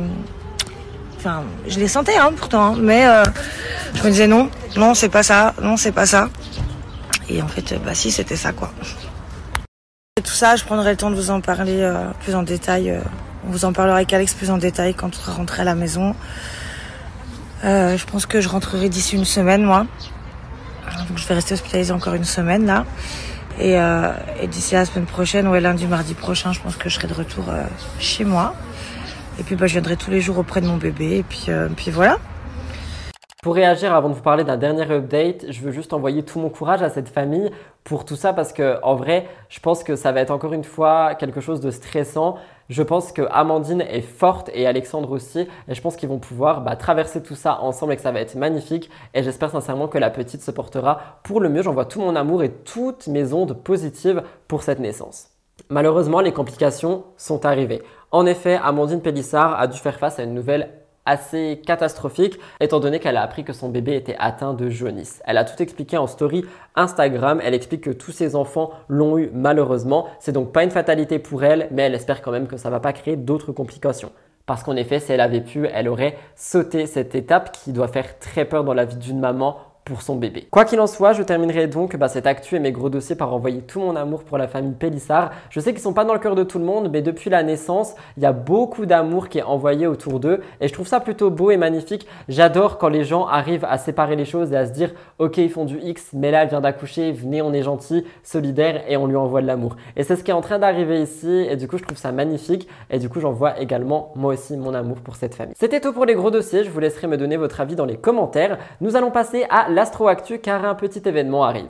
Enfin, je les sentais, hein, pourtant, hein, mais euh, je me disais non, non, c'est pas ça, non, c'est pas ça. Et en fait, euh, bah si, c'était ça, quoi. Tout ça, je prendrai le temps de vous en parler euh, plus en détail. on vous en parlera avec Alex plus en détail quand on sera rentré à la maison. Je pense que je rentrerai d'ici une semaine, moi. Donc je vais rester hospitalisée encore une semaine, là. Et, d'ici la semaine prochaine, ouais, lundi, mardi prochain, je pense que je serai de retour chez moi. Et puis bah, je viendrai tous les jours auprès de mon bébé. Et puis, euh, puis voilà. Pour réagir, avant de vous parler d'un dernier update, je veux juste envoyer tout mon courage à cette famille pour tout ça parce que, en vrai, je pense que ça va être encore une fois quelque chose de stressant. Je pense que Amandine est forte et Alexandre aussi, et je pense qu'ils vont pouvoir bah, traverser tout ça ensemble et que ça va être magnifique. Et j'espère sincèrement que la petite se portera pour le mieux. J'envoie tout mon amour et toutes mes ondes positives pour cette naissance. Malheureusement, les complications sont arrivées. En effet, Amandine Pélissard a dû faire face à une nouvelle assez catastrophique étant donné qu'elle a appris que son bébé était atteint de jaunisse. Elle a tout expliqué en story Instagram, elle explique que tous ses enfants l'ont eu malheureusement, c'est donc pas une fatalité pour elle, mais elle espère quand même que ça va pas créer d'autres complications. Parce qu'en effet, si elle avait pu, elle aurait sauté cette étape qui doit faire très peur dans la vie d'une maman son bébé. Quoi qu'il en soit, je terminerai donc bah, cette actu et mes gros dossiers par envoyer tout mon amour pour la famille Pélissard. Je sais qu'ils sont pas dans le cœur de tout le monde, mais depuis la naissance, il y a beaucoup d'amour qui est envoyé autour d'eux et je trouve ça plutôt beau et magnifique. J'adore quand les gens arrivent à séparer les choses et à se dire OK, ils font du X, mais là elle vient d'accoucher, venez, on est gentil, solidaire et on lui envoie de l'amour. Et c'est ce qui est en train d'arriver ici et du coup, je trouve ça magnifique et du coup, j'envoie également moi aussi mon amour pour cette famille. C'était tout pour les gros dossiers, je vous laisserai me donner votre avis dans les commentaires. Nous allons passer à l'Astro Actu car un petit événement arrive.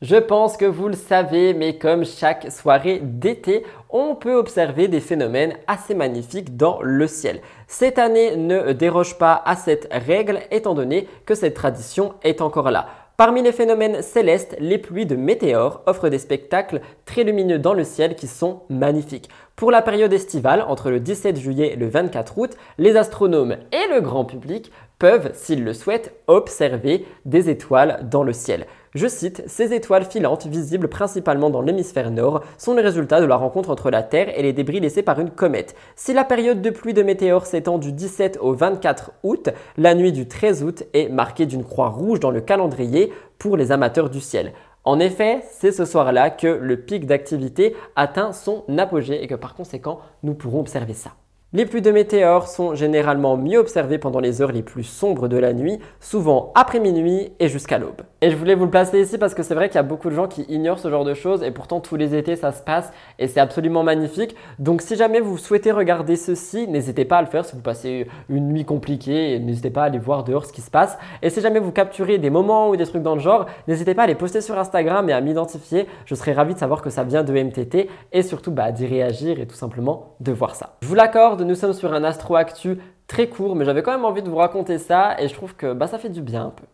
Je pense que vous le savez, mais comme chaque soirée d'été, on peut observer des phénomènes assez magnifiques dans le ciel. Cette année ne déroge pas à cette règle étant donné que cette tradition est encore là. Parmi les phénomènes célestes, les pluies de météores offrent des spectacles très lumineux dans le ciel qui sont magnifiques. Pour la période estivale, entre le 17 juillet et le 24 août, les astronomes et le grand public peuvent, s'ils le souhaitent, observer des étoiles dans le ciel. Je cite, Ces étoiles filantes, visibles principalement dans l'hémisphère nord, sont le résultat de la rencontre entre la Terre et les débris laissés par une comète. Si la période de pluie de météores s'étend du 17 au 24 août, la nuit du 13 août est marquée d'une croix rouge dans le calendrier pour les amateurs du ciel. En effet, c'est ce soir-là que le pic d'activité atteint son apogée et que par conséquent, nous pourrons observer ça. Les pluies de météores sont généralement mieux observées pendant les heures les plus sombres de la nuit, souvent après minuit et jusqu'à l'aube. Et je voulais vous le placer ici parce que c'est vrai qu'il y a beaucoup de gens qui ignorent ce genre de choses et pourtant tous les étés ça se passe et c'est absolument magnifique. Donc si jamais vous souhaitez regarder ceci, n'hésitez pas à le faire si vous passez une nuit compliquée, n'hésitez pas à aller voir dehors ce qui se passe. Et si jamais vous capturez des moments ou des trucs dans le genre, n'hésitez pas à les poster sur Instagram et à m'identifier. Je serais ravi de savoir que ça vient de MTT et surtout bah, d'y réagir et tout simplement de voir ça. Je vous l'accorde, nous sommes sur un Astro Actu très court, mais j'avais quand même envie de vous raconter ça et je trouve que bah, ça fait du bien un peu.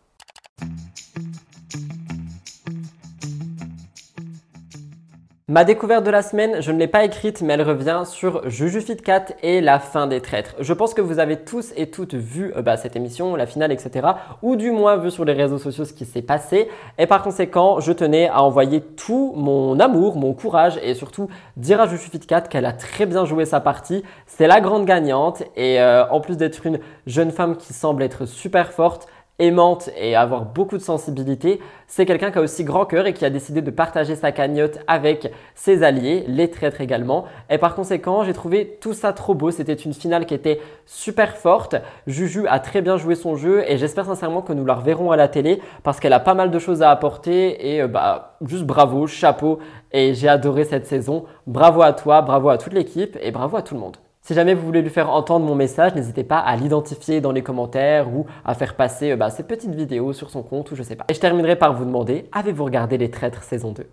Ma découverte de la semaine, je ne l'ai pas écrite, mais elle revient sur Juju Fit et la fin des traîtres. Je pense que vous avez tous et toutes vu euh, bah, cette émission, la finale, etc. Ou du moins vu sur les réseaux sociaux ce qui s'est passé. Et par conséquent, je tenais à envoyer tout mon amour, mon courage et surtout dire à Juju Fit qu'elle a très bien joué sa partie. C'est la grande gagnante et euh, en plus d'être une jeune femme qui semble être super forte, aimante et avoir beaucoup de sensibilité, c'est quelqu'un qui a aussi grand cœur et qui a décidé de partager sa cagnotte avec ses alliés, les traîtres également. Et par conséquent, j'ai trouvé tout ça trop beau. C'était une finale qui était super forte. Juju a très bien joué son jeu et j'espère sincèrement que nous la reverrons à la télé parce qu'elle a pas mal de choses à apporter et euh, bah juste bravo, chapeau et j'ai adoré cette saison. Bravo à toi, bravo à toute l'équipe et bravo à tout le monde. Si jamais vous voulez lui faire entendre mon message, n'hésitez pas à l'identifier dans les commentaires ou à faire passer euh, bah, ces petites vidéos sur son compte ou je sais pas. Et je terminerai par vous demander, avez-vous regardé Les Traîtres saison 2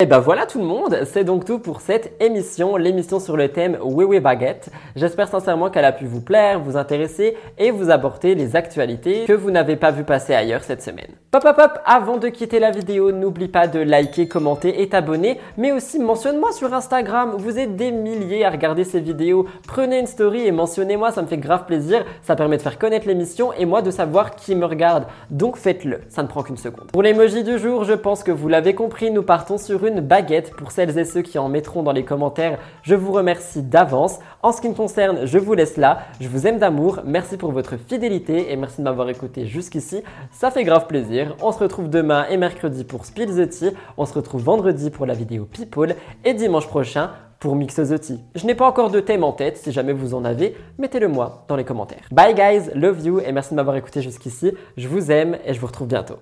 et ben voilà tout le monde, c'est donc tout pour cette émission, l'émission sur le thème Oui Oui Baguette. J'espère sincèrement qu'elle a pu vous plaire, vous intéresser et vous apporter les actualités que vous n'avez pas vu passer ailleurs cette semaine. Pop pop pop, avant de quitter la vidéo, n'oublie pas de liker, commenter et t'abonner, mais aussi mentionne-moi sur Instagram, vous êtes des milliers à regarder ces vidéos. Prenez une story et mentionnez-moi, ça me fait grave plaisir, ça permet de faire connaître l'émission et moi de savoir qui me regarde. Donc faites-le, ça ne prend qu'une seconde. Pour l'emoji du jour, je pense que vous l'avez compris, nous partons sur une baguette pour celles et ceux qui en mettront dans les commentaires. Je vous remercie d'avance. En ce qui me concerne, je vous laisse là. Je vous aime d'amour. Merci pour votre fidélité et merci de m'avoir écouté jusqu'ici. Ça fait grave plaisir. On se retrouve demain et mercredi pour Spill the Tea. On se retrouve vendredi pour la vidéo People et dimanche prochain pour Mix the Tea. Je n'ai pas encore de thème en tête, si jamais vous en avez, mettez-le moi dans les commentaires. Bye guys, love you et merci de m'avoir écouté jusqu'ici. Je vous aime et je vous retrouve bientôt.